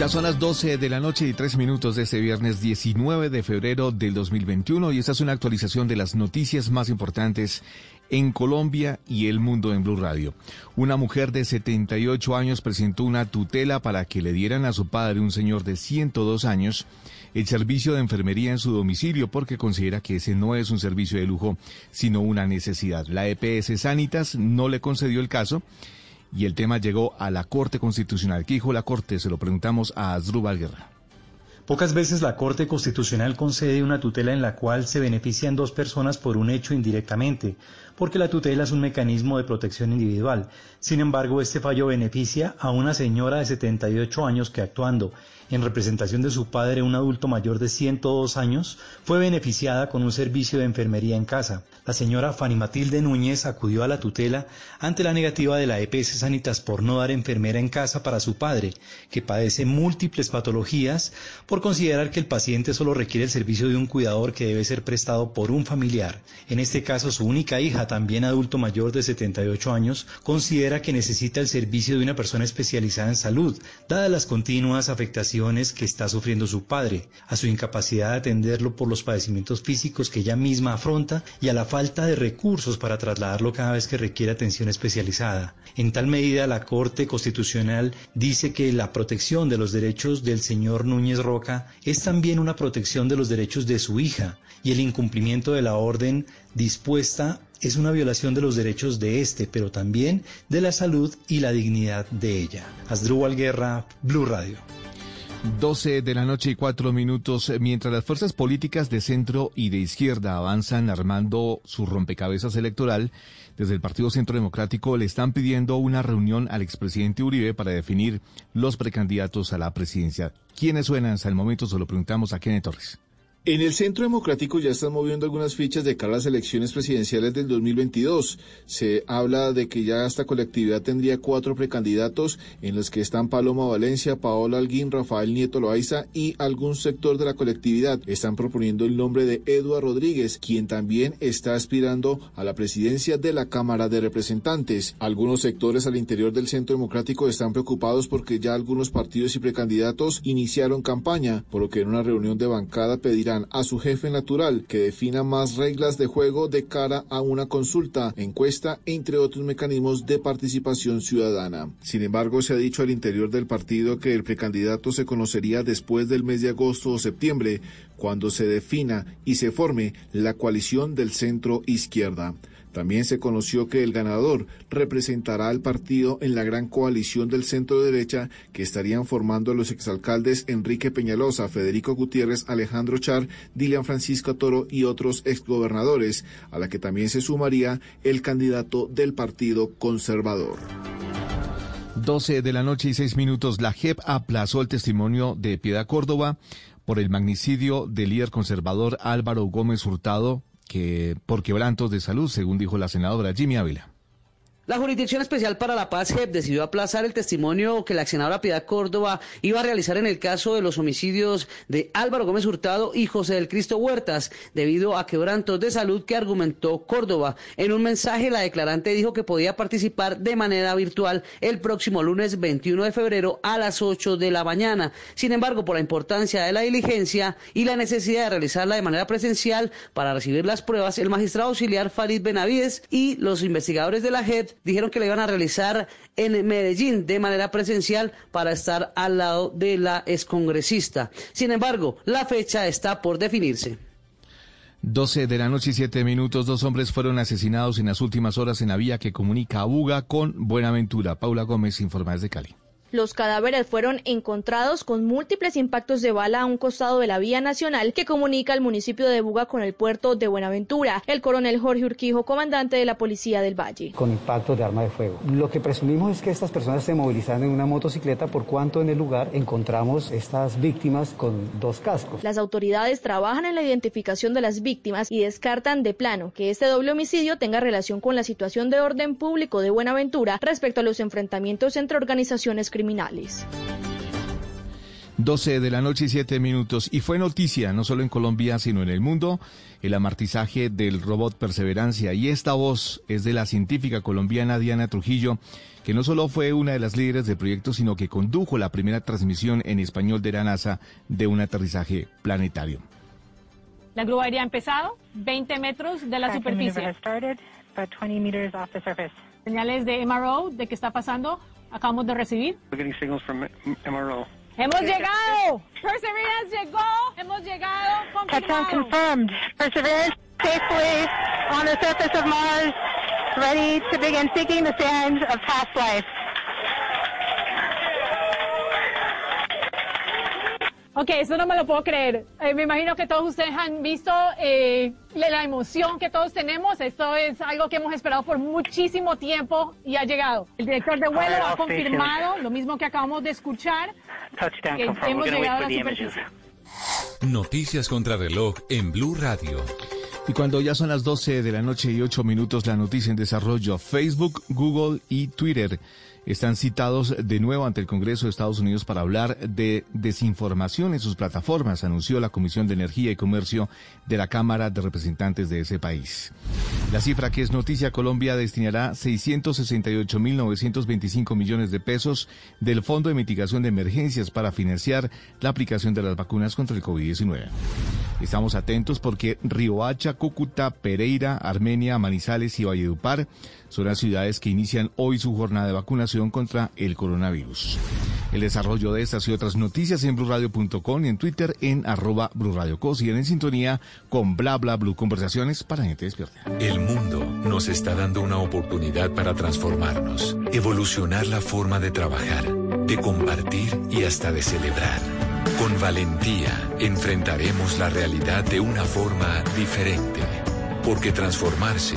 Ya son las 12 de la noche y 3 minutos de este viernes 19 de febrero del 2021 y esta es una actualización de las noticias más importantes en Colombia y el mundo en Blue Radio. Una mujer de 78 años presentó una tutela para que le dieran a su padre, un señor de 102 años, el servicio de enfermería en su domicilio porque considera que ese no es un servicio de lujo, sino una necesidad. La EPS Sanitas no le concedió el caso y el tema llegó a la Corte Constitucional. ¿Qué dijo la Corte? Se lo preguntamos a Asdrúbal Guerra. Pocas veces la Corte Constitucional concede una tutela en la cual se benefician dos personas por un hecho indirectamente, porque la tutela es un mecanismo de protección individual. Sin embargo, este fallo beneficia a una señora de 78 años que actuando en representación de su padre, un adulto mayor de 102 años, fue beneficiada con un servicio de enfermería en casa. La señora Fanny Matilde Núñez acudió a la tutela ante la negativa de la EPS Sanitas por no dar enfermera en casa para su padre, que padece múltiples patologías, por considerar que el paciente solo requiere el servicio de un cuidador que debe ser prestado por un familiar. En este caso, su única hija, también adulto mayor de 78 años, considera que necesita el servicio de una persona especializada en salud, dadas las continuas afectaciones que está sufriendo su padre, a su incapacidad de atenderlo por los padecimientos físicos que ella misma afronta y a la falta de recursos para trasladarlo cada vez que requiere atención especializada. En tal medida, la Corte Constitucional dice que la protección de los derechos del señor Núñez Roca es también una protección de los derechos de su hija y el incumplimiento de la orden dispuesta es una violación de los derechos de este, pero también de la salud y la dignidad de ella. Asdrúbal Guerra, Blue Radio. 12 de la noche y 4 minutos, mientras las fuerzas políticas de centro y de izquierda avanzan armando su rompecabezas electoral, desde el Partido Centro Democrático le están pidiendo una reunión al expresidente Uribe para definir los precandidatos a la presidencia. ¿Quiénes suenan hasta el momento? Se lo preguntamos a Kenneth Torres. En el Centro Democrático ya están moviendo algunas fichas de cara a las elecciones presidenciales del 2022. Se habla de que ya esta colectividad tendría cuatro precandidatos en los que están Paloma Valencia, Paola Alguín, Rafael Nieto Loaiza y algún sector de la colectividad. Están proponiendo el nombre de Eduard Rodríguez, quien también está aspirando a la presidencia de la Cámara de Representantes. Algunos sectores al interior del Centro Democrático están preocupados porque ya algunos partidos y precandidatos iniciaron campaña, por lo que en una reunión de bancada pedirán a su jefe natural que defina más reglas de juego de cara a una consulta, encuesta, entre otros mecanismos de participación ciudadana. Sin embargo, se ha dicho al interior del partido que el precandidato se conocería después del mes de agosto o septiembre, cuando se defina y se forme la coalición del centro izquierda. También se conoció que el ganador representará al partido en la gran coalición del centro derecha que estarían formando los exalcaldes Enrique Peñalosa, Federico Gutiérrez, Alejandro Char, Dilian Francisco Toro y otros exgobernadores, a la que también se sumaría el candidato del Partido Conservador. 12 de la noche y 6 minutos, la JEP aplazó el testimonio de Piedad Córdoba por el magnicidio del líder conservador Álvaro Gómez Hurtado, que por quebrantos de salud, según dijo la senadora Jimmy Ávila. La Jurisdicción Especial para la Paz, JEP, decidió aplazar el testimonio que la senadora Piedad Córdoba iba a realizar en el caso de los homicidios de Álvaro Gómez Hurtado y José del Cristo Huertas, debido a quebrantos de salud que argumentó Córdoba. En un mensaje, la declarante dijo que podía participar de manera virtual el próximo lunes 21 de febrero a las 8 de la mañana. Sin embargo, por la importancia de la diligencia y la necesidad de realizarla de manera presencial para recibir las pruebas, el magistrado auxiliar Farid Benavides y los investigadores de la JEP dijeron que la iban a realizar en Medellín de manera presencial para estar al lado de la excongresista. Sin embargo, la fecha está por definirse. 12 de la noche y 7 minutos, dos hombres fueron asesinados en las últimas horas en la vía que comunica a Buga con Buenaventura. Paula Gómez informa desde Cali. Los cadáveres fueron encontrados con múltiples impactos de bala a un costado de la vía nacional que comunica el municipio de Buga con el puerto de Buenaventura. El coronel Jorge Urquijo, comandante de la Policía del Valle. Con impactos de arma de fuego. Lo que presumimos es que estas personas se movilizaron en una motocicleta por cuanto en el lugar encontramos estas víctimas con dos cascos. Las autoridades trabajan en la identificación de las víctimas y descartan de plano que este doble homicidio tenga relación con la situación de orden público de Buenaventura respecto a los enfrentamientos entre organizaciones criminales criminales. 12 de la noche y 7 minutos. Y fue noticia, no solo en Colombia, sino en el mundo, el amartizaje del robot Perseverancia. Y esta voz es de la científica colombiana Diana Trujillo, que no solo fue una de las líderes del proyecto, sino que condujo la primera transmisión en español de la NASA de un aterrizaje planetario. La grúa aérea ha empezado 20 metros de la superficie. Señales de MRO de qué está pasando acabamos de recibir. ¡Hemos llegado! Perseverance llegó. Hemos llegado. Touchdown confirmed. Perseverance safely on the surface of Mars, ready to begin seeking the sands of past life. Ok, eso no me lo puedo creer. Eh, me imagino que todos ustedes han visto eh, la emoción que todos tenemos. Esto es algo que hemos esperado por muchísimo tiempo y ha llegado. El director de vuelo ha confirmado lo mismo que acabamos de escuchar. Que hemos llegado a la superficie. Noticias contra reloj en Blue Radio. Y cuando ya son las 12 de la noche y 8 minutos, la noticia en desarrollo. Facebook, Google y Twitter están citados de nuevo ante el Congreso de Estados Unidos para hablar de desinformación en sus plataformas, anunció la Comisión de Energía y Comercio de la Cámara de Representantes de ese país. La cifra que es noticia, Colombia destinará 668.925 millones de pesos del Fondo de Mitigación de Emergencias para financiar la aplicación de las vacunas contra el COVID-19. Estamos atentos porque Riohacha, Cúcuta, Pereira, Armenia, Manizales y Valledupar son las ciudades que inician hoy su jornada de vacunación contra el coronavirus. El desarrollo de estas y otras noticias en blurradio.com y en Twitter en arroba blurradioco. Siguen en sintonía con bla bla blue conversaciones para gente despierta. El mundo nos está dando una oportunidad para transformarnos, evolucionar la forma de trabajar, de compartir y hasta de celebrar. Con valentía enfrentaremos la realidad de una forma diferente, porque transformarse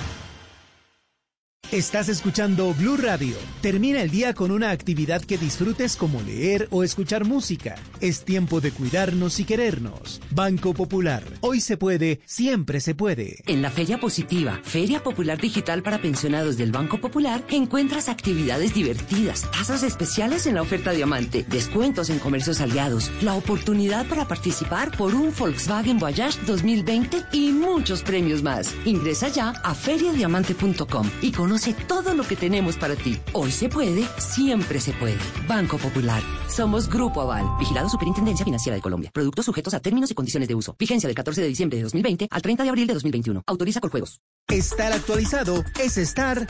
Estás escuchando Blue Radio. Termina el día con una actividad que disfrutes como leer o escuchar música. Es tiempo de cuidarnos y querernos. Banco Popular. Hoy se puede, siempre se puede. En la Feria Positiva, Feria Popular Digital para Pensionados del Banco Popular, encuentras actividades divertidas, tasas especiales en la oferta diamante, descuentos en comercios aliados, la oportunidad para participar por un Volkswagen Voyage 2020 y muchos premios más. Ingresa ya a feriadiamante.com y conoce todo lo que tenemos para ti. Hoy se puede, siempre se puede. Banco Popular. Somos Grupo Aval. Vigilado Superintendencia Financiera de Colombia. Productos sujetos a términos y condiciones de uso. Vigencia del 14 de diciembre de 2020 al 30 de abril de 2021. Autoriza con juegos. Estar actualizado es estar...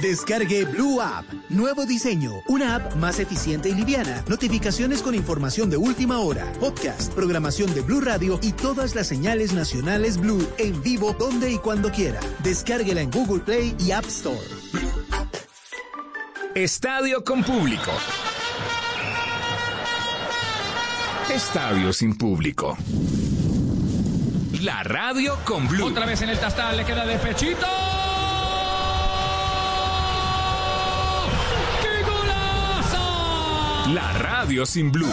Descargue Blue App. Nuevo diseño. Una app más eficiente y liviana. Notificaciones con información de última hora. Podcast, programación de Blue Radio y todas las señales nacionales Blue en vivo donde y cuando quiera. Descárguela en Google Play y App Store. Estadio con público. Estadio sin público. La radio con Blue. Otra vez en el tastal, le queda de pechito. La radio sin Blue.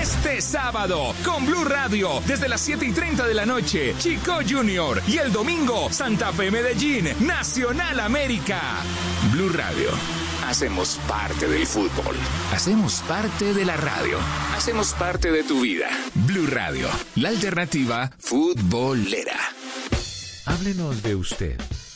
Este sábado, con Blue Radio, desde las 7 y 30 de la noche, Chico Junior. Y el domingo, Santa Fe Medellín, Nacional América. Blue Radio. Hacemos parte del fútbol. Hacemos parte de la radio. Hacemos parte de tu vida. Blue Radio, la alternativa futbolera. Háblenos de usted.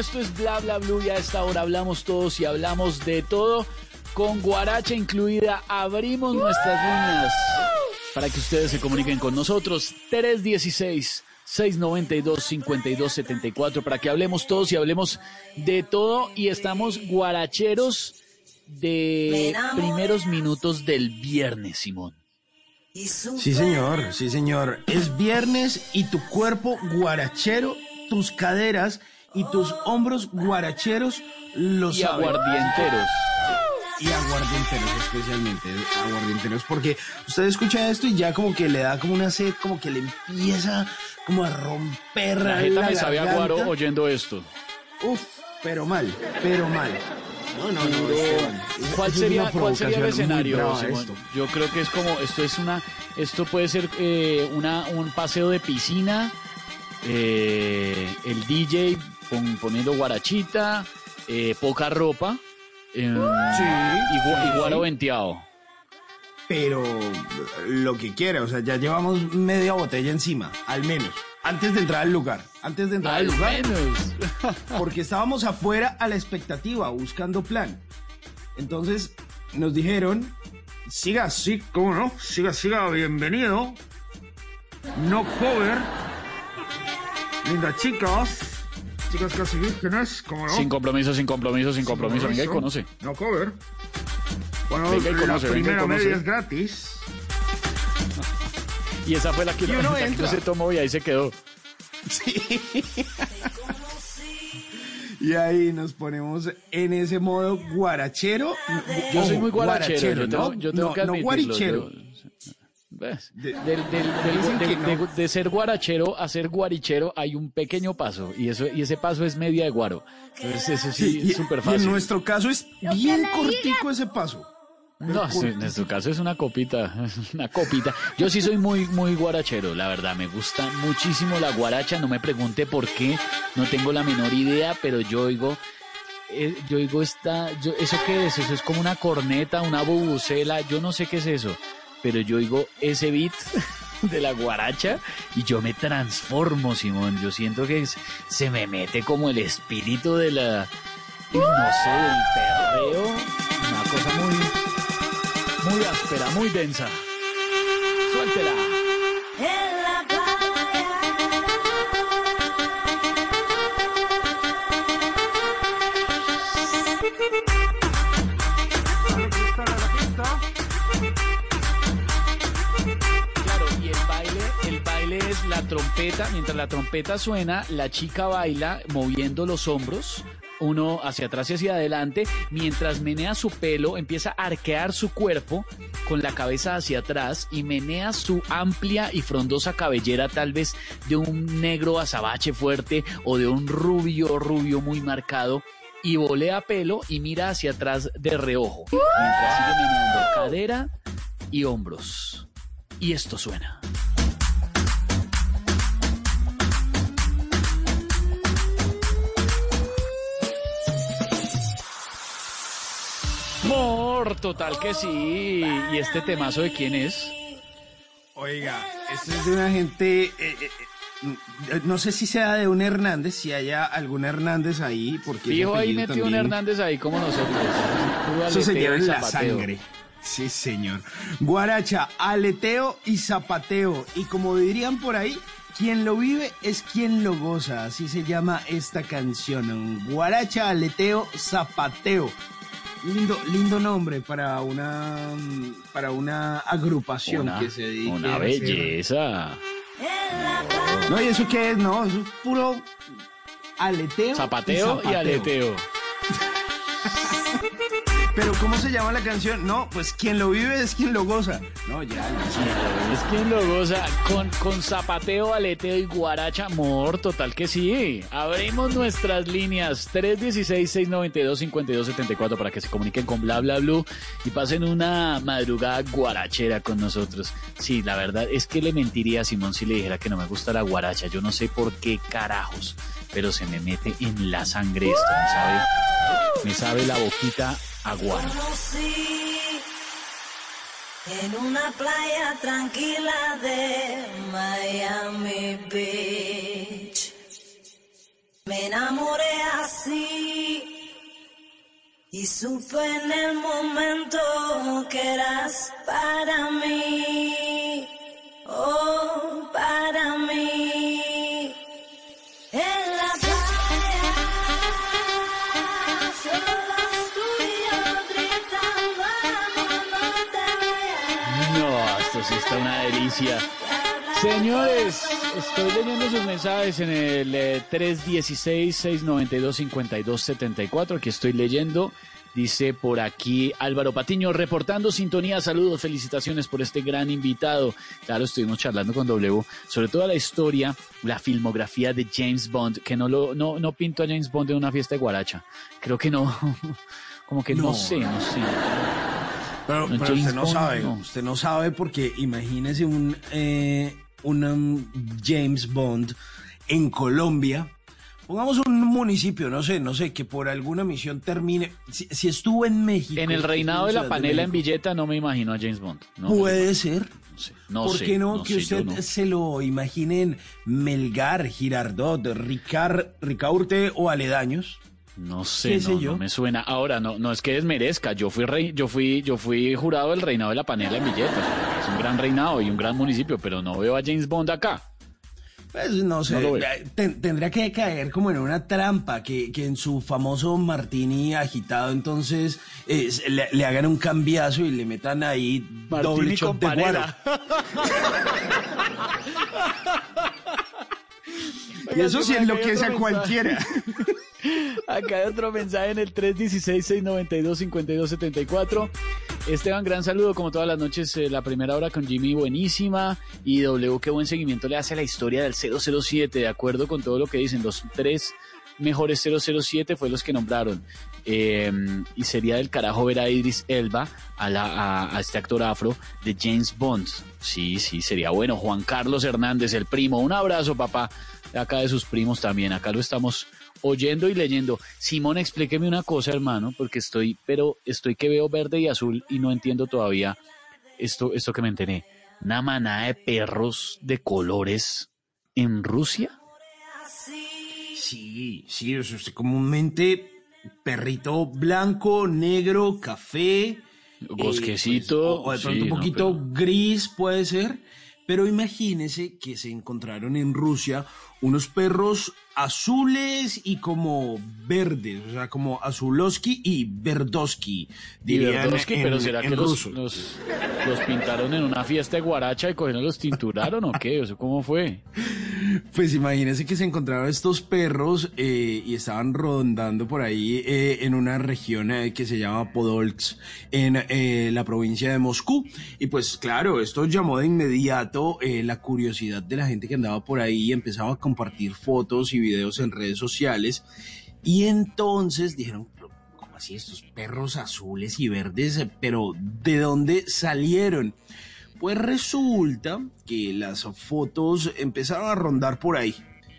Esto es Bla Bla Blue y a esta hora hablamos todos y hablamos de todo, con Guaracha incluida, abrimos nuestras líneas para que ustedes se comuniquen con nosotros. 316 692 5274 para que hablemos todos y hablemos de todo y estamos guaracheros de primeros minutos del viernes, Simón. Sí, señor, sí, señor. Es viernes y tu cuerpo guarachero, tus caderas y tus hombros guaracheros lo Y saben. aguardienteros. Y aguardienteros especialmente, aguardienteros, porque usted escucha esto y ya como que le da como una sed, como que le empieza como a romper La jeta me sabe a guaro oyendo esto. Uf, pero mal, pero mal. No, no, no. Esteban, ¿Cuál sería, ¿Cuál sería el escenario, brava Simón? esto. Yo creo que es como, esto es una, esto puede ser eh, una, un paseo de piscina, eh, el DJ pon- poniendo guarachita, eh, poca ropa, eh, y, gu- y guaro venteado. pero lo que quiera, o sea, ya llevamos media botella encima, al menos, antes de entrar al lugar, antes de entrar al, Al lugar, menos. porque estábamos afuera a la expectativa, buscando plan. Entonces nos dijeron, siga, sí, cómo no, siga, siga, bienvenido, no cover, lindas chicas, chicas casi vírgenes, cómo no. Sin compromiso, sin compromiso, sin compromiso. Venga y conoce. No cover. Bueno, Venga y la conoce, venga y primera conoce. media es gratis. Y esa fue la que, Y uno la que entra. se tomó y ahí se quedó. Y ahí nos ponemos en ese modo guarachero. Yo soy muy guarachero, yo tengo, ¿no? yo tengo no, que no guarichero. De- ser guarachero a ser guarichero hay un pequeño paso y eso y ese paso es media de guaro. Entonces eso sí, Sí, es súper y fácil. en nuestro caso es bien cortico ese paso. No, sí, en su caso es una copita, una copita. Yo sí soy muy, muy guarachero, la verdad. Me gusta muchísimo la guaracha. No me pregunte por qué, no tengo la menor idea, pero yo oigo, eh, yo oigo esta, yo, ¿eso qué es? Eso es como una corneta, una bubucela, yo no sé qué es eso, pero yo oigo ese beat de la guaracha y yo me transformo, Simón. Yo siento que se me mete como el espíritu de la, no sé, del perreo, una cosa muy muy áspera, muy densa. Suéltela. Trompeta. Mientras la trompeta suena, la chica baila moviendo los hombros, uno hacia atrás y hacia adelante, mientras menea su pelo, empieza a arquear su cuerpo con la cabeza hacia atrás y menea su amplia y frondosa cabellera, tal vez de un negro azabache fuerte o de un rubio, rubio muy marcado. Y volea pelo y mira hacia atrás de reojo, mientras sigue meneando cadera y hombros. Y esto suena. Mor, total que sí. ¿Y este temazo de quién es? Oiga, esto es de una gente, eh, eh, eh, no sé si sea de un Hernández, si haya algún Hernández ahí, porque Fijo ahí metió un Hernández ahí como nosotros. Eso se lleva en la sangre. Sí, señor. Guaracha, aleteo y zapateo. Y como dirían por ahí, quien lo vive es quien lo goza. Así se llama esta canción. Guaracha, aleteo, zapateo. Lindo, lindo nombre para una para una agrupación Una, que se dedique una belleza. No, ¿y eso qué es? No, eso es puro aleteo. Zapateo y, aleteo. Pero ¿cómo se llama la canción? No, pues quien lo vive es quien lo goza. No, ya. ya. Es quien lo goza con, con zapateo, aleteo y guaracha, amor, total que sí. Abrimos nuestras líneas 316-692-5274 para que se comuniquen con bla bla y pasen una madrugada guarachera con nosotros. Sí, la verdad es que le mentiría a Simón si le dijera que no me gusta la guaracha. Yo no sé por qué carajos, pero se me mete en la sangre esto, me sabe, me sabe la boquita a guara. conocí en una playa tranquila de Miami Beach. Me enamoré así y supe en el momento que eras para mí, oh, para mí. Esto sí está una delicia. Señores, estoy leyendo sus mensajes en el eh, 316-692-5274. Aquí estoy leyendo. Dice por aquí Álvaro Patiño, reportando sintonía. Saludos, felicitaciones por este gran invitado. Claro, estuvimos charlando con W sobre toda la historia, la filmografía de James Bond, que no, lo, no, no pinto a James Bond en una fiesta de guaracha. Creo que no. Como que no, No. sé, no sé. Pero, No, pero James usted no Bond, sabe, no. usted no sabe porque imagínese un, eh, un um, James Bond en Colombia. Pongamos un municipio, no sé, no sé, que por alguna misión termine. Si, si estuvo en México. En el reinado de la panela en Villeta no me imagino a James Bond. No, Puede ser. no ¿Por sé, qué no? no que sé, yo usted no. se lo imagine en Melgar, Girardot, Ricard, Ricaurte o aledaños. No sé, ¿Qué sé no, yo? no me suena. Ahora, no, no es que desmerezca. Yo fui rey, yo fui, yo fui jurado del reinado de la panela en Villeta. Es un gran reinado y un gran municipio, pero no veo a James Bond acá. Pues no sé, No eh, ten- tendría que caer como en una trampa, que, que en su famoso martini agitado entonces eh, le, le hagan un cambiazo y le metan ahí doble shot de. Y eso sí enloquece a cualquiera. Acá hay otro mensaje en el 316-692-5274. Esteban, gran saludo como todas las noches. eh, la primera hora con Jimmy, buenísima. Y W, qué buen seguimiento le hace a la historia del 007. De acuerdo con todo lo que dicen, los tres mejores 007 fue los que nombraron. Eh, y sería del carajo ver a Idris Elba, a, este actor afro de James Bond. Sí, sí, sería bueno. Juan Carlos Hernández, el primo. Un abrazo, papá. Acá de sus primos también. Acá lo estamos oyendo y leyendo. Simón, explíqueme una cosa, hermano, porque estoy, pero estoy que veo verde y azul y no entiendo todavía esto, esto que me enteré. Una manada de perros de colores en Rusia. Sí, sí, es comúnmente perrito blanco, negro, café. Bosquecito, pues, o, o de pronto sí, un no, poquito pero- gris puede ser. Pero imagínese que se encontraron en Rusia unos perros azules y como verdes, o sea, como azuloski y verdosky, Y dirían en, pero ¿será en que los, ruso. los, los pintaron en una fiesta de guaracha y cogieron los tinturaron o qué? O sea, ¿Cómo fue? Pues imagínense que se encontraron estos perros eh, y estaban rondando por ahí eh, en una región eh, que se llama Podolsk, en la provincia de Moscú. Y pues claro, esto llamó de inmediato la curiosidad de la gente que andaba por ahí y empezaba a compartir fotos y videos en redes sociales. Y entonces dijeron, "Pero, ¿cómo así estos perros azules y verdes? Pero ¿de dónde salieron? Pues resulta que las fotos empezaron a rondar por ahí.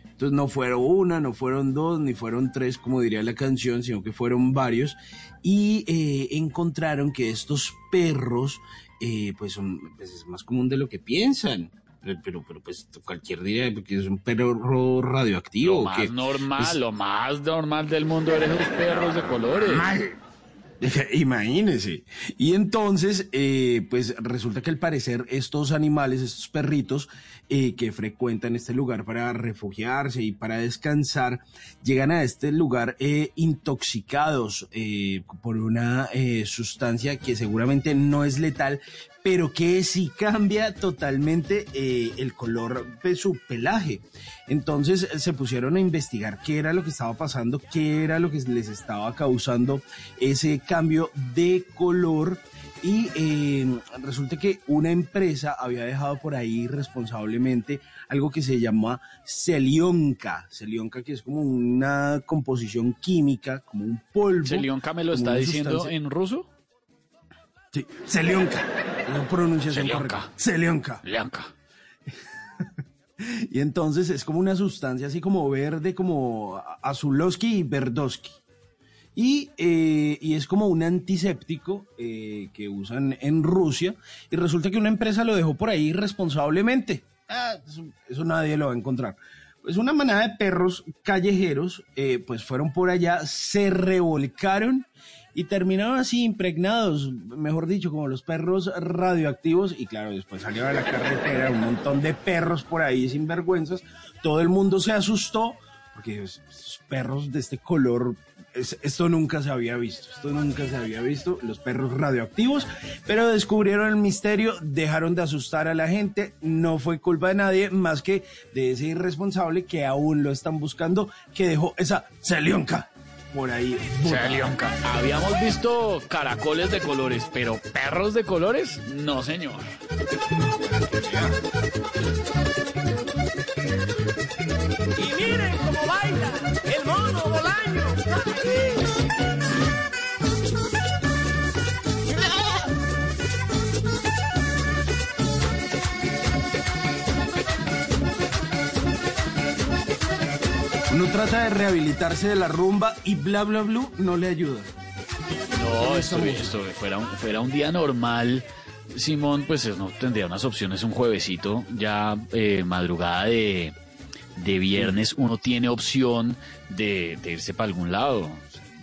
Entonces no fueron una, no fueron dos, ni fueron tres, como diría la canción, sino que fueron varios. Y eh, encontraron que estos perros, eh, pues, son, pues es más común de lo que piensan. Pero, pero, pero, pues cualquier día, porque es un perro radioactivo. Lo más que normal, es- lo más normal del mundo eres los perros de colores. Imagínense. Y entonces, eh, pues resulta que al parecer estos animales, estos perritos eh, que frecuentan este lugar para refugiarse y para descansar, llegan a este lugar eh, intoxicados eh, por una eh, sustancia que seguramente no es letal, pero que sí cambia totalmente el color de su pelaje. Entonces se pusieron a investigar qué era lo que estaba pasando, qué era lo que les estaba causando ese cambio de color. Y eh, resulta que una empresa había dejado por ahí responsablemente algo que se llama celionca. Celionca que es como una composición química, como un polvo. Celionca me lo está diciendo sustancia- en ruso. Sí, celionca. La pronunciación Celionca. correcta. Celionca. Celionca. Y entonces es como una sustancia así como verde, como azulowski y verdowski. Y, eh, y es como un antiséptico eh, que usan en Rusia. Y resulta que una empresa lo dejó por ahí irresponsablemente. Ah, eso, eso nadie lo va a encontrar. Pues una manada de perros callejeros, eh, pues fueron por allá, se revolcaron y terminaron así impregnados, mejor dicho, como los perros radioactivos. Y claro, después salieron a la carretera un montón de perros por ahí sin vergüenzas. Todo el mundo se asustó porque perros de este color, es- esto nunca se había visto, esto nunca se había visto, los perros radioactivos, pero descubrieron el misterio, dejaron de asustar a la gente, no fue culpa de nadie más que de ese irresponsable que aún lo están buscando, que dejó esa celionca por ahí. Celionca. Habíamos visto caracoles de colores, pero perros de colores, no señor. Uno trata de rehabilitarse de la rumba y bla bla bla no le ayuda. No, esto, esto fuera, un, fuera un día normal. Simón, pues no tendría unas opciones un juevesito, ya eh, madrugada de, de viernes, uno tiene opción de, de irse para algún lado.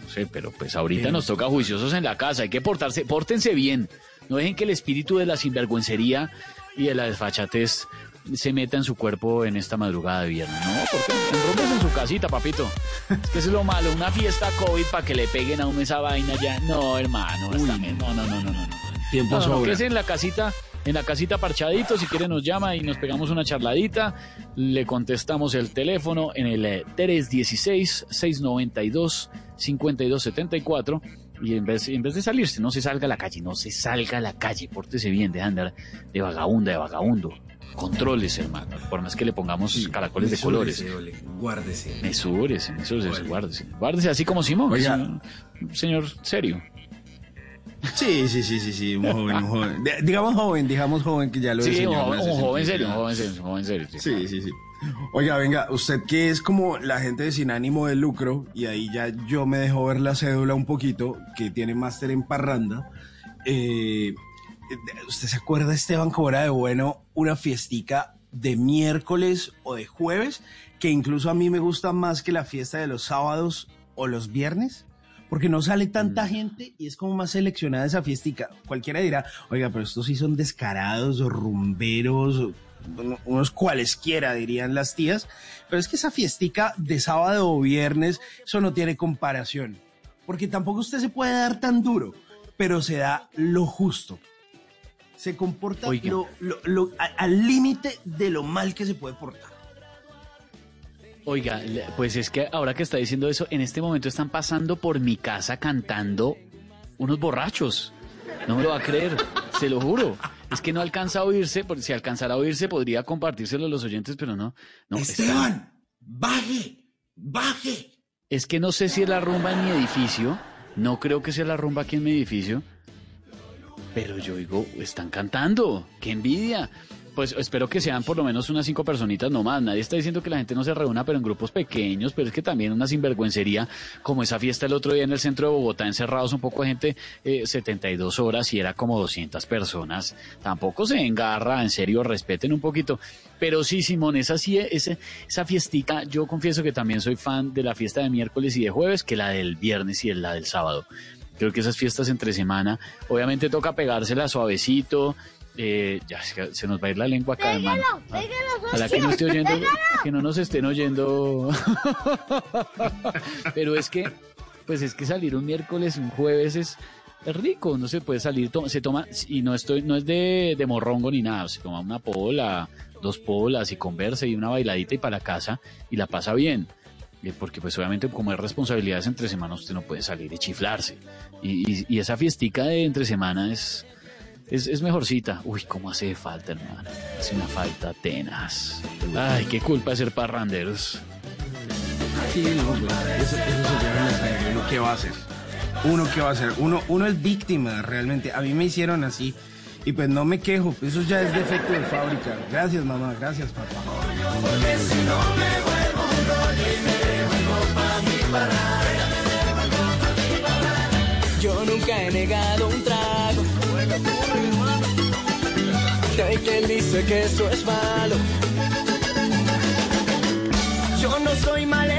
No sé, pero pues ahorita Sí. nos toca juiciosos en la casa, hay que portarse, pórtense bien. No dejen que el espíritu de la sinvergüencería y de la desfachatez se meta en su cuerpo en esta madrugada de viernes. No, porque enrómese en su casita, papito. Es que eso es lo malo, una fiesta COVID para que le peguen a uno esa vaina ya. No, hermano, no, no, no, no, no. Tiempo No, no, sobra. quédese en la casita, en la casita parchadito, si quiere nos llama y nos pegamos una charladita, le contestamos el teléfono en el eh, 316-692-5274 y en vez, en vez de salirse, no se salga a la calle, no se salga a la calle, pórtese bien, de andar de vagabunda, de vagabundo. Controles, hermano, por más que le pongamos caracoles de colores. Guárdese. Mesúrese, mesúrese, guárdese. Guárdese así como Simón, Oiga. señor, señor serio. Sí, sí, sí, sí, sí, un joven, un joven. De- digamos joven, digamos joven que ya lo Sí, un joven, un joven serio, un joven serio, un joven serio. sí. Sí, sí, sí. Oiga, venga, usted que es como la gente de sin ánimo de lucro, y ahí ya yo me dejo ver la cédula un poquito, que tiene máster en parranda. eh, ¿Usted se acuerda, Esteban, cómo era de bueno una fiestica de miércoles o de jueves? Que incluso a mí me gusta más que la fiesta de los sábados o los viernes. Porque no sale tanta gente y es como más seleccionada esa fiestica. Cualquiera dirá, oiga, pero estos sí son descarados o rumberos, o unos cualesquiera, dirían las tías. Pero es que esa fiestica de sábado o viernes, eso no tiene comparación. Porque tampoco usted se puede dar tan duro, pero se da lo justo. Se comporta lo- lo- lo- a- al límite de lo mal que se puede portar. Oiga, pues es que ahora que está diciendo eso, en este momento están pasando por mi casa cantando unos borrachos. No me lo va a creer, se lo juro. Es que no alcanza a oírse, porque si alcanzara a oírse podría compartírselo a los oyentes, pero no. no Esteban, baje, baje. Es que no sé si es la rumba en mi edificio, no creo que sea la rumba aquí en mi edificio, pero yo digo, están cantando, qué envidia. pues espero que sean por lo menos unas cinco personitas nomás. Nadie está diciendo que la gente no se reúna, pero en grupos pequeños, pero es que también una sinvergüencería, como esa fiesta el otro día en el centro de Bogotá, encerrados un poco de gente, eh, 72 horas y era como 200 personas. Tampoco se engarra, en serio, respeten un poquito. Pero sí, Simón, esa sí, esa, esa yo confieso que también soy fan de la fiesta de miércoles y de jueves que la del viernes y la del sábado. Creo que esas fiestas entre semana, obviamente toca pegársela suavecito. Eh, ya se, se nos va a ir la lengua acá, hermano. Ah, Ojalá que no esté oyendo, que no nos estén oyendo. Pero es que, pues es que salir un miércoles, un jueves es, es rico, no se puede salir, to- se toma, y no estoy, no es de, de morrongo ni nada, se toma una pola, dos polas y conversa y una bailadita y para la casa y la pasa bien. Eh, Porque pues obviamente como hay responsabilidades entre semana usted no puede salir y chiflarse. Y, y- y esa fiestica de entre semana es, es, es mejorcita. Uy, cómo hace falta, hermano. Hace una falta tenaz. Ay, qué culpa de ser parranderos. Sí, no, pues, eso, eso se. ¿Uno qué va a hacer? ¿Uno qué va a hacer? Uno, uno es víctima, realmente. A mí me hicieron así. Y pues no me quejo. Eso ya es defecto de fábrica. Gracias, mamá. Gracias, papá. Yo nunca he negado un trago. Hay quien dice que eso es malo. Yo no soy mal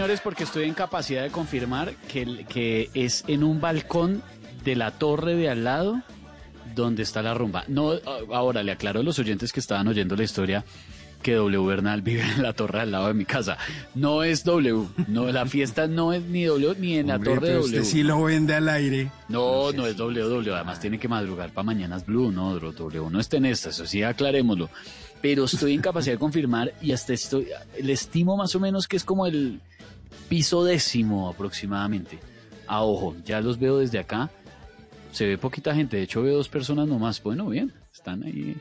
señores, porque estoy en capacidad de confirmar que, es en un balcón de la torre de al lado donde está la rumba. No, ahora le aclaro a los oyentes que estaban oyendo la historia que W Bernal vive en la torre al lado de mi casa. No es W, no, la fiesta no es ni W ni en la Hombre, torre de pero W. usted sí lo vende al aire. No, no es W, W. Además tiene que madrugar para mañanas Blue, no, W no está en esta, eso sí, aclarémoslo. Pero estoy en capacidad de confirmar y hasta estoy, le estimo más o menos que es como el piso décimo aproximadamente. A ojo, ya los veo desde acá. Se ve poquita gente, de hecho veo dos personas nomás. Bueno, bien, están ahí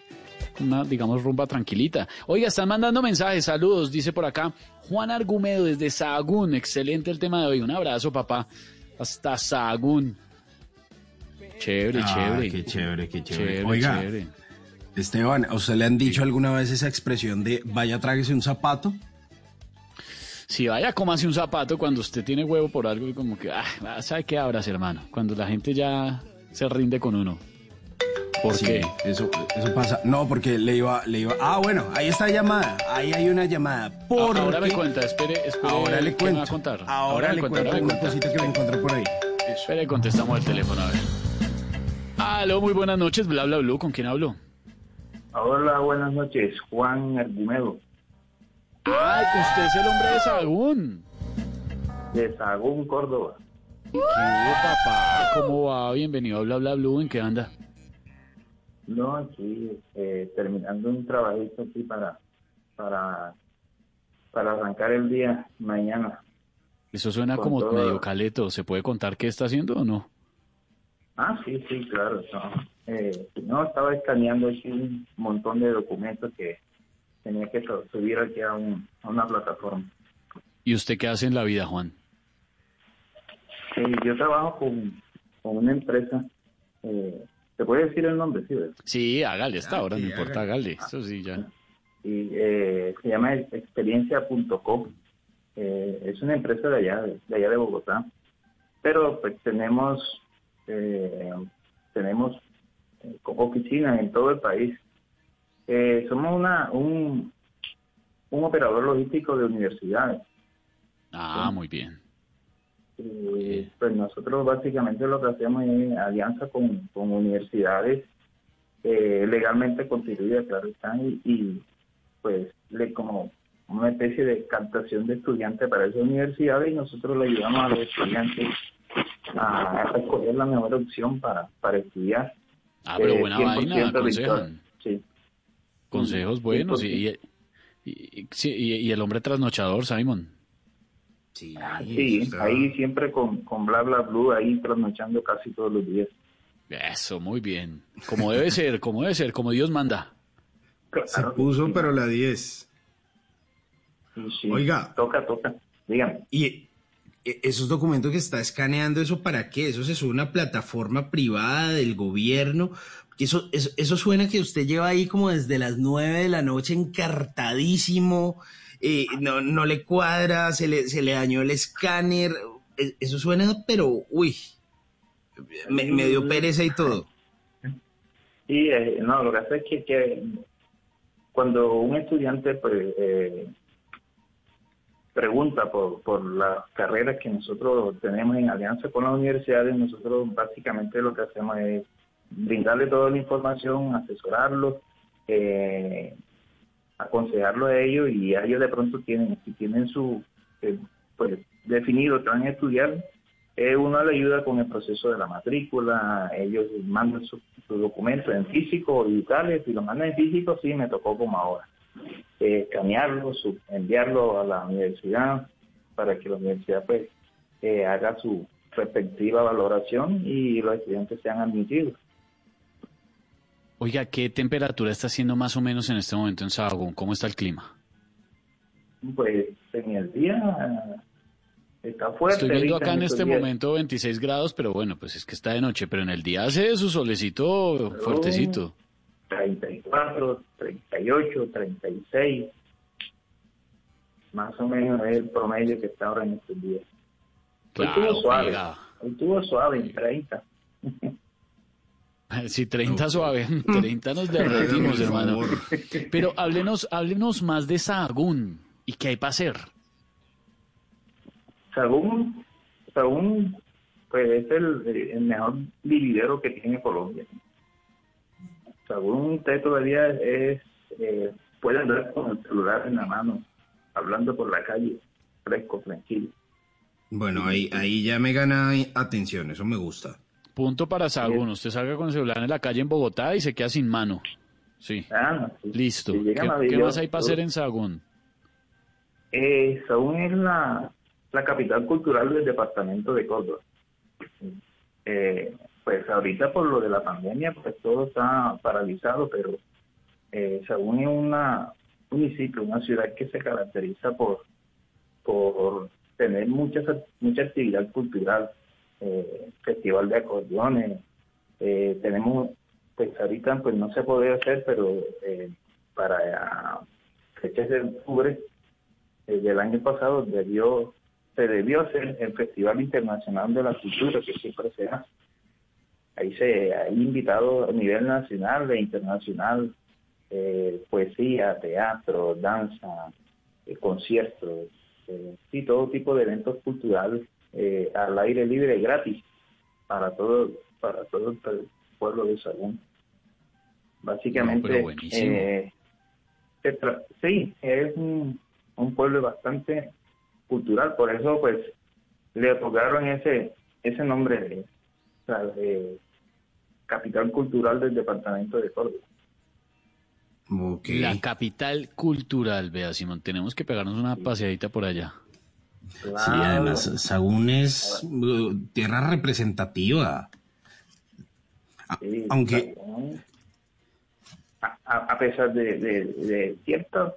una, digamos, rumba tranquilita. Oiga, están mandando mensajes, saludos, dice por acá Juan Argumedo desde Sahagún. Excelente el tema de hoy. Un abrazo, papá. Hasta Sahagún. Chévere, Ah, chévere. Qué chévere, qué chévere. Chévere, Oiga, chévere. Esteban, ¿a usted le han dicho alguna vez esa expresión de vaya, tráguese un zapato? Si vaya, cómase un zapato cuando usted tiene huevo por algo y como que, ah, ¿sabe qué abras, hermano? Cuando la gente ya se rinde con uno. ¿Por Sí, qué? Eso, eso pasa. No, porque le iba, le iba. Ah, bueno, ahí está la llamada. Ahí hay una llamada. Porque... Ahora me cuenta, espere, espere. Ahora le ¿qué me va cuento. a contar? Ahora, me le cuenta, cuento ahora me una cuenta. cosita que me encontré por ahí. Espere, contestamos el teléfono, a ver. Aló, muy buenas noches, bla, bla, bla. ¿Con quién hablo? Hola, buenas noches. Juan Argumedo, Ay, usted es el hombre de Sagún. de Sagún, Córdoba. ¿Qué hubo, papá? ¿Cómo va? Bienvenido a Bla Bla Blue. ¿En qué anda? No, aquí eh, terminando un trabajito aquí para, para, para arrancar el día mañana. Eso suena Con como todo. medio caleto. ¿Se puede contar qué está haciendo o no? Ah, sí, sí, claro. No, Eh, no estaba escaneando aquí un montón de documentos que tenía que su- subir aquí a, un- a una plataforma. ¿Y usted qué hace en la vida, Juan? Sí, yo trabajo con, con una empresa. Eh, ¿Te puede decir el nombre? Sí. Sí, hágale hasta Ah, ahora, sí, no importa, hágale. Eso sí, ya. y eh, se llama experiencia.com. Eh, es una empresa de allá, de, de allá de Bogotá. Pero pues tenemos eh, tenemos eh, oficinas en todo el país. Eh, somos una un, un operador logístico de universidades. Ah, muy bien. Y, pues nosotros básicamente lo que hacemos es alianza con, con universidades eh, legalmente constituidas, claro están, y, y, pues le como una especie de captación de estudiantes para esas universidades y nosotros le ayudamos a los estudiantes a, escoger la mejor opción para, para estudiar. Ah, pero Eh, buena 100% vaina, aconsejan. Consejos buenos. Y, 100%. y, y- sí, y- y el hombre trasnochador, Simon. Sí, Sí, está- ahí siempre con, con bla bla blue, ahí trasnochando casi todos los días. Eso, muy bien. Como debe ser, como debe ser, como Dios manda. Se puso, pero la 10. Sí, sí. Oiga. Toca, toca. Dígame. Y esos documentos que está escaneando, ¿eso para qué? ¿Eso se sube a una plataforma privada del gobierno? Eso, eso, suena que usted lleva ahí como desde las 9 de la noche encartadísimo, eh, no, no le cuadra, se le, se le dañó el escáner. Eh, Eso suena, pero, uy, me, dio pereza y todo. Sí, eh, no, lo que hace es que, que cuando un estudiante pues, eh, pregunta por, por las carreras que nosotros tenemos en alianza con las universidades, nosotros básicamente lo que hacemos es brindarle toda la información, asesorarlos, eh, aconsejarlo a ellos y a ellos de pronto tienen, si tienen su, eh, pues definido que van a estudiar, eh, uno le ayuda con el proceso de la matrícula, ellos mandan sus su documentos en físico o digitales, si lo mandan en físico sí me tocó como ahora, eh, escanearlo, enviarlo a la universidad para que la universidad pues eh, haga su respectiva valoración y los estudiantes sean admitidos. Oiga, ¿qué temperatura está haciendo más o menos en este momento en Sahagún? ¿Cómo está el clima? Pues en el día eh, está fuerte. Estoy viendo acá en este días. momento 26 grados, pero bueno, pues es que está de noche, pero en el día hace su solecito fuertecito. 34, 38, 36. Más o menos es el promedio que está ahora en estos días. Claro, estuvo suave. estuvo suave en 30. Si 30 suave, 30 nos derretimos, hermano. Pero háblenos, háblenos más de Sahagún y qué hay para hacer. Sagún, Sagún pues es el, el mejor vividero que tiene Colombia. Sagún usted todavía es, eh, puede andar con el celular en la mano, hablando por la calle, fresco, tranquilo. Bueno, ahí, ahí ya me gana atención, eso me gusta. Punto para Sahagún. Usted salga con el celular en la calle en Bogotá y se queda sin mano. Sí. Ah, sí. Listo. Si ¿Qué, más hay para hacer en Sahagún? Eh, Sagún es la, la capital cultural del departamento de Córdoba. Eh, pues ahorita por lo de la pandemia, pues todo está paralizado, pero eh, Sagún es una municipio, una ciudad que se caracteriza por, por tener mucha, mucha actividad cultural, eh, festival de acordeones, eh, tenemos, pues ahorita pues no se puede hacer, pero eh, para fechas de octubre eh, del año pasado debió se debió hacer el Festival Internacional de la Cultura que siempre se hace. Ahí se ha invitado a nivel nacional e internacional eh, poesía, teatro, danza, eh, conciertos, eh, y todo tipo de eventos culturales eh, al aire libre gratis para todo para todo el pueblo de Sagún. Básicamente, No, eh, se tra- sí, es un, un pueblo bastante cultural, por eso pues le otorgaron ese ese nombre de, de capital cultural del departamento de Córdoba. La capital cultural, vea, Simón. Tenemos que pegarnos una paseadita por allá. Sí, además, Sagún es uh, tierra representativa. A- Sí, Aunque, a, pesar de, de, de cierta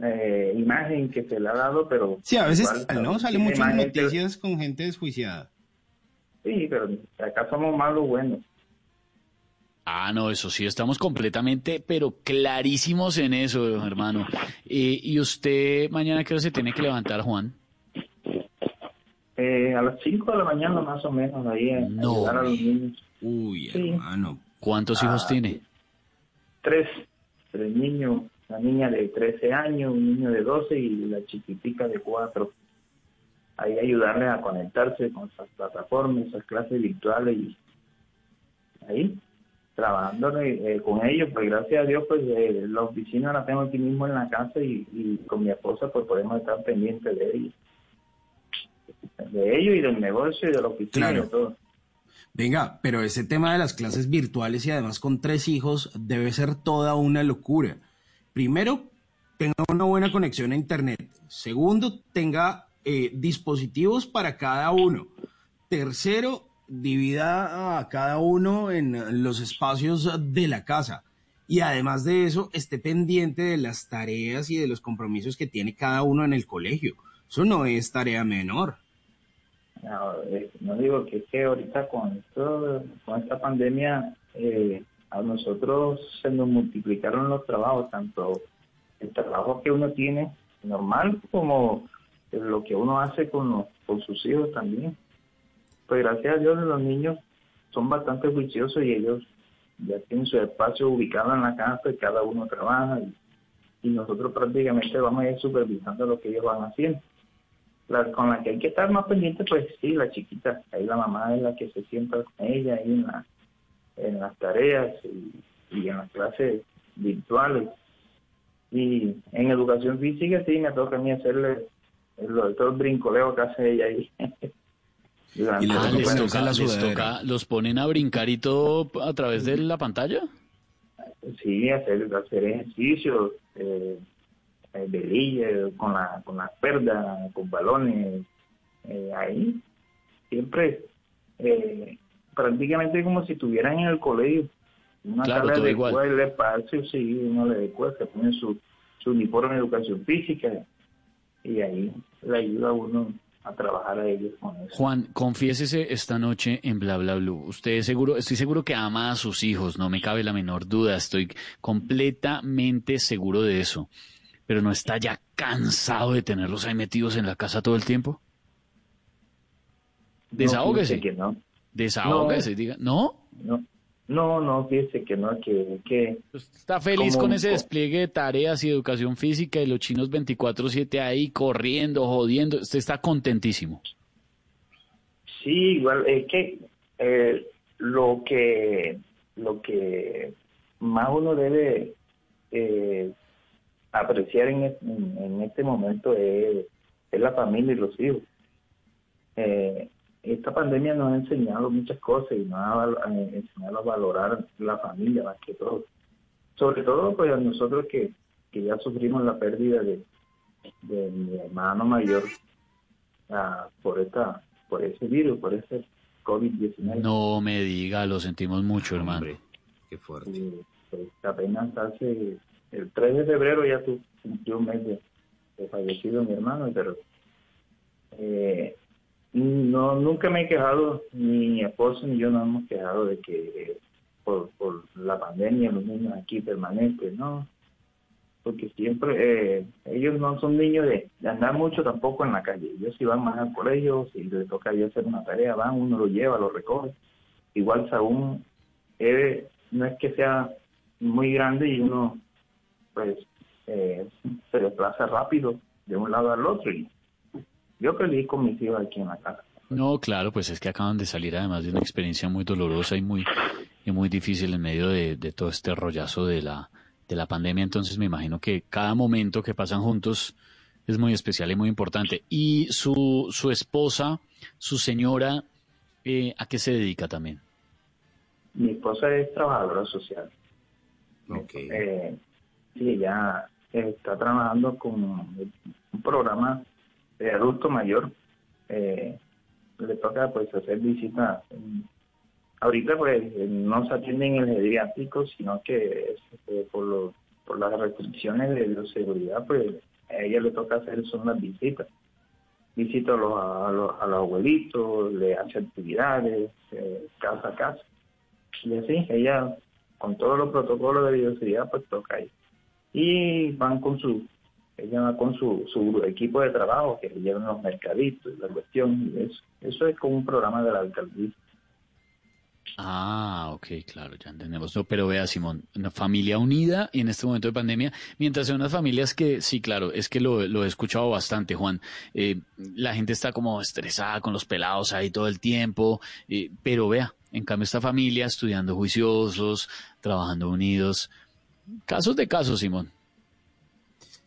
eh, imagen que se le ha dado, pero sí, a veces igual, no tiene muchas noticias con gente desjuiciada. Sí, pero acá somos malos buenos. Ah, no, eso sí, estamos completamente, pero clarísimos en eso, hermano. Eh, ¿Y usted mañana qué hora se tiene que levantar, Juan? Eh, a las 5 de la mañana más o menos, ahí a No, ayudar a los niños. Uy, Sí. hermano. ¿Cuántos hijos Ah, tiene? Tres, tres niños, una niña de 13 años, un niño de 12 y la chiquitica de 4. Ahí ayudarles a conectarse con esas plataformas, esas clases virtuales y ahí trabajando eh, con ellos, pues gracias a Dios, pues eh, la oficina la tengo aquí mismo en la casa y, y con mi esposa pues podemos estar pendientes de ellos. de ellos y del negocio y de la oficina y Claro. de todo. Venga, pero ese tema de las clases virtuales y además con tres hijos debe ser toda una locura. Primero, tenga una buena conexión a Internet. Segundo, tenga eh, dispositivos para cada uno. Tercero, divida a cada uno en los espacios de la casa. Y además de eso, esté pendiente de las tareas y de los compromisos que tiene cada uno en el colegio. Eso no es tarea menor. No, eh, no digo que que ahorita con esto, con esta pandemia, eh, a nosotros se nos multiplicaron los trabajos, tanto el trabajo que uno tiene normal como lo que uno hace con, los- con sus hijos también. Pues gracias a Dios los niños son bastante juiciosos y ellos ya tienen su espacio ubicado en la casa y cada uno trabaja y, nosotros prácticamente vamos a ir supervisando lo que ellos van haciendo. La, con la que hay que estar más pendiente, pues sí, la chiquita, ahí la mamá es la que se sienta con ella ahí en, la, en las tareas y, y en las clases virtuales. Y en educación física sí me toca a mí hacerle el, todo el brincoleo que hace ella ahí. Durante Ah, todo el les toca, les toca- los ponen a brincar y todo a través de la pantalla. Sí, hacer, hacer ejercicios, eh, eh, velillas, con, la, con las perdas, con balones, eh, ahí. Siempre, eh, prácticamente como si estuvieran en el colegio. Una Claro, sala de igual. el espacio, sí, uno le adecua, se pone su, su uniforme de educación física y ahí le ayuda a uno a trabajar a ellos con eso. Juan, confiésese esta noche en Bla Bla Blue. Usted seguro, estoy seguro que ama a sus hijos, no me cabe la menor duda, estoy completamente seguro de eso. Pero no está ya cansado de tenerlos ahí metidos en la casa todo el tiempo. Que no. Desahógese, No. diga, ¿no? No, no, no, fíjese que no, que, que Está feliz con ese despliegue de tareas y educación física y los chinos 24/7 ahí corriendo, jodiendo. Usted está contentísimo. Sí, igual, es que eh, lo que lo que más uno debe eh, apreciar en- en este momento es, es la familia y los hijos. Eh, esta pandemia nos ha enseñado muchas cosas y nos ha ha enseñado a valorar la familia más que todo. Sobre todo pues a nosotros que, que ya sufrimos la pérdida de, de mi hermano mayor ah, por esta por ese virus, por ese COVID-19. No me diga, lo sentimos mucho, hermano. Qué fuerte. Y, pues, apenas hace el 3 de febrero ya tu, cumplió un mes de, de fallecido mi hermano, pero eh, no nunca me he quejado, ni mi esposo ni yo nos hemos quejado de que eh, por, por la pandemia los niños aquí permanentes, no, porque siempre eh, ellos no son niños de, andar mucho tampoco en la calle, ellos si van más al colegio, si les toca ya hacer una tarea, van, uno lo lleva, lo recoge, igual aún no es que sea muy grande y uno pues eh, se desplaza rápido de un lado al otro y yo feliz con mis hijos aquí en la casa. No, claro, pues es que acaban de salir además de una experiencia muy dolorosa y muy, y muy difícil en medio de, de todo este rollazo de la, de la pandemia. Entonces me imagino que cada momento que pasan juntos es muy especial y muy importante. Y su, su esposa, su señora, eh, ¿a qué se dedica también? Mi esposa es trabajadora social. Eh, sí, ella está trabajando con un programa de adulto mayor. Eh, le toca pues hacer visitas. Ahorita pues no se atienden en el geriátrico, sino que eh, por, lo- por las restricciones de bioseguridad pues a ella le toca hacer son las visitas. Visita a los, a los, a los abuelitos, le hace actividades, eh, casa a casa. Y así, ella con todos los protocolos de bioseguridad pues toca ahí. Y van con su, ella va con su, su equipo de trabajo que le llevan los mercaditos, la cuestión, y eso. Eso es como un programa de la alcaldía. Ah, ok, claro, ya entendemos. No, pero vea, Simón, una familia unida y en este momento de pandemia, mientras hay unas familias que, sí, claro, es que lo, lo he escuchado bastante, Juan. eh, la gente está como estresada con los pelados ahí todo el tiempo, eh, pero vea, en cambio esta familia estudiando juiciosos, trabajando unidos. Casos de casos, Simón.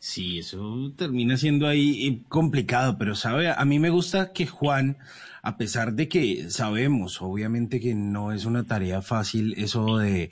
Sí, eso termina siendo ahí eh, complicado, pero sabe, a mí me gusta que Juan, a pesar de que sabemos, obviamente que no es una tarea fácil eso de,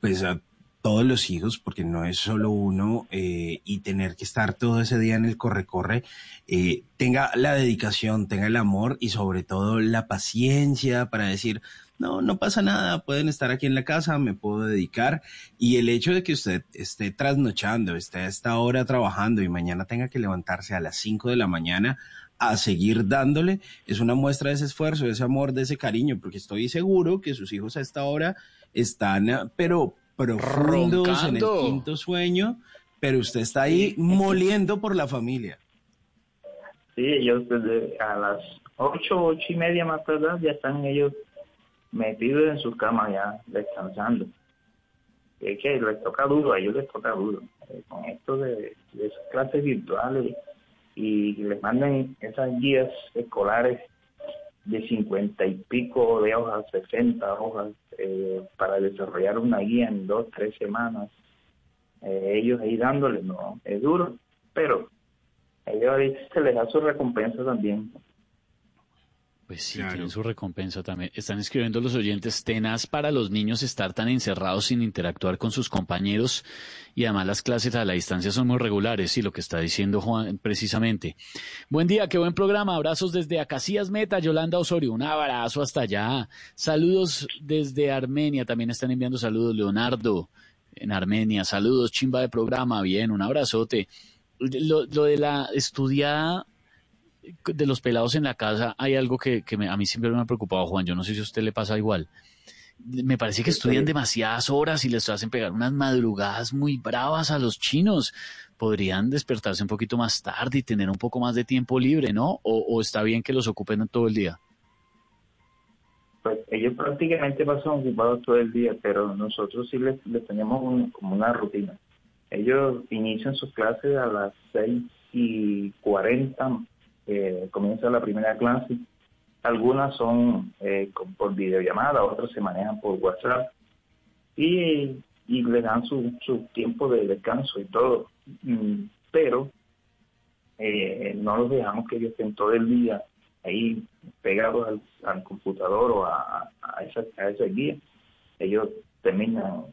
pues, a todos los hijos, porque no es solo uno, eh, y tener que estar todo ese día en el corre-corre, eh, tenga la dedicación, tenga el amor y sobre todo la paciencia para decir, no, no pasa nada, pueden estar aquí en la casa, me puedo dedicar. Y el hecho de que usted esté trasnochando, esté a esta hora trabajando y mañana tenga que levantarse a las 5 de la mañana a seguir dándole, es una muestra de ese esfuerzo, de ese amor, de ese cariño, porque estoy seguro que sus hijos a esta hora están, eh, pero profundos en el quinto sueño, pero usted está ahí moliendo por la familia. Sí, ellos desde a las ocho, ocho y media más tarde ya están ellos metidos en sus camas ya descansando. Es que les toca duro, a ellos les toca duro. Eh, con esto de, esas clases virtuales y les mandan esas guías escolares de cincuenta y pico de hojas, sesenta hojas, eh, para desarrollar una guía en dos, tres semanas. Eh, ellos ahí dándole, no, es duro, pero ellos ahí se les da su recompensa también. Pues sí, tienen su recompensa también. Están escribiendo los oyentes tenaz para los niños estar tan encerrados sin interactuar con sus compañeros y además las clases a la distancia son muy regulares, sí, lo que está diciendo Juan precisamente. Buen día, qué buen programa. Abrazos desde Acacías Meta, Yolanda Osorio. Un abrazo hasta allá. Saludos desde Armenia. También están enviando saludos Leonardo en Armenia. Saludos, chimba de programa. Bien, un abrazote. Lo, lo de la estudiada de los pelados en la casa hay algo que, que me- a mí siempre me ha preocupado, Juan. Yo no sé si a usted le pasa igual. Me parece que estudian demasiadas horas y les hacen pegar unas madrugadas muy bravas a los chinos. Podrían despertarse un poquito más tarde y tener un poco más de tiempo libre, ¿no? O, o está bien que los ocupen todo el día. Pues ellos prácticamente pasan ocupados todo el día, pero nosotros sí les, les tenemos un- como una rutina. Ellos inician sus clases a las seis y cuarenta, eh, comienza la primera clase. Algunas son eh, con- por videollamada, otras se manejan por WhatsApp y, y le dan su, su tiempo de descanso y todo. Mm, Pero eh, no los dejamos que ellos estén todo el día ahí pegados al, al computador o a, a, esa, a esa guía. Ellos terminan,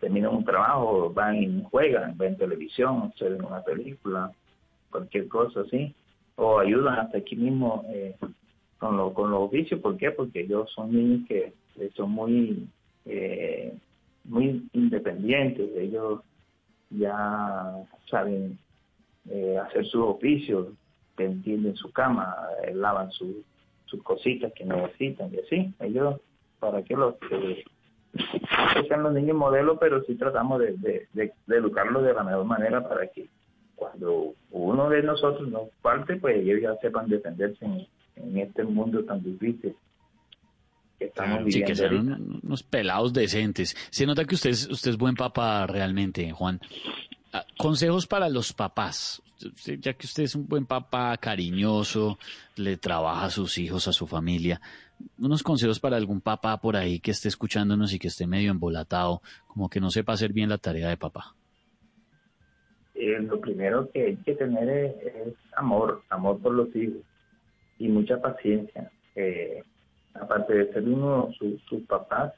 terminan un trabajo, van y juegan, ven televisión, ven una película, cualquier cosa así, o ayudan hasta aquí mismo eh, con, lo, con los oficios. ¿Por qué? Porque ellos son niños que eh, son muy, eh, muy independientes, ellos ya saben eh, hacer sus oficios, que entienden su cama, eh, lavan su- sus cositas que necesitan y así. Ellos, para que los que sean los niños modelos, pero sí tratamos de, de, de- de educarlos de la mejor manera para que cuando uno de nosotros nos parte, pues ellos ya sepan defenderse en, en este mundo tan difícil que estamos Sí, viviendo. que sean unos pelados decentes. Se nota que usted es, usted es buen papá realmente, Juan. Ah, Consejos para los papás. Ya que usted es un buen papá cariñoso, le trabaja a sus hijos, a su familia. Unos consejos para algún papá por ahí que esté escuchándonos y que esté medio embolatado, como que no sepa hacer bien la tarea de papá. Eh, lo primero que hay que tener es, amor, amor por los hijos y mucha paciencia. Eh, aparte de ser uno su- sus papás,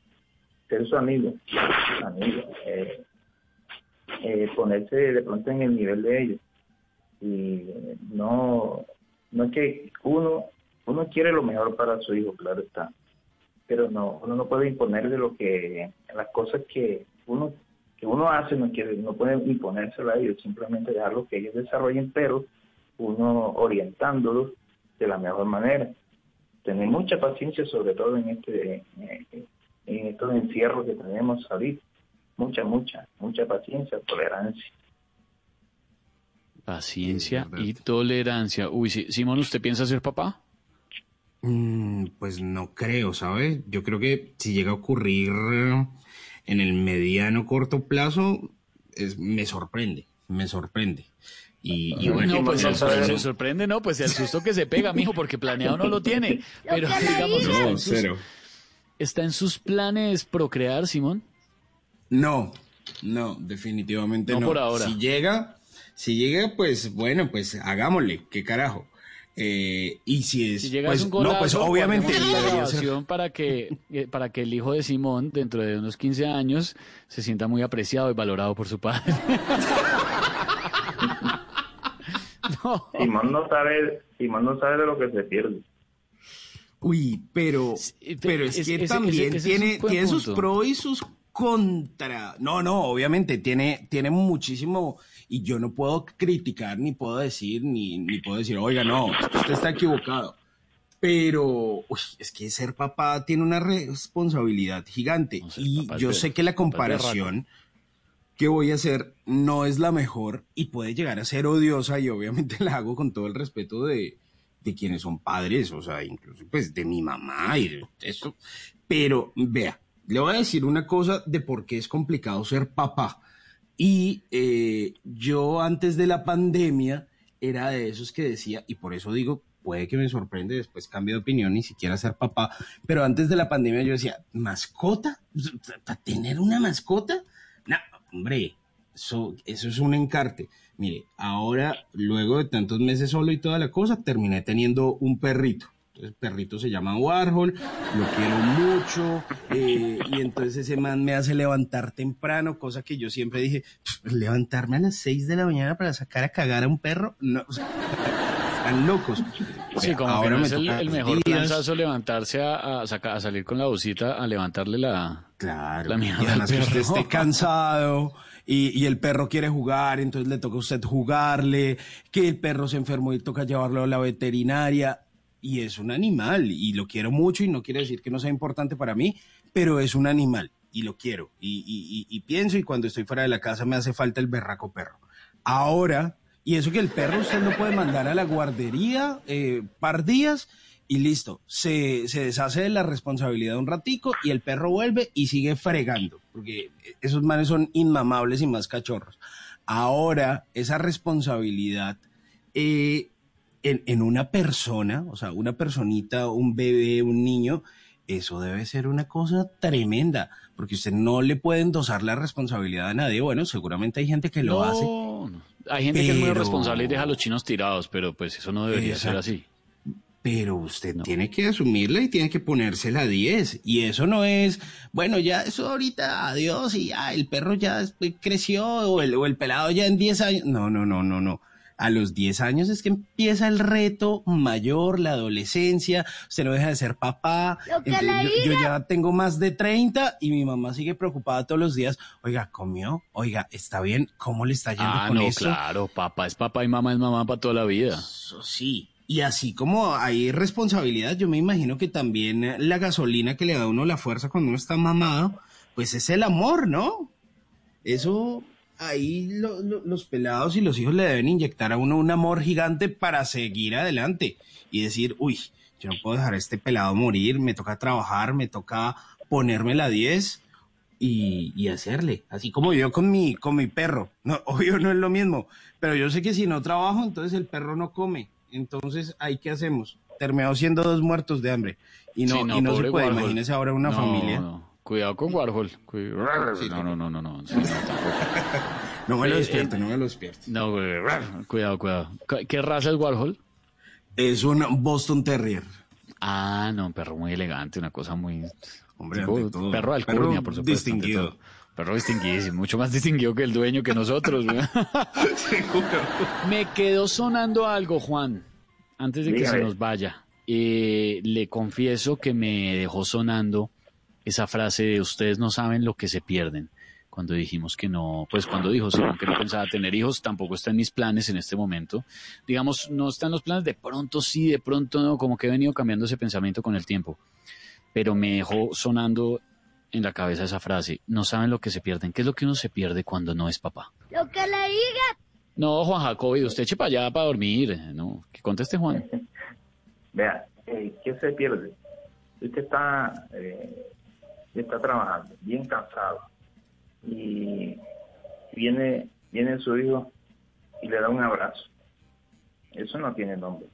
ser su amigo, su amigo, eh, eh, ponerse de pronto en el nivel de ellos y no no es que uno uno quiere lo mejor para su hijo, claro está, pero no uno no puede imponerle lo que las cosas que uno que uno hace no quiere no puede imponérselo a ellos, simplemente dejarlo que ellos desarrollen, pero uno orientándolos de la mejor manera. Tener mucha paciencia, sobre todo en este en, estos encierros que tenemos ahorita. Mucha, mucha, mucha paciencia, tolerancia. Paciencia y tolerancia. Uy, sí. Simón, ¿usted piensa ser papá? Mm, pues no creo, ¿sabes? Yo creo que si llega a ocurrir en el mediano corto plazo, es, me sorprende, me sorprende. Y, y bueno, no, pues sabemos. se sorprende, no, pues el susto que se pega, mijo, porque planeado no lo tiene. Pero digamos, está No, en sus- cero. ¿está en sus planes procrear, Simón? No, no, definitivamente No no. por ahora. Si llega, Si llega, pues bueno, pues hagámosle, qué carajo. Eh, y si es, Si llegas pues, un golazo, no, pues obviamente la ser- grabación para que, eh, para que el hijo de Simón, dentro de unos 15 años, se sienta muy apreciado y valorado por su padre. Simón no sabe, Simón no sabe de lo que se pierde. Uy, pero, pero es, es- que ese- también ese- ese es tiene, tiene sus pros y sus contra. No, no, obviamente tiene, tiene muchísimo y yo no puedo criticar ni puedo decir ni, ni puedo decir, oiga, no, usted está equivocado. Pero uy, es que ser papá tiene una responsabilidad gigante y yo ver- sé que la comparación que voy a hacer no es la mejor y puede llegar a ser odiosa y obviamente la hago con todo el respeto de, de quienes son padres, o sea, incluso pues de mi mamá y de eso. Pero vea, le voy a decir una cosa de por qué es complicado ser papá. Y eh, yo antes de la pandemia era de esos que decía, y por eso digo, puede que me sorprende, después cambio de opinión, ni siquiera ser papá, pero antes de la pandemia yo decía, ¿mascota? ¿Para tener una mascota? No, hombre, eso, eso es un encarte. Mire, ahora, luego de tantos meses solo y toda la cosa, terminé teniendo un perrito. Entonces, el perrito se llama Warhol, lo quiero mucho, eh, y entonces ese man me hace levantar temprano, cosa que yo siempre dije, "Pff, levantarme a las 6 de la mañana para sacar a cagar a un perro, no, o sea, están locos. O Sí, como que ahora no me es el, mejor levantarse a, a saca- a salir con la busita, a levantarle la, claro, la mierda Y además que usted esté cansado y, y el perro quiere jugar, entonces le toca a usted jugarle, que el perro se enfermó y toca llevarlo a la veterinaria. Y es un animal y lo quiero mucho y no quiere decir que no sea importante para mí, pero es un animal y lo quiero. Y, pienso y cuando estoy fuera de la casa me hace falta el berraco perro. Ahora, y eso que el perro usted lo puede mandar a la guardería eh, par días y listo, se, se deshace de la responsabilidad un ratico y el perro vuelve y sigue fregando, porque esos manes son inmamables y más cachorros. Ahora, esa responsabilidad eh, en, en una persona, o sea, una personita, un bebé, un niño, eso debe ser una cosa tremenda, porque usted no le puede endosar la responsabilidad a nadie. Bueno, seguramente hay gente que lo No, hace. no. Hay gente que es muy responsable y deja a los chinos tirados, pero pues eso no debería ser así. Pero usted tiene que asumirla y tiene que ponérsela a 10. Y eso no es, bueno, ya eso ahorita, adiós, y ya el perro ya después creció, o el, o el pelado ya en 10 años. No, no, no, no, no. A los 10 años es que empieza el reto mayor, la adolescencia, usted no deja de ser papá. Entonces, yo, ya tengo más de 30 y mi mamá sigue preocupada todos los días. Oiga, comió, oiga, está bien, ¿cómo le está yendo Ah, con no, eso? claro, papá es papá y mamá es mamá para toda la vida. Eso sí. Y así como hay responsabilidad, yo me imagino que también la gasolina que le da a uno la fuerza cuando uno está mamado, pues es el amor, ¿no? Eso ahí lo- lo- los pelados y los hijos le deben inyectar a uno un amor gigante para seguir adelante y decir, uy, yo no puedo dejar a este pelado morir, me toca trabajar, me toca ponerme la 10 y, y hacerle. Así como yo con mi, con mi perro. No, obvio no es lo mismo, pero yo sé que si no trabajo, entonces el perro no come. Entonces, ¿ahí qué hacemos? Terminamos siendo dos muertos de hambre. Y no, Sí, y no se puede, Warhol. imagínese ahora una No, familia. no. Cuidado con Warhol. Cu- No, no, no, no, no. sí, no, tampoco. No me lo Eh, despierte, eh, no me lo despierte. No, güey, cuidado, cuidado. ¿Qué- ¿Qué raza es Warhol? Es un Boston Terrier. Ah, no, un perro muy elegante, una cosa muy... Hombre, tipo, todo. perro de Perro alcurnia, por supuesto. distinguido. Perro distinguidísimo, mucho más distinguido que el dueño que nosotros. güey. Me quedó sonando algo, Juan, antes de que Dígame. se nos vaya. Eh, le confieso que me dejó sonando esa frase de ustedes no saben lo que se pierden. Cuando dijimos que no, pues cuando dijo Simón que no pensaba tener hijos, tampoco está en mis planes en este momento. Digamos, no está en los planes, de pronto sí, de pronto no, como que he venido cambiando ese pensamiento con el tiempo. Pero me dejó sonando en la cabeza esa frase, no saben lo que se pierden. ¿Qué es lo que uno se pierde cuando no es papá? Lo que le diga. No, Juan Jacobi, usted eche para allá para dormir. No, que conteste Juan. Vea, eh, ¿qué se pierde? Usted está, eh, está trabajando, bien cansado, y viene, viene su hijo y le da un abrazo. Eso no tiene nombre.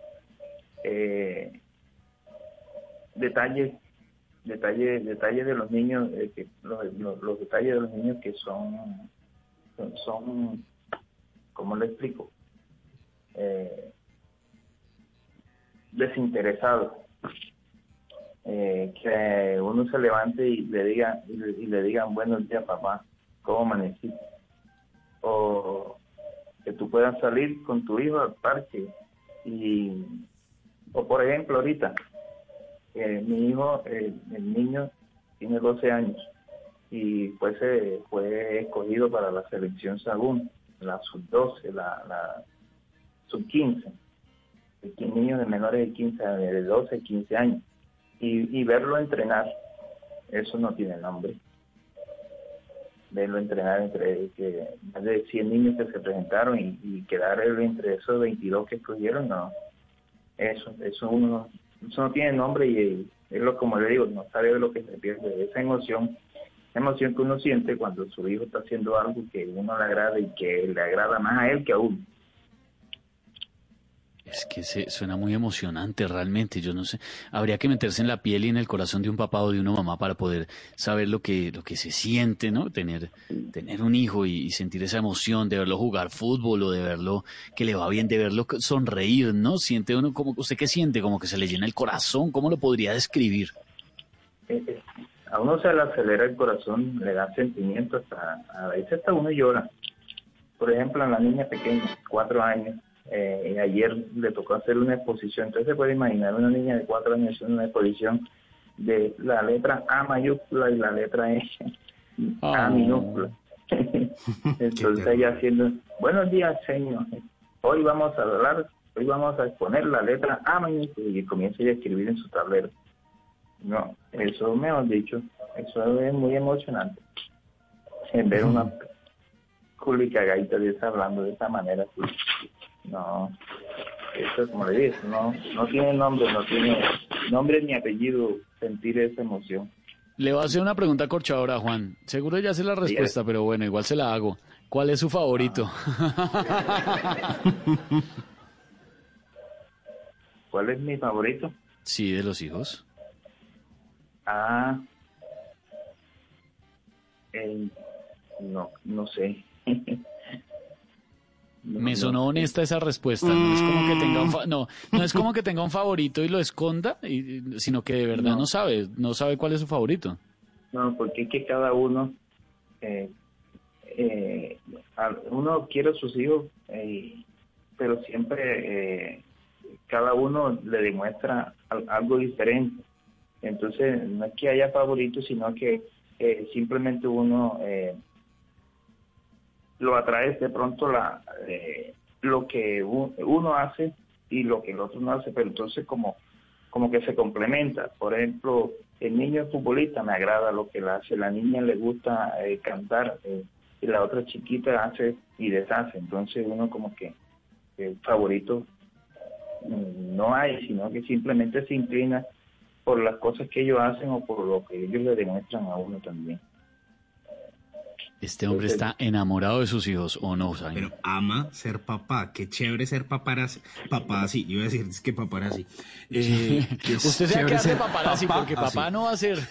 Eh, detalle, detalle, detalle de los niños, eh, los, detalles de los niños que son, son, son ¿cómo le explico? Eh, desinteresado. Eh, que uno se levante y le diga y le, digan buenos días papá, ¿cómo amaneciste? O que tú puedas salir con tu hijo al parque y o por ejemplo ahorita eh, mi hijo eh, el niño tiene 12 años y pues eh, fue escogido para la selección Sagún, la sub 12, la, la sub 15 niños de menores de 15 años, de 12, 15 años y, y verlo entrenar eso no tiene nombre verlo entrenar entre más de 100 niños que se presentaron y, y quedar entre esos 22 que escogieron, no. Eso, eso uno, eso no tiene nombre y es lo como le digo, no sabe lo que se pierde, esa emoción, esa emoción que uno siente cuando su hijo está haciendo algo que uno le agrada y que le agrada más a él que a uno. Es que se, suena muy emocionante realmente. Yo no sé, habría que meterse en la piel y en el corazón de un papá o de una mamá para poder saber lo que, lo que se siente, ¿no? Tener, tener un hijo y, sentir esa emoción de verlo jugar fútbol o de verlo que le va bien, de verlo sonreír, ¿no? Siente uno como, ¿usted qué siente? Como que se le llena el corazón. ¿Cómo lo podría describir? Eh, eh, A uno se le acelera el corazón, le da sentimiento, hasta, a veces hasta uno llora. Por ejemplo, a la niña pequeña, cuatro años, eh, ayer le tocó hacer una exposición, entonces se puede imaginar una niña de cuatro años haciendo una exposición de la letra A mayúscula y la letra E A Ah. minúscula. entonces ella haciendo, buenos días señor, hoy vamos a hablar, hoy vamos a exponer la letra A mayúscula y comienza ella a escribir en su tablero. No, eso me han dicho, eso es muy emocionante. En ver una Juli Cagaita de esa hablando de esa manera, pues, no, eso como le digo, no, no tiene nombre, no tiene nombre ni apellido sentir esa emoción. Le voy a hacer una pregunta corchadora, Juan. Seguro ya sé la respuesta, pero bueno, igual se la hago. ¿Cuál es su favorito? ¿Cuál es mi favorito? sí, de los hijos. Ah, el- no, no sé. Me sonó honesta esa respuesta. No es como que tenga un fa- no, no es como que tenga un favorito y lo esconda, y- sino que de verdad no. sabe, no sabe cuál es su favorito. No, porque es que cada uno, eh, eh, uno quiere a sus hijos, eh, pero siempre eh, cada uno le demuestra al- algo diferente. Entonces, no es que haya favoritos, sino que eh, simplemente uno eh, lo atrae de pronto la, eh, lo que uno hace y lo que el otro no hace, pero entonces como como que se complementa. Por ejemplo, el niño es futbolista, me agrada lo que le hace, la niña le gusta eh, cantar eh, y la otra chiquita hace y deshace. Entonces uno como que el favorito mm, no hay, sino que simplemente se inclina por las cosas que ellos hacen o por lo que ellos le demuestran a uno también. Este hombre está enamorado de sus hijos, ¿o no, Zaino? Pero ama ser papá. Qué chévere ser paparazzi. Papá así. Yo iba a decir es que paparazzi. Eh, Usted se va a quedar de paparazzi papá porque así. papá no va a ser.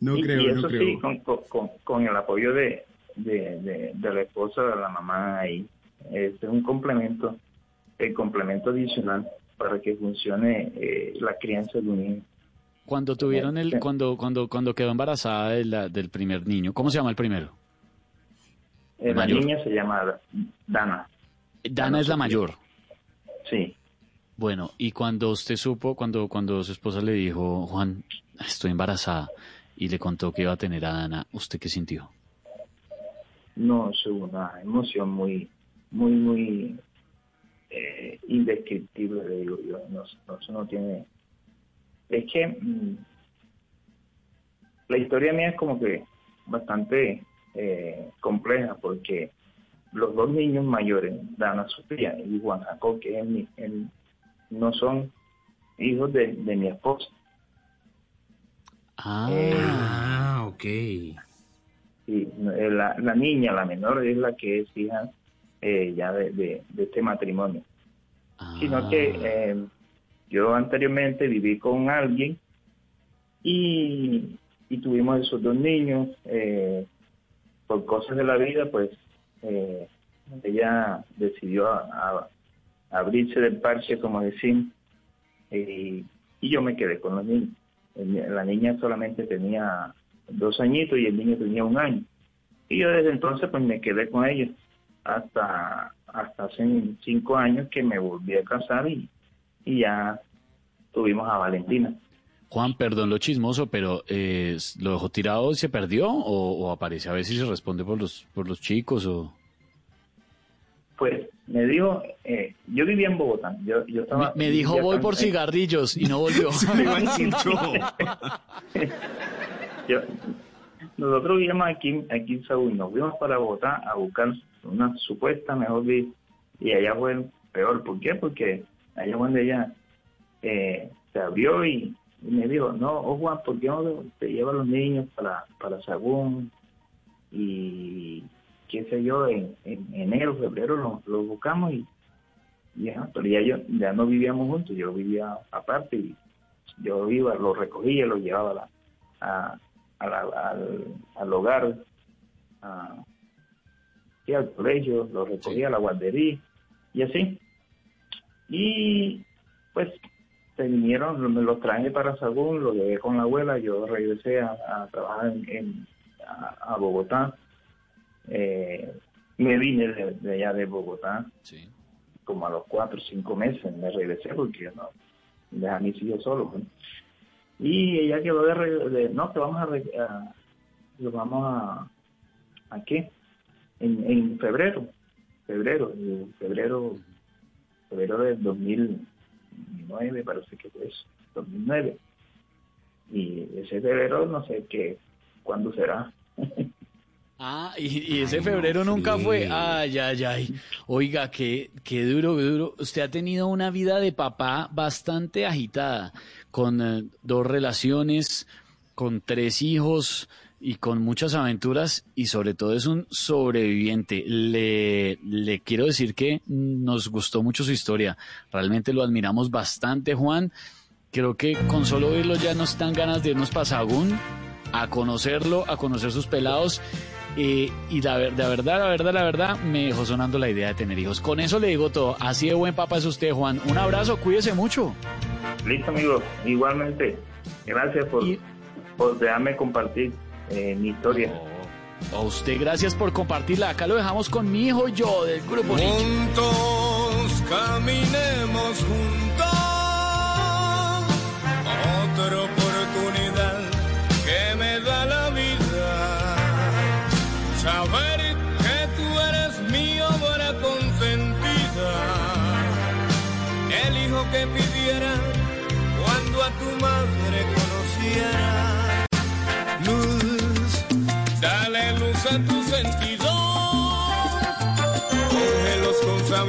No y, creo, y no eso creo. sí, con, con- con- con el apoyo de, de, de- de la esposa, de la mamá ahí, es un complemento, el complemento adicional para que funcione eh, la crianza de un niño. Cuando tuvieron el, cuando, cuando, cuando quedó embarazada de la- del primer niño, ¿cómo se llama el primero? Eh, la niña se llama Dana. Dana es la mayor. Sí. Bueno, y cuando usted supo, cuando, cuando su esposa le dijo, Juan, estoy embarazada, y le contó que iba a tener a Dana, ¿usted qué sintió? No, es una emoción muy, muy, muy eh, indescriptible, le digo yo. No, no, no tiene... Es que mm, la historia mía es como que bastante eh, compleja porque los dos niños mayores, Dana Sofía y Juan Jacob, que es mi, el- no son hijos de, de mi esposa. Ah, ok. Sí, eh, la, la niña, la menor, es la que es hija eh, ya de, de- de este matrimonio. Sino que eh, yo anteriormente viví con alguien y, y tuvimos esos dos niños. eh, por cosas de la vida, pues eh, ella decidió abrirse del parche, como decimos, y, y yo me quedé con los niños. La niña solamente tenía dos añitos y el niño tenía un año. Y yo desde entonces pues me quedé con ellos hasta, hasta hace cinco años que me volví a casar y, y ya tuvimos a Valentina. Juan, perdón lo chismoso, pero eh, ¿lo dejó tirado y se perdió o, o aparece a ver si se responde por los, por los chicos o...? Pues me dijo, eh, yo vivía en Bogotá. Yo, yo estaba, Me dijo vivía voy por en- cigarrillos y no volvió. Yo- nosotros vivíamos aquí, aquí en Saúl, nos fuimos para Bogotá a buscar una supuesta mejor vida y allá fue peor. ¿Por qué? Porque allá donde ella eh, se abrió y, y me dijo, no, oh Juan, ¿por qué no te llevas a los niños para, para Sagún? Y qué sé yo, en, en enero, febrero los lo buscamos y ya, pero ya yo ya no vivíamos juntos, yo vivía aparte y yo iba, lo recogía, lo llevaba a la- a- a la- al, al hogar, a, sí, al colegio, lo recogía a la guardería y así. Y pues se vinieron, me los traje para Sagún, lo llevé con la abuela, yo regresé a, a trabajar en, en- a, a Bogotá. Eh, me vine de, de allá de Bogotá como a los cuatro o cinco meses me regresé porque no dejé a mis hijos solos ¿no? y ella quedó de, de- no que vamos a, a- lo vamos a a qué en, en febrero febrero en febrero febrero del 2009 parece que fue eso 2009 y ese febrero no sé qué cuándo será Ah, y, y ese febrero nunca fue. Ay, ay, ay. Oiga, qué, qué duro, qué duro. Usted ha tenido una vida de papá bastante agitada, con eh, dos relaciones, con tres hijos y con muchas aventuras y sobre todo es un sobreviviente. Le, le quiero decir que nos gustó mucho su historia. Realmente lo admiramos bastante, Juan. Creo que con solo oírlo ya nos dan ganas de irnos para Sagún a conocerlo, a conocer sus pelados. eh, y la, la verdad, la verdad, la verdad, me dejó sonando la idea de tener hijos. Con eso le digo todo. Así de buen papá es usted, Juan. Un abrazo, cuídese mucho. Listo, amigo. Igualmente. Gracias por, por dejarme compartir eh, mi historia. A usted, gracias por compartirla. Acá lo dejamos con mi hijo yo del grupo Nietzsche. Juntos caminemos juntos. Otra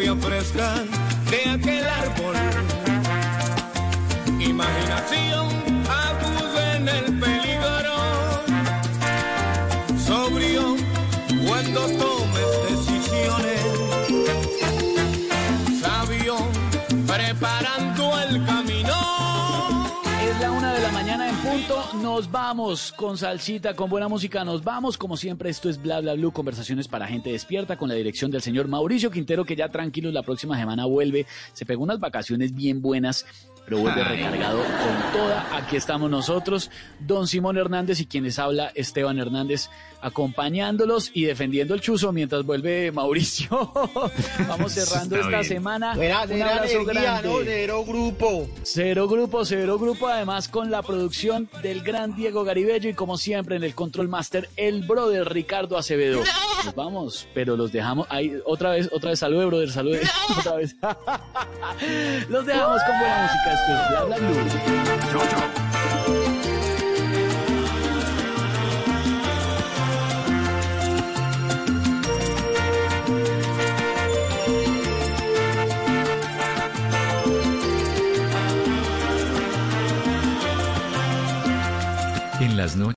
de aquel Nos vamos con salsita, con buena música. Nos vamos. Como siempre, esto es Bla Bla Blue, conversaciones para gente despierta con la dirección del señor Mauricio Quintero, que ya tranquilos la próxima semana vuelve. Se pegó unas vacaciones bien buenas, pero vuelve Ay. recargado con toda. Aquí estamos nosotros, don Simón Hernández y quienes habla Esteban Hernández, acompañándolos y defendiendo el chuzo mientras vuelve Mauricio. Vamos cerrando Está esta bien. semana. Buena, Un abrazo energía, grande. ¿no? Cero grupo. Cero grupo, cero grupo, además con la producción del gran Diego Garibello y como siempre en el Control Master, el brother Ricardo Acevedo. Nos vamos, pero los dejamos ahí otra vez, otra vez, salude brother, salude, otra vez. los dejamos con buena música, en las noches.